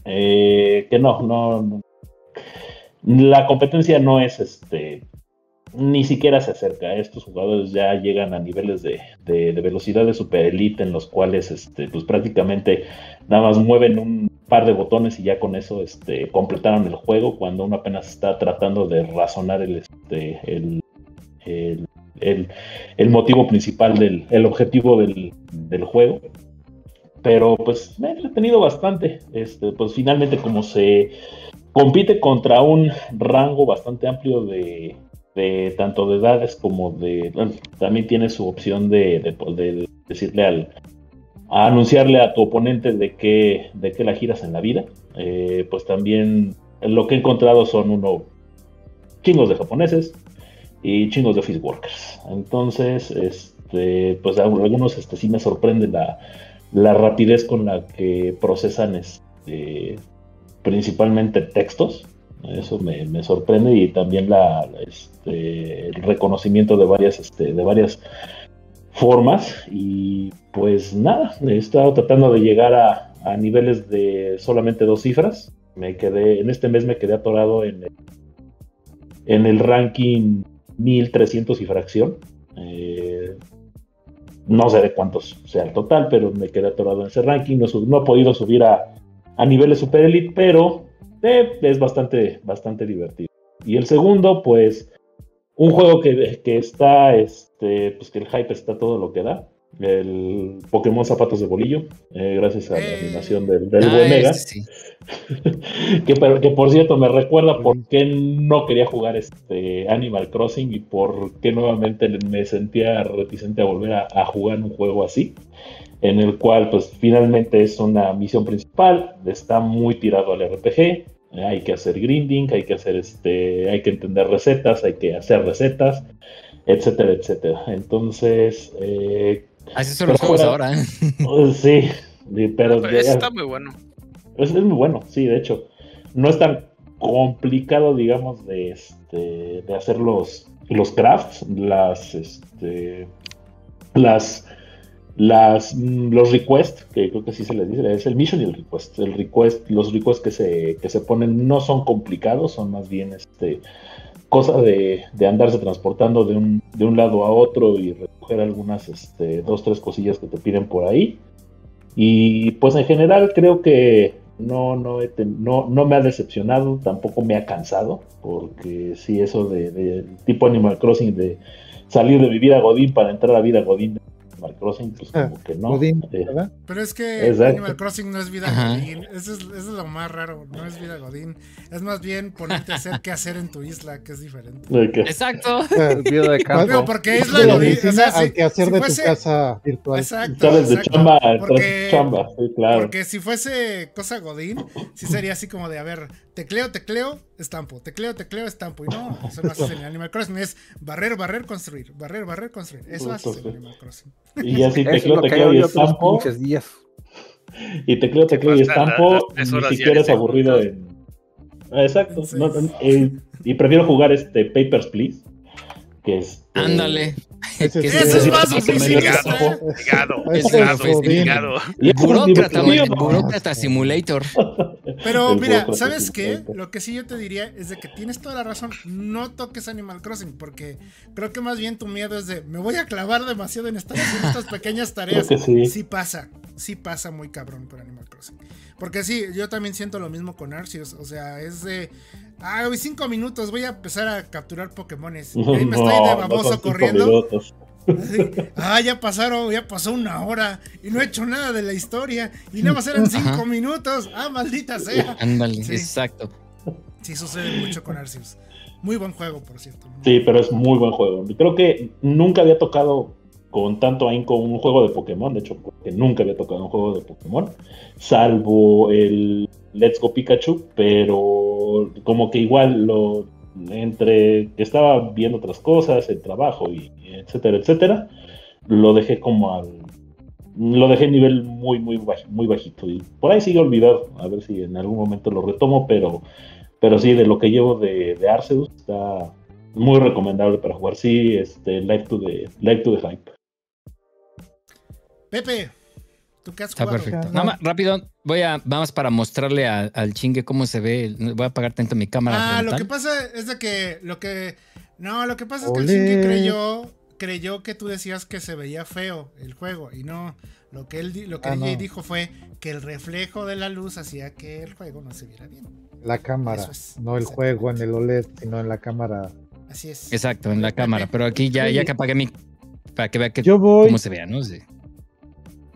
eh, que no, no. La competencia no es este. Ni siquiera se acerca. Estos jugadores ya llegan a niveles de, de- de velocidad de super elite en los cuales este, pues prácticamente nada más mueven un par de botones y ya con eso este, completaron el juego cuando uno apenas está tratando de razonar el, este, el, el, el- motivo principal del el objetivo del, del juego. Pero pues me he entretenido bastante. Este, pues finalmente como se compite contra un rango bastante amplio de, de tanto de edades como de también tiene su opción de, de- de decirle al anunciarle a tu oponente de que de qué la giras en la vida Eh, pues también lo que he encontrado son uno chingos de japoneses y chingos de office workers entonces este pues algunos este sí me sorprende la, la rapidez con la que procesan este principalmente textos. Eso me, me sorprende y también la, este, el reconocimiento de varias, este, de varias formas. Y pues nada, he estado tratando de llegar a, a niveles de solamente dos cifras. Me quedé, en este mes me quedé atorado en en el ranking 1300 y fracción. Eh, no sé de cuántos sea el total, pero me quedé atorado en ese ranking. No, no he podido subir a, a niveles super elite, pero eh, es bastante, bastante divertido. Y el segundo, pues, un juego que, que está, este, pues que el hype está todo lo que da. El Pokémon Zapatos de Bolillo, eh, gracias a la Eh. animación del, del Ah, buen Mega. ese sí. que, por cierto me recuerda por qué no quería jugar este Animal Crossing y por qué nuevamente me sentía reticente a volver a, a jugar un juego así, en el cual pues finalmente es una misión principal, está muy tirado al RPG, hay que hacer grinding, hay que hacer este, hay que entender recetas, hay que hacer recetas, etcétera, etcétera. Entonces, eh, Así son los juegos fuera- ahora. ¿eh? pues, sí, pero Pero ya- ese está muy bueno. es, es muy bueno, sí, de hecho. No es tan complicado, digamos, de, este, de hacer los, los crafts, las, este, las, las, mm, los requests, que creo que sí se les dice, es el mission y el request. El request, los requests que se, que se ponen no son complicados, son más bien, este, cosa de, de andarse transportando de un, de un lado a otro y recoger algunas, este, dos, tres cosillas que te piden por ahí. Y pues en general creo que no, no, no, no me ha decepcionado, tampoco me ha cansado, porque sí, eso de, tipo Animal Crossing, de salir de mi vida Godín para entrar a vida Godín Animal Crossing, pues como que no. Godín, Eh, ¿verdad? Pero es que Exacto. Animal Crossing no es vida Ajá. Godín. Eso es, eso es lo más raro. No es vida Godín. Es más bien ponerte a hacer qué hacer en tu isla, que es diferente. Exacto. Eh, Vida de campo. Digo, porque isla de la Godín. O sea, si, que hacer si de fuese- tu casa virtual. Exacto. Sales de chamba, Porque- chamba, sí, claro. Porque si fuese cosa Godín, sí sería así como de, a ver, tecleo, tecleo, estampo, tecleo, tecleo, estampo. Y no, eso no haces en Animal Crossing, es barrer, barrer, construir, barrer, barrer, construir. Eso haces en Animal Crossing. Y así Eso te es lo te que hago y estampo, días. y tecleo, tecleo y estampo, ni siquiera es aburrido en... Ah, Exacto. no, no, eh, y prefiero jugar este Papers, Please. Que es... Ándale. Ese es más. Y es Burócrata, burócrata simulator. Pero mira, ¿sabes es qué? Lo que sí yo te diría es de que tienes toda la razón. No toques Animal Crossing, porque creo que más bien tu miedo es de me voy a clavar demasiado en estas pequeñas tareas. Sí. Sí pasa, sí pasa muy cabrón con Animal Crossing. Porque sí, yo también siento lo mismo con Arceus. O sea, es de. Ah, hoy cinco minutos, voy a empezar a capturar Pokémones. Ahí me estoy de No, no baboso corriendo. ah, ya pasaron, ya pasó una hora y no he hecho nada de la historia y nada más eran cinco Ajá. minutos. Ah, maldita sea. Ándale, Sí. exacto. Sí, sucede mucho con Arceus. Muy buen juego, por cierto. Sí, pero es muy buen juego. Creo que nunca había tocado con tanto ahínco un juego de Pokémon. De hecho, porque nunca había tocado un juego de Pokémon. Salvo el Let's Go Pikachu. Pero como que igual lo entre que estaba viendo otras cosas, el trabajo y etcétera, etcétera, lo dejé como al lo dejé nivel muy, muy, muy bajito. Y por ahí sigue olvidado. A ver si en algún momento lo retomo, pero, pero sí, de lo que llevo de, de Arceus, está muy recomendable para jugar. Sí, este, Live to the, live to the Hype. Pepe, ¿tú qué has Está jugado? perfecto. Nada más, rápido, voy a, vamos para mostrarle a- al chingue cómo se ve. Voy a apagar tanto mi cámara. Ah, lo que pasa es de que lo que no, lo que pasa es que el. Shinji creyó creyó que tú decías que se veía feo el juego y no lo que él lo que Ah, DJ no. dijo fue que el reflejo de la luz hacía que el juego no se viera bien. La cámara, Eso es, no el juego en el OLED, sino en la cámara. Así es. Exacto, en la cámara. Pero aquí ya, ya que apagué mi. Para que vea que, Yo voy, cómo se vea, ¿no? Sí.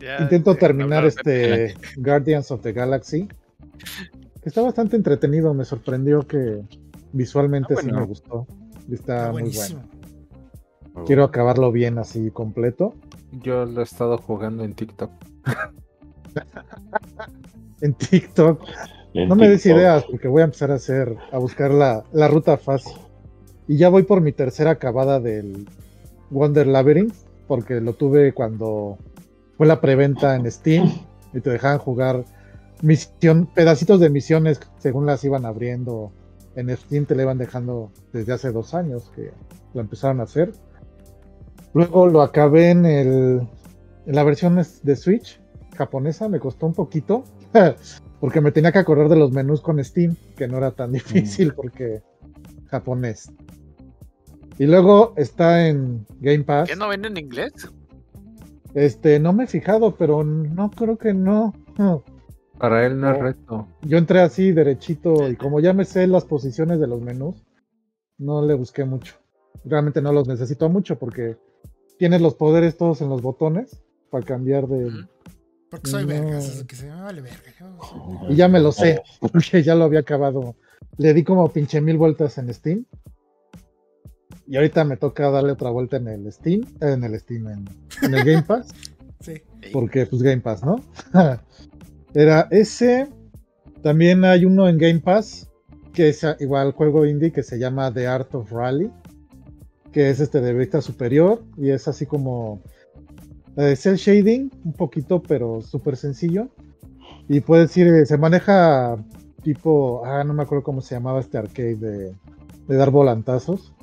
Ya, intento eh, terminar este Guardians of the Galaxy, que está bastante entretenido, me sorprendió que visualmente Ah, sí me gustó. Está, Está muy bueno. Quiero acabarlo bien así completo. Yo lo he estado jugando en TikTok. En TikTok. En No me des ideas porque voy a empezar a hacer, a buscar la, la ruta fácil. Y ya voy por mi tercera acabada del Wonder Labyrinth, porque lo tuve cuando fue la preventa en Steam y te dejaban jugar misión, pedacitos de misiones según las iban abriendo. En Steam te le iban dejando desde hace dos años que lo empezaron a hacer. Luego lo acabé en, el, en la versión de Switch japonesa, me costó un poquito. Porque me tenía que acordar de los menús con Steam, que no era tan difícil porque japonés. Y luego está en Game Pass. ¿Qué no ven en inglés? Este, no me he fijado, pero no creo que no. No. Para él no es reto. Yo entré así derechito y como ya me sé las posiciones de los menús, no le busqué mucho. Realmente no los necesito mucho porque tienes los poderes todos en los botones para cambiar de... Porque soy No. vergas, es que se me vale verga. yo Y ya me lo sé, porque ya lo había acabado. Le di como pinche mil vueltas en Steam. Y ahorita me toca darle otra vuelta en el Steam, eh, en el Steam, en, en el Game Pass, Sí. porque pues Game Pass, ¿no? Era ese. También hay uno en Game Pass, que es ah, igual juego indie que se llama The Art of Rally, que es este de vista superior y es así como eh, cel shading, un poquito, pero súper sencillo. Y puedes ir, eh, se maneja tipo, ah, no me acuerdo cómo se llamaba este arcade de, de dar volantazos.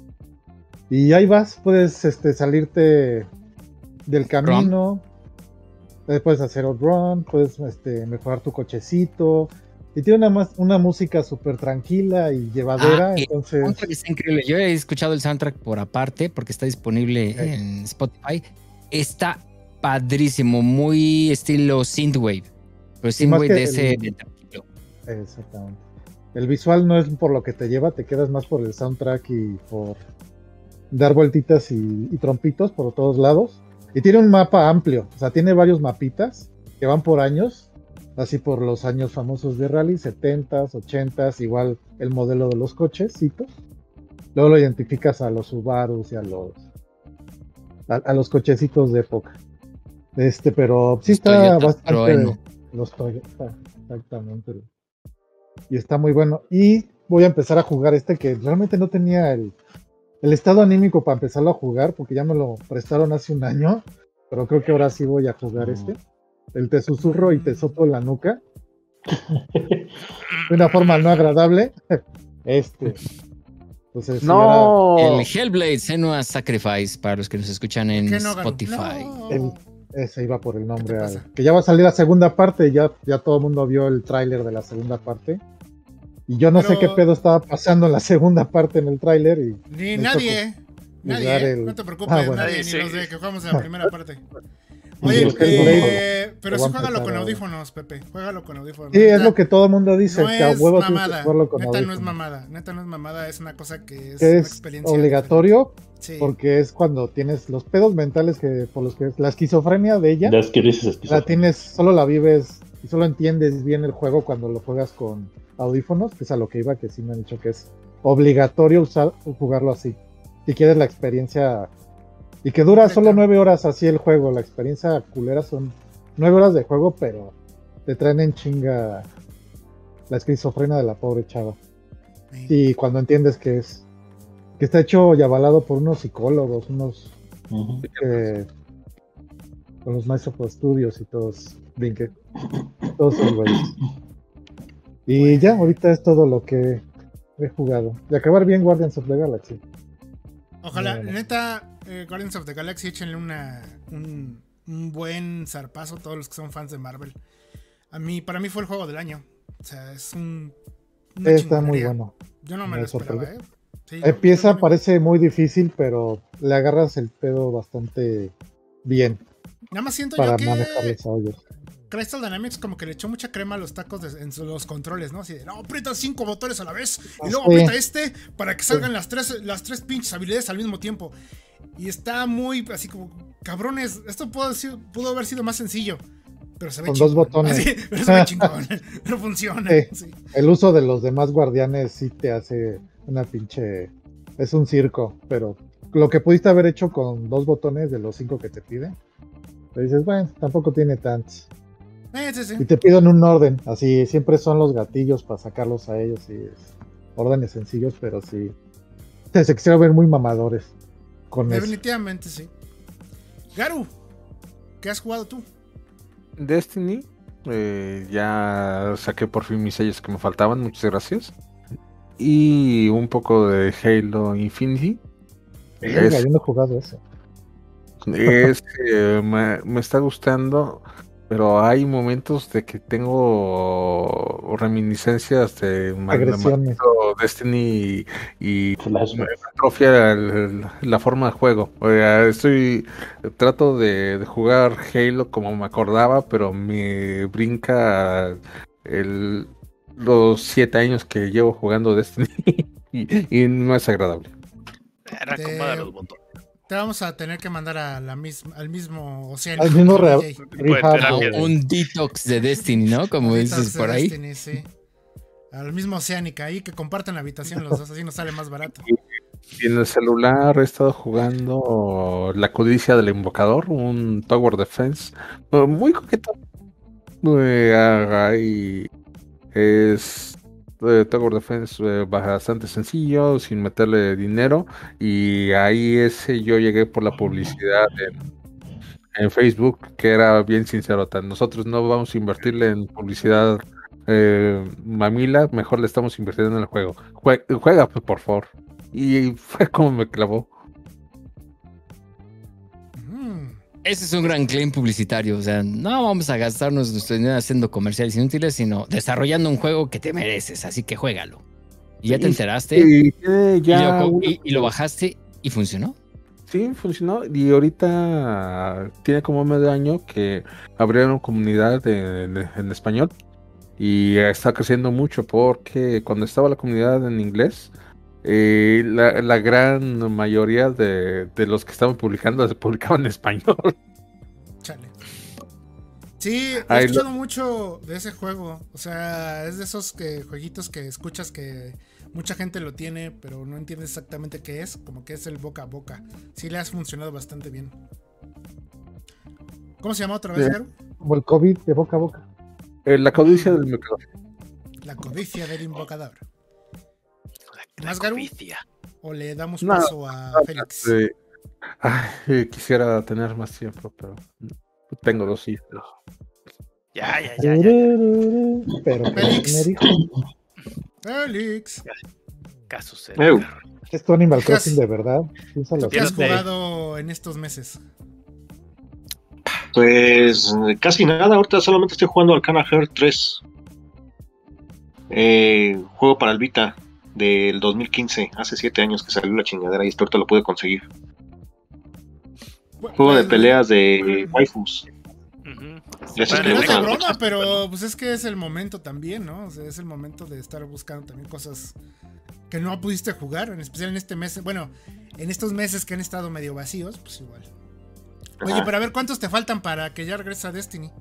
Y ahí vas, puedes este, salirte del camino, eh, puedes hacer run, puedes este, mejorar tu cochecito. Y tiene una, más- una música súper tranquila y llevadera, Ah, entonces... está increíble. Yo he escuchado el soundtrack por aparte porque está disponible en Spotify. Está padrísimo, muy estilo synthwave. Pero synthwave de ese el- de tranquilo. Exactamente. El visual no es por lo que te lleva, te quedas más por el soundtrack y por dar vueltitas y, y trompitos por todos lados. Y tiene un mapa amplio, o sea, tiene varios mapitas que van por años, así por los años famosos de rally, 70s, 80s, igual el modelo de los cochecitos. Luego lo identificas a los Subarus y a los a, a los cochecitos de época. Este, pero sí está bastante Trueno. los Toyota, exactamente. Y está muy bueno. Y voy a empezar a jugar este que realmente no tenía el, el estado anímico para empezarlo a jugar, porque ya me lo prestaron hace un año, pero creo que ahora sí voy a jugar este. el te susurro y te soplo en la nuca. de una forma no agradable. Este. Entonces, sí, No. El Hellblade Senua Sacrifice para los que nos escuchan en. Spotify. No. El- ese iba por el ¿Qué nombre. al- que ya va a salir la segunda parte. Ya, ya todo el mundo vio el tráiler de la segunda parte. Y yo no sé qué pedo estaba pasando en la segunda parte en el tráiler. Y Ni nadie. tocó Nadie, ¿eh? el- no te preocupes, Ah, bueno. nadie, Nadie, ni sí. los de que jugamos en la primera parte. Oye, eh, pero sí juégalo con audífonos, Pepe. Juégalo con audífonos. sí, es lo que todo el mundo dice. no que a es huevo que mamada. con Neta no es mamada. Neta no es mamada. Es una cosa que es Que una es experiencia. obligatorio. Sí. porque es cuando tienes los pedos mentales que por los que la esquizofrenia de ella Es que dices la esquizofrenia. tienes, solo la vives y solo entiendes bien el juego cuando lo juegas con audífonos, que es a lo que iba, que sí me han dicho que es obligatorio usar jugarlo así. Si quieres la experiencia y que dura solo nueve horas así el juego, la experiencia culera son nueve horas de juego, pero te traen en chinga la esquizofrenia de la pobre chava. Sí. Y cuando entiendes que es que está hecho y avalado por unos psicólogos, unos eh, con los Microsoft Studios y todos, brinqué, todos esos güeyes. Y ya, ahorita es todo lo que he jugado. De acabar bien Guardians of the Galaxy. Ojalá, Bueno. neta, eh, Guardians of the Galaxy, échenle una, un, un buen zarpazo a todos los que son fans de Marvel. A mí, para mí fue el juego del año. O sea, es un. Está muy bueno. Yo no me, Me lo esperaba, ¿eh? Sí, Empieza, parece muy difícil, pero le agarras el pedo bastante bien Nada más siento para yo que manejar los audios. Crystal Dynamics como que le echó mucha crema a los tacos de- en los controles, ¿no? Así de, no, aprieta cinco botones a la vez y luego aprieta este para que salgan las tres, las tres pinches habilidades al mismo tiempo. Y está muy así como, cabrones, esto pudo, haber sido más sencillo. Pero se ve Con chingón. dos botones. Así, pero se ve chingón. no funciona. Sí. sí. El uso de los demás guardianes sí te hace una pinche... Es un circo, pero lo que pudiste haber hecho con dos botones de los cinco que te pide, te dices, bueno, tampoco tiene tantos. Eh, sí, sí. Y te piden un orden, así siempre son los gatillos para sacarlos a ellos y es órdenes sencillos, pero sí se, se quisiera ver muy mamadores con eso. Definitivamente sí. Garu, ¿qué has jugado tú? Destiny. eh, ya saqué por fin mis sellos que me faltaban, muchas gracias. Y un poco de Halo Infinity. Verga, Es- yo no he jugado eso. Es que me, me está gustando, pero hay momentos de que tengo reminiscencias de Agresiones. Destiny y, y atrofia el- la forma de juego. O sea, estoy trato de, de jugar Halo como me acordaba, pero me brinca el, los siete años que llevo jugando Destiny y, y no es agradable. Era acomoda los botones. Te vamos a tener que mandar a la misma, al mismo océano. Al mismo re- de- Un detox de Destiny, ¿no? Como dices de por ahí. Destiny, sí. Al mismo Oceánica, ahí que comparten la habitación los dos, así nos sale más barato. Y en el celular he estado jugando La codicia del invocador, un Tower Defense eh, muy coqueto. Eh, ah, es eh, Tower Defense eh, bastante sencillo, sin meterle dinero. Y ahí ese yo llegué por la publicidad en, Facebook, que era bien sincero. Nosotros no vamos a invertirle en publicidad eh, mamila, mejor le estamos invirtiendo en el juego. Jue- juega, pues, por favor. Y fue como me clavó. Ese es un gran claim publicitario. O sea, no vamos a gastarnos nuestro dinero haciendo comerciales inútiles, sino desarrollando un juego que te mereces. Así que juégalo. Y ya te enteraste. Y tiene y, ya lo, y- y lo bajaste y funcionó. Sí, funcionó. Y ahorita tiene como medio año que abrieron comunidad en, en- en español. Y está creciendo mucho porque cuando estaba la comunidad en inglés, eh, la, la gran mayoría de, de los que estaban publicando se publicaban en español. Chale. Sí, he lo- escuchado mucho de ese juego. O sea, es de esos que, jueguitos que escuchas que mucha gente lo tiene, pero no entiendes exactamente qué es. Como que es el boca a boca. Sí le has funcionado bastante bien. ¿Cómo se llama otra vez. Garu? Como el COVID de boca a boca. Eh, la codicia del mercado. La codicia del invocador. ¿Más, Garu? ¿O le damos No, paso a Félix? Eh, ay, eh, quisiera tener más tiempo, pero tengo dos hijos. Ya, ya, ya, ya. Pero Félix. me dijo, Félix, Casos. Eu. es tu Animal ¿Qué has- Crossing de verdad. Piénsalo ¿qué has jugado en estos meses? Pues casi nada, ahorita solamente estoy jugando Arcana Heart 3. Eh, juego para el Vita del 2015, hace 7 años que salió la chingadera y hasta ahorita lo pude conseguir. Juego de peleas de waifus. Bueno, que las broma, cosas, pero pues es que es el momento también, ¿no? O sea, es el momento de estar buscando también cosas que no pudiste jugar, en especial en este mes. Bueno, en estos meses que han estado medio vacíos, pues igual. Oye, Ajá. pero a ver cuántos te faltan para que ya regrese a Destiny.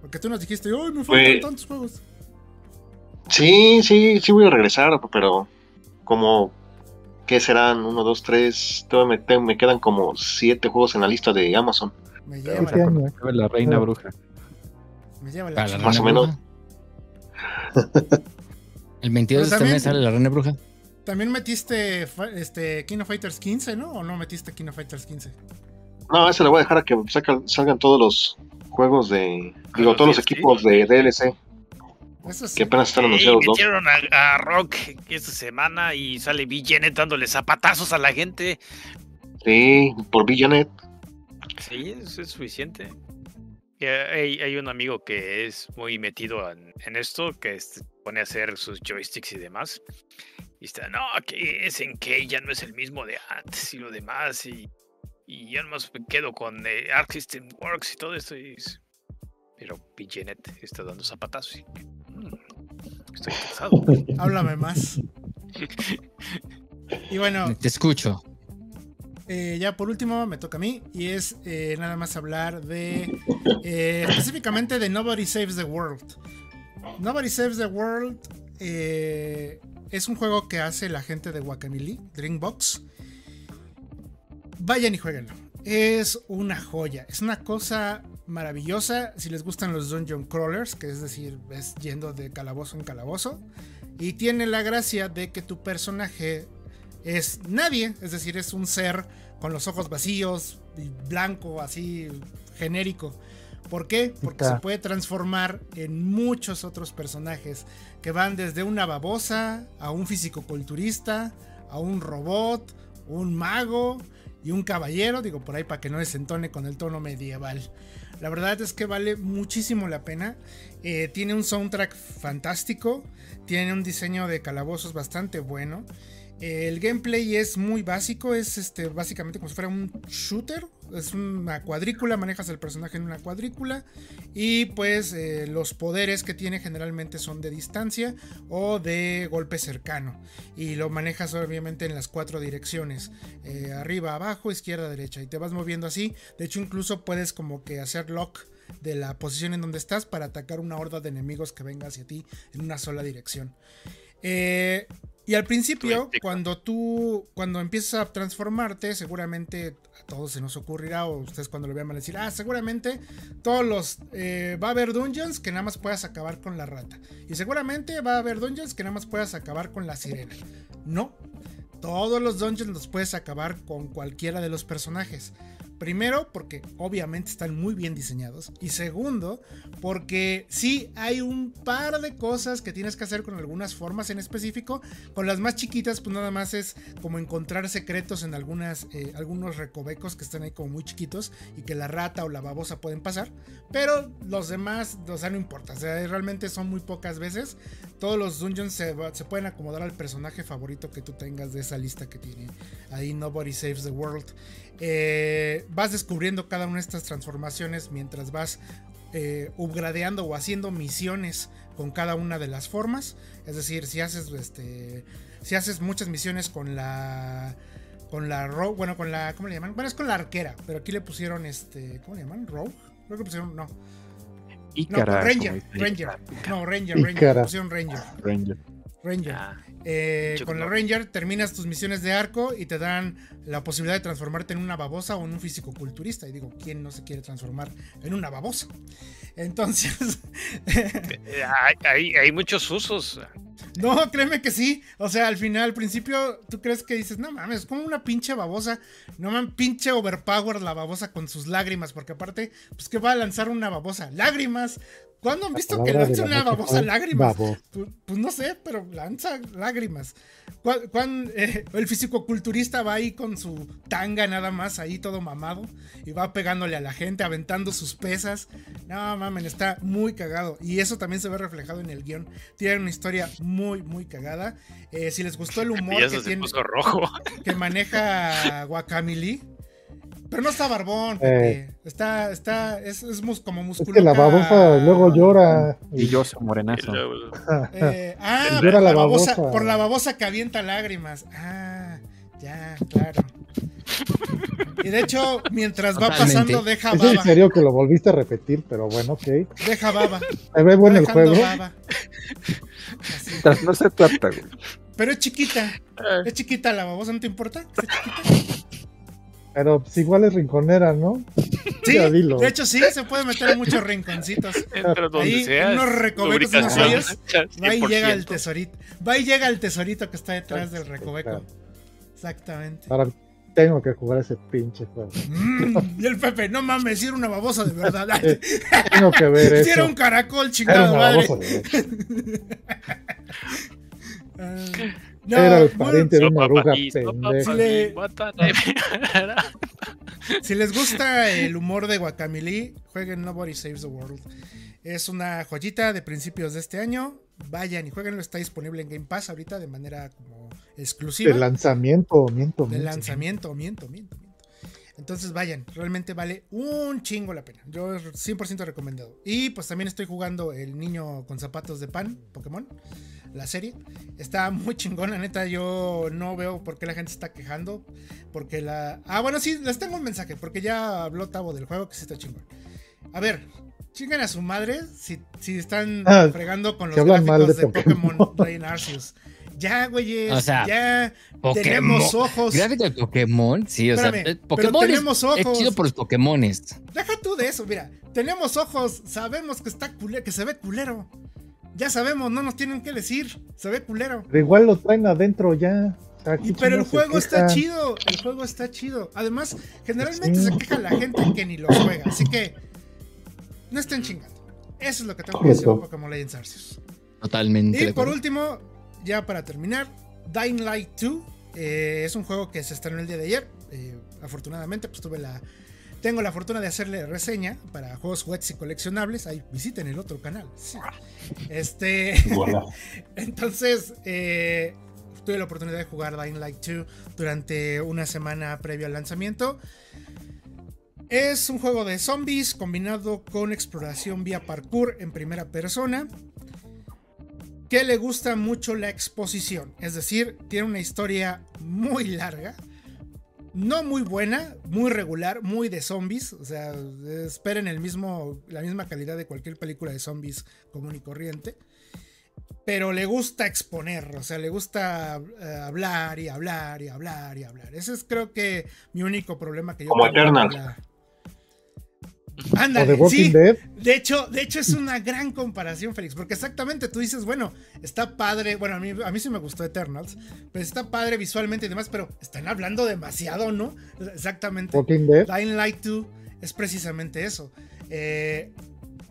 Porque tú nos dijiste, ¡ay, me faltan Pues- tantos juegos! Sí, sí, sí voy a regresar, pero como, ¿qué serán? Uno, dos, tres, todavía me, te- me quedan como siete juegos en la lista de Amazon. Me cuando años. acabe la reina bruja. me lleva la la. Más o Reina menos. Bruja. El 22 de este también- mes sale la Reina Bruja. También metiste este King of Fighters 15, ¿no? ¿O no metiste King of Fighters 15? No, ese lo voy a dejar a que saca- salgan todos los juegos de, digo, todos los equipos de DLC Eso sí. que apenas están anunciados dos. metieron a, a Rock esta semana y sale Janet dándole zapatazos a la gente. Sí, por Villanet. Sí, eso es suficiente. Y hay, hay un amigo que es muy metido en, en esto, que se pone a hacer sus joysticks y demás. Y está, no, que es en que ya no es el mismo de antes y lo demás. Y, y yo nomás me quedo con eh, Arc System Works y todo esto. y es- pero Janet está dando zapatazos. y- estoy cansado. Háblame más. Y bueno, Te escucho. Eh, ya por último me toca a mí y es eh, nada más hablar de eh, específicamente de Nobody Saves the World. Nobody Saves the World eh, es un juego que hace la gente de Wakamili, Drinkbox. Vayan y jueguenlo. Es una joya, es una cosa maravillosa si les gustan los dungeon crawlers, que es decir, es yendo de calabozo en calabozo. Y tiene la gracia de que tu personaje es nadie, es decir, es un ser con los ojos vacíos y blanco, así genérico. ¿Por qué? Porque se puede transformar en muchos otros personajes que van desde una babosa a un fisicoculturista, a un robot, un mago y un caballero, digo por ahí para que no desentone con el tono medieval. La verdad es que vale muchísimo la pena. Eh, tiene un soundtrack fantástico, tiene un diseño de calabozos bastante bueno. El gameplay es muy básico, es este básicamente como si fuera un shooter, es una cuadrícula, manejas al personaje en una cuadrícula y pues eh, los poderes que tiene generalmente son de distancia o de golpe cercano y lo manejas obviamente en las cuatro direcciones, eh, arriba, abajo, izquierda, derecha y te vas moviendo así, de hecho incluso puedes como que hacer lock de la posición en donde estás para atacar una horda de enemigos que venga hacia ti en una sola dirección. Eh, y al principio, cuando tú, cuando empiezas a transformarte, seguramente a todos se nos ocurrirá, o ustedes cuando lo vean van a decir, ah, seguramente todos los, eh, va a haber dungeons que nada más puedas acabar con la rata. Y seguramente va a haber dungeons que nada más puedas acabar con la sirena. No, todos los dungeons los puedes acabar con cualquiera de los personajes. Primero, porque obviamente están muy bien diseñados. Y segundo, porque sí hay un par de cosas que tienes que hacer con algunas formas en específico. Con las más chiquitas, pues nada más es como encontrar secretos en eh, algunos recovecos que están ahí como muy chiquitos y que la rata o la babosa pueden pasar. Pero los demás, o sea, no importa. O sea, realmente son muy pocas veces. Todos los dungeons se pueden acomodar al personaje favorito que tú tengas de esa lista que tiene ahí Nobody Saves the World. Eh, vas descubriendo cada una de estas transformaciones mientras vas eh, upgradeando o haciendo misiones con cada una de las formas. Es decir, si haces este. Si haces muchas misiones con la. Con la Rogue. Bueno, con la. ¿Cómo le llaman? Bueno, es con la arquera. Pero aquí le pusieron este. ¿Cómo le llaman? Rogue. Creo que pusieron. No. No, Ranger. Ranger. No, Ranger, Ranger. Le pusieron Ranger. Ranger. Ranger. Eh, con la. Ranger terminas tus misiones de arco y te dan la posibilidad de transformarte en una babosa o en un físico culturista. Y digo, ¿quién no se quiere transformar en una babosa? Entonces, eh, hay, hay, hay muchos usos. no, créeme que sí. O sea, al final, al principio, tú crees que dices, no mames, como una pinche babosa. No mames, pinche overpower la babosa con sus lágrimas. Porque aparte, pues que va a lanzar una babosa. Lágrimas. ¿Cuándo han visto que lanza la una babosa lágrimas? babo. Pues, pues no sé, pero lanza lágrimas. ¿Cuán- cuán, eh, el fisicoculturista va ahí con su tanga nada más, ahí todo mamado, y va pegándole a la gente, aventando sus pesas. No mamen, está muy cagado. Y eso también se ve reflejado en el guion. Tiene una historia muy, muy cagada. Eh, si les gustó el humor Y que, tiene, puso rojo. que maneja Guacamili. Pero no está barbón, Eh. Está, está, es, es mus- como Es musculosa. que la babosa luego llora. Y yo soy morenazo. Eh, ah, Llora la, la babosa, babosa. por la babosa que avienta lágrimas. Ah, ya, claro. Y de hecho, mientras va Totalmente. pasando, deja Es en baba. serio que lo volviste a repetir, pero bueno, ok. Deja baba. Se ve bueno el juego. baba. No se trata, güey. Pero es chiquita. Es chiquita la babosa, ¿no te importa? ¿Es chiquita? Pero pues igual es rinconera, ¿no? Sí, Ya dilo. de hecho sí, se puede meter en muchos rinconcitos. Entra donde Ahí, sea. en unos recovecos, unos hoyos, Va y llega el 100%. tesorito. Va y llega el tesorito que está detrás del recoveco. Exactamente. Ahora tengo que jugar ese pinche juego. Mm, y el Pepe, no mames, si era una babosa de verdad. Tengo que ver si era eso. un caracol, Era chingada una madre. de no, Era el pariente de una oruga pendeja. Le-. Si les gusta el humor de Guacamili, jueguen Nobody Saves the World. Es una joyita de principios de este año. Vayan y jueguenlo. Está disponible en Game Pass ahorita de manera como exclusiva. De lanzamiento, miento, de miento. lanzamiento, miento, miento, miento. Entonces vayan, realmente vale un chingo la pena. Yo 100% recomendado. Y pues también estoy jugando El niño con zapatos de pan, Pokémon, la serie. Está muy chingona, neta. Yo no veo por qué la gente se está quejando. Porque la. Ah, bueno, sí, les tengo un mensaje. Porque ya habló Tavo del juego, que sí está chingón. A ver, chingan a su madre si, si están Ah, fregando con los gráficos de, de Pokémon Pokémon. Rey Arceus. Ya, güeyes, O sea, ya Pokémon. tenemos ojos. Gráfico de Pokémon, sí, o Espérame, sea, eh, pero Pokémon es- tenemos es, ojos. chido por los Pokémones. Deja tú de eso, mira. Tenemos ojos, sabemos que está culero, que se ve culero. Ya sabemos, no nos tienen que decir. Se ve culero. Pero igual lo traen adentro ya. O sea, Y, ¿qué pero el juego está chido. El juego está chido. Además, generalmente Sí. se queja la gente que ni lo juega. Así que no estén chingando. Eso es lo que tengo que decir de. Pokémon Legends Arceus. Totalmente. Y por último, ya para terminar, Dying Light 2 eh, es un juego que se estrenó el día de ayer. Eh, afortunadamente, pues tuve la. Tengo la fortuna de hacerle reseña para juegos webs y coleccionables. Ahí visiten el otro canal. Sí. Este. Voilà. Entonces, eh, tuve la oportunidad de jugar Dying Light 2 durante una semana previo al lanzamiento. Es un juego de zombies combinado con exploración vía parkour en primera persona. Que le gusta mucho la exposición. Es decir, tiene una historia muy larga. No muy buena, muy regular, muy de zombies. O sea, esperen el mismo, la misma calidad de cualquier película de zombies común y corriente pero le gusta exponer, o sea, le gusta eh, hablar y hablar y hablar y hablar. Ese es creo que mi único problema que yo Como tengo con Eternal. la- O Ándale, de Walking sí. Dead. De hecho, de hecho es una gran comparación, Félix, porque exactamente tú dices, bueno, está padre, bueno, a mí, a mí sí me gustó Eternals, pero está padre visualmente y demás, pero están hablando demasiado, ¿no? Exactamente. Walking Dead. Dying Light 2 es precisamente eso. Eh,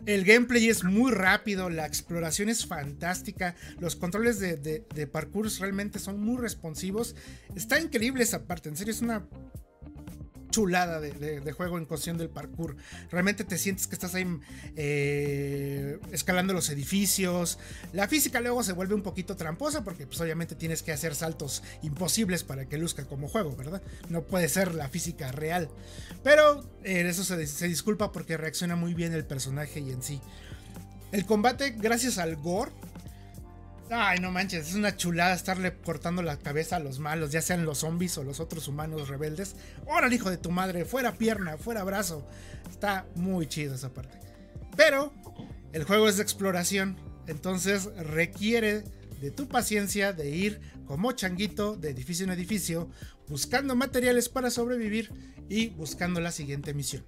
el gameplay es muy rápido, la exploración es fantástica, los controles de, de, de parkour realmente son muy responsivos. Está increíble esa parte, en serio es una chulada de, juego en cuestión del parkour. Realmente te sientes que estás ahí eh, escalando los edificios. La física luego se vuelve un poquito tramposa porque pues obviamente tienes que hacer saltos imposibles para que luzca como juego, ¿verdad? No puede ser la física real. Pero eh, eso se disculpa porque reacciona muy bien el personaje y en sí. El combate, gracias al gore. Ay, no manches, es una chulada estarle cortando la cabeza a los malos, ya sean los zombies o los otros humanos rebeldes. ¡Órale, hijo de tu madre! Fuera pierna, fuera brazo. Está muy chido esa parte. Pero el juego es de exploración, entonces requiere de tu paciencia de ir como changuito de edificio en edificio, buscando materiales para sobrevivir y buscando la siguiente misión.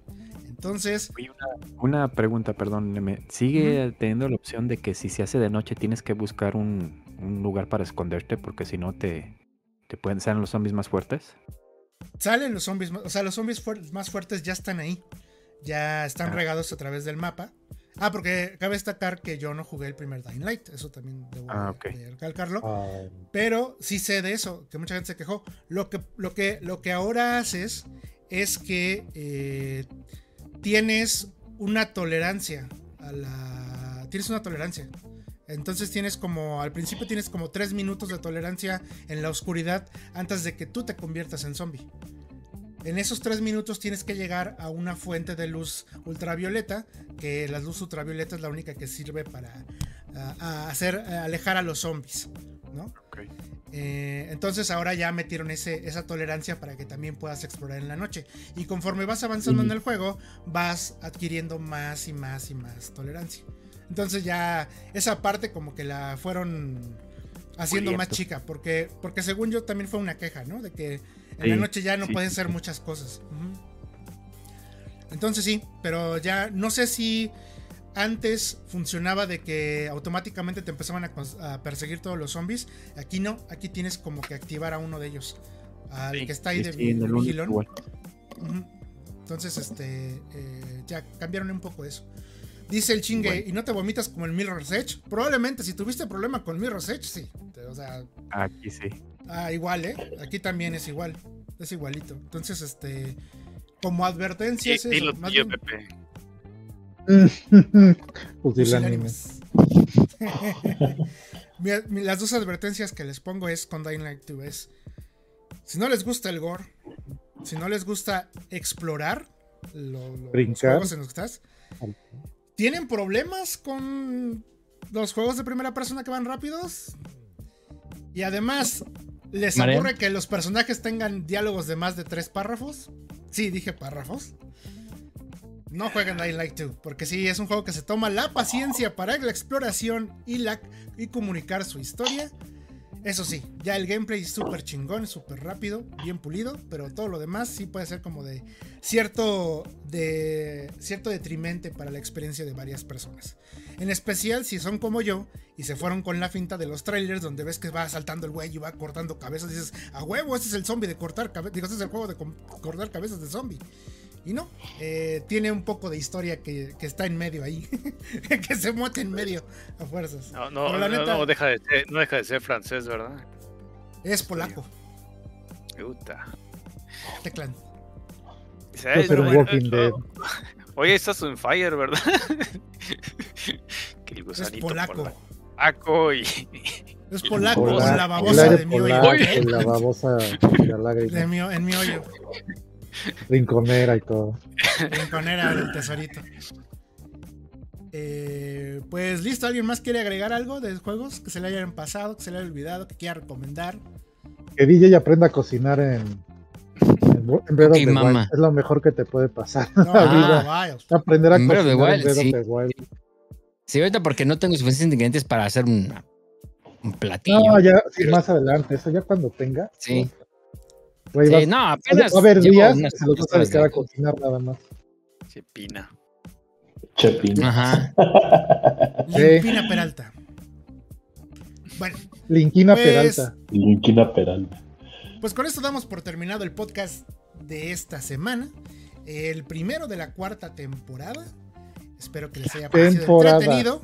Entonces, Oye, una, una pregunta, perdón, Neme. ¿Sigue teniendo la opción de que si se hace de noche tienes que buscar un, un lugar para esconderte? Porque si no te, te pueden ser los zombies más fuertes. salen los zombies, o sea, los zombies más fuertes ya están ahí. Ya están Ah. regados a través del mapa. Ah, porque cabe destacar que yo no jugué el primer Dying Light. Eso también debo Ah, de- ok. de recalcarlo. Pero sí sé de eso, que mucha gente se quejó. Lo que, lo que, lo que ahora haces es que eh, tienes una tolerancia a la. Tienes una tolerancia. Entonces tienes como. Al principio tienes como 3 minutos de tolerancia en la oscuridad antes de que tú te conviertas en zombie. En esos 3 minutos tienes que llegar a una fuente de luz ultravioleta, que la luz ultravioleta es la única que sirve para a- a hacer alejar a los zombies, ¿no? Eh, entonces ahora ya metieron ese, esa tolerancia para que también puedas explorar en la noche. Y conforme vas avanzando en el juego, vas adquiriendo más y más y más tolerancia. Entonces ya esa parte como que la fueron haciendo más chica, porque, porque según yo también fue una queja, ¿no? De que en la noche ya no sí, puedes hacer muchas cosas. Entonces sí, pero ya no sé si antes funcionaba de que automáticamente te empezaban a, perseguir todos los zombies. Aquí no, aquí tienes como que activar a uno de ellos. Al Sí, que está ahí de, Sí, de vigilón. Entonces, este, eh, ya cambiaron un poco eso. Dice el chingue, Bueno. ¿y no te vomitas como el Mirror's Edge? Probablemente, si tuviste problema con Mirror's Edge, sí. O sea, Aquí sí. ah, igual, ¿eh? Aquí también es igual. Es igualito. Entonces, este, como advertencia, es eso, Dilo más tuyo, bien- Pepe. Mira, las dos advertencias que les pongo es con Dying Light 2 es si no les gusta el gore, si no les gusta explorar lo- lo- los juegos en los que estás, ¿tienen problemas con los juegos de primera persona que van rápidos? Y además, ¿les aburre que los personajes tengan diálogos de más de tres párrafos? Sí, dije párrafos. No jueguen Dying Light 2, porque sí, es un juego que se toma la paciencia para la exploración y, la, y comunicar su historia. Eso sí, ya el gameplay es súper chingón, súper rápido, bien pulido, pero todo lo demás sí puede ser como de cierto, de cierto detrimente para la experiencia de varias personas. En especial si son como yo y se fueron con la finta de los trailers donde ves que va saltando el güey y va cortando cabezas y dices, a huevo, este es el zombie de cortar cabezas, digo, este es el juego de cortar cabezas de zombie. Y no, eh, tiene un poco de historia que, que está en medio ahí, que se muete en medio a fuerzas. No, no, Pero la no, neta- no deja de ser, no deja de ser francés, ¿verdad? Es polaco, Puta. Teclan. ¿Sabes? pero Bueno, Walking eh, Dead. Oye, estás en fire, ¿verdad? que el Es polaco. polaco y Es polaco Pola- con la babosa de mi hoyo. polaco, la babosa de la lágrima, De mi, en mi hoyo. rinconera y todo. Rinconera del tesorito. Eh, pues listo, ¿alguien más quiere agregar algo de juegos que se le hayan pasado, que se le haya olvidado, que quiera recomendar? Que DJ aprenda a cocinar en, en, en Breath of Ok, the mamá. Wild. Es lo mejor que te puede pasar. No, Ah. Aprender a cocinar en Breath of sí. the Wild. Sí, ahorita porque no tengo suficientes ingredientes para hacer una- un platillo. No, ya, sí, más adelante, eso ya cuando tenga. Sí. Güey, Sí, vas- no, va apenas. a haber días que los vas a dedicar a cocinar nada más. se pina. Chepín. Ajá. Peralta. Bueno, Linquina Pues- Peralta. Linquina Peralta. pues con esto damos por terminado el podcast de esta semana. El primero de la cuarta temporada. Espero que les haya parecido Temporada. entretenido.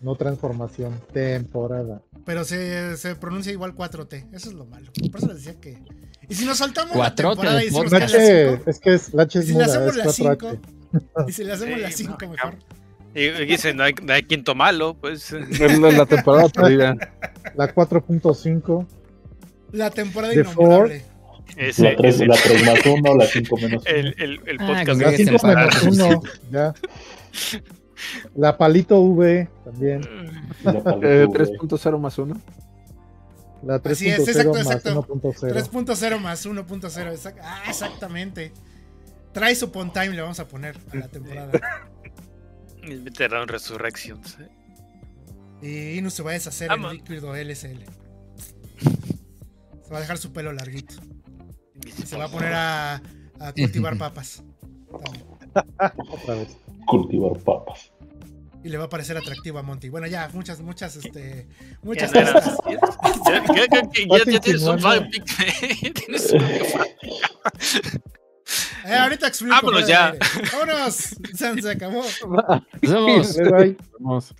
No transformación, temporada. Pero se, se pronuncia igual 4T. Eso es lo malo. Por eso les decía que. Y si nos saltamos la 4T temporada y es la es que es, Lache y es si le muda, hacemos la 4H. 5, y si le hacemos Sí, la no, 5 mejor. Y dicen, no hay, no hay quinto malo, pues. Es la, la temporada perdida. La 4.5. La temporada innombrable. Ese, La 3, ese- la 3 más 1, la 5 menos 1. el, el, el Ah, podcast La que de se 5 menos separaron. 1. Ya. La Palito V también. Eh, 3.0 más 1. La Así es, exacto, 3.0 más exacto. 1.0. 3.0 más 1.0. exact- Ah, exactamente. Try Upon Time le vamos a poner a la temporada. El Veteran Resurrections. ¿eh? Y Inu se va a deshacer en líquido LSL. Se va a dejar su pelo larguito. Y se va a poner a, a cultivar papas. También. Otra vez. Cultivar papas. Y le va a parecer atractivo a Monty. Bueno, ya, muchas, muchas, este. Muchas Ya, cosas. ya- ya- ya- ya- ya- ya tienes un fanfic. tienes un Eh, ahorita explico. Vámonos ya. Vámonos. Se, se acabó. Nos vemos. Bye, bye. Vamos.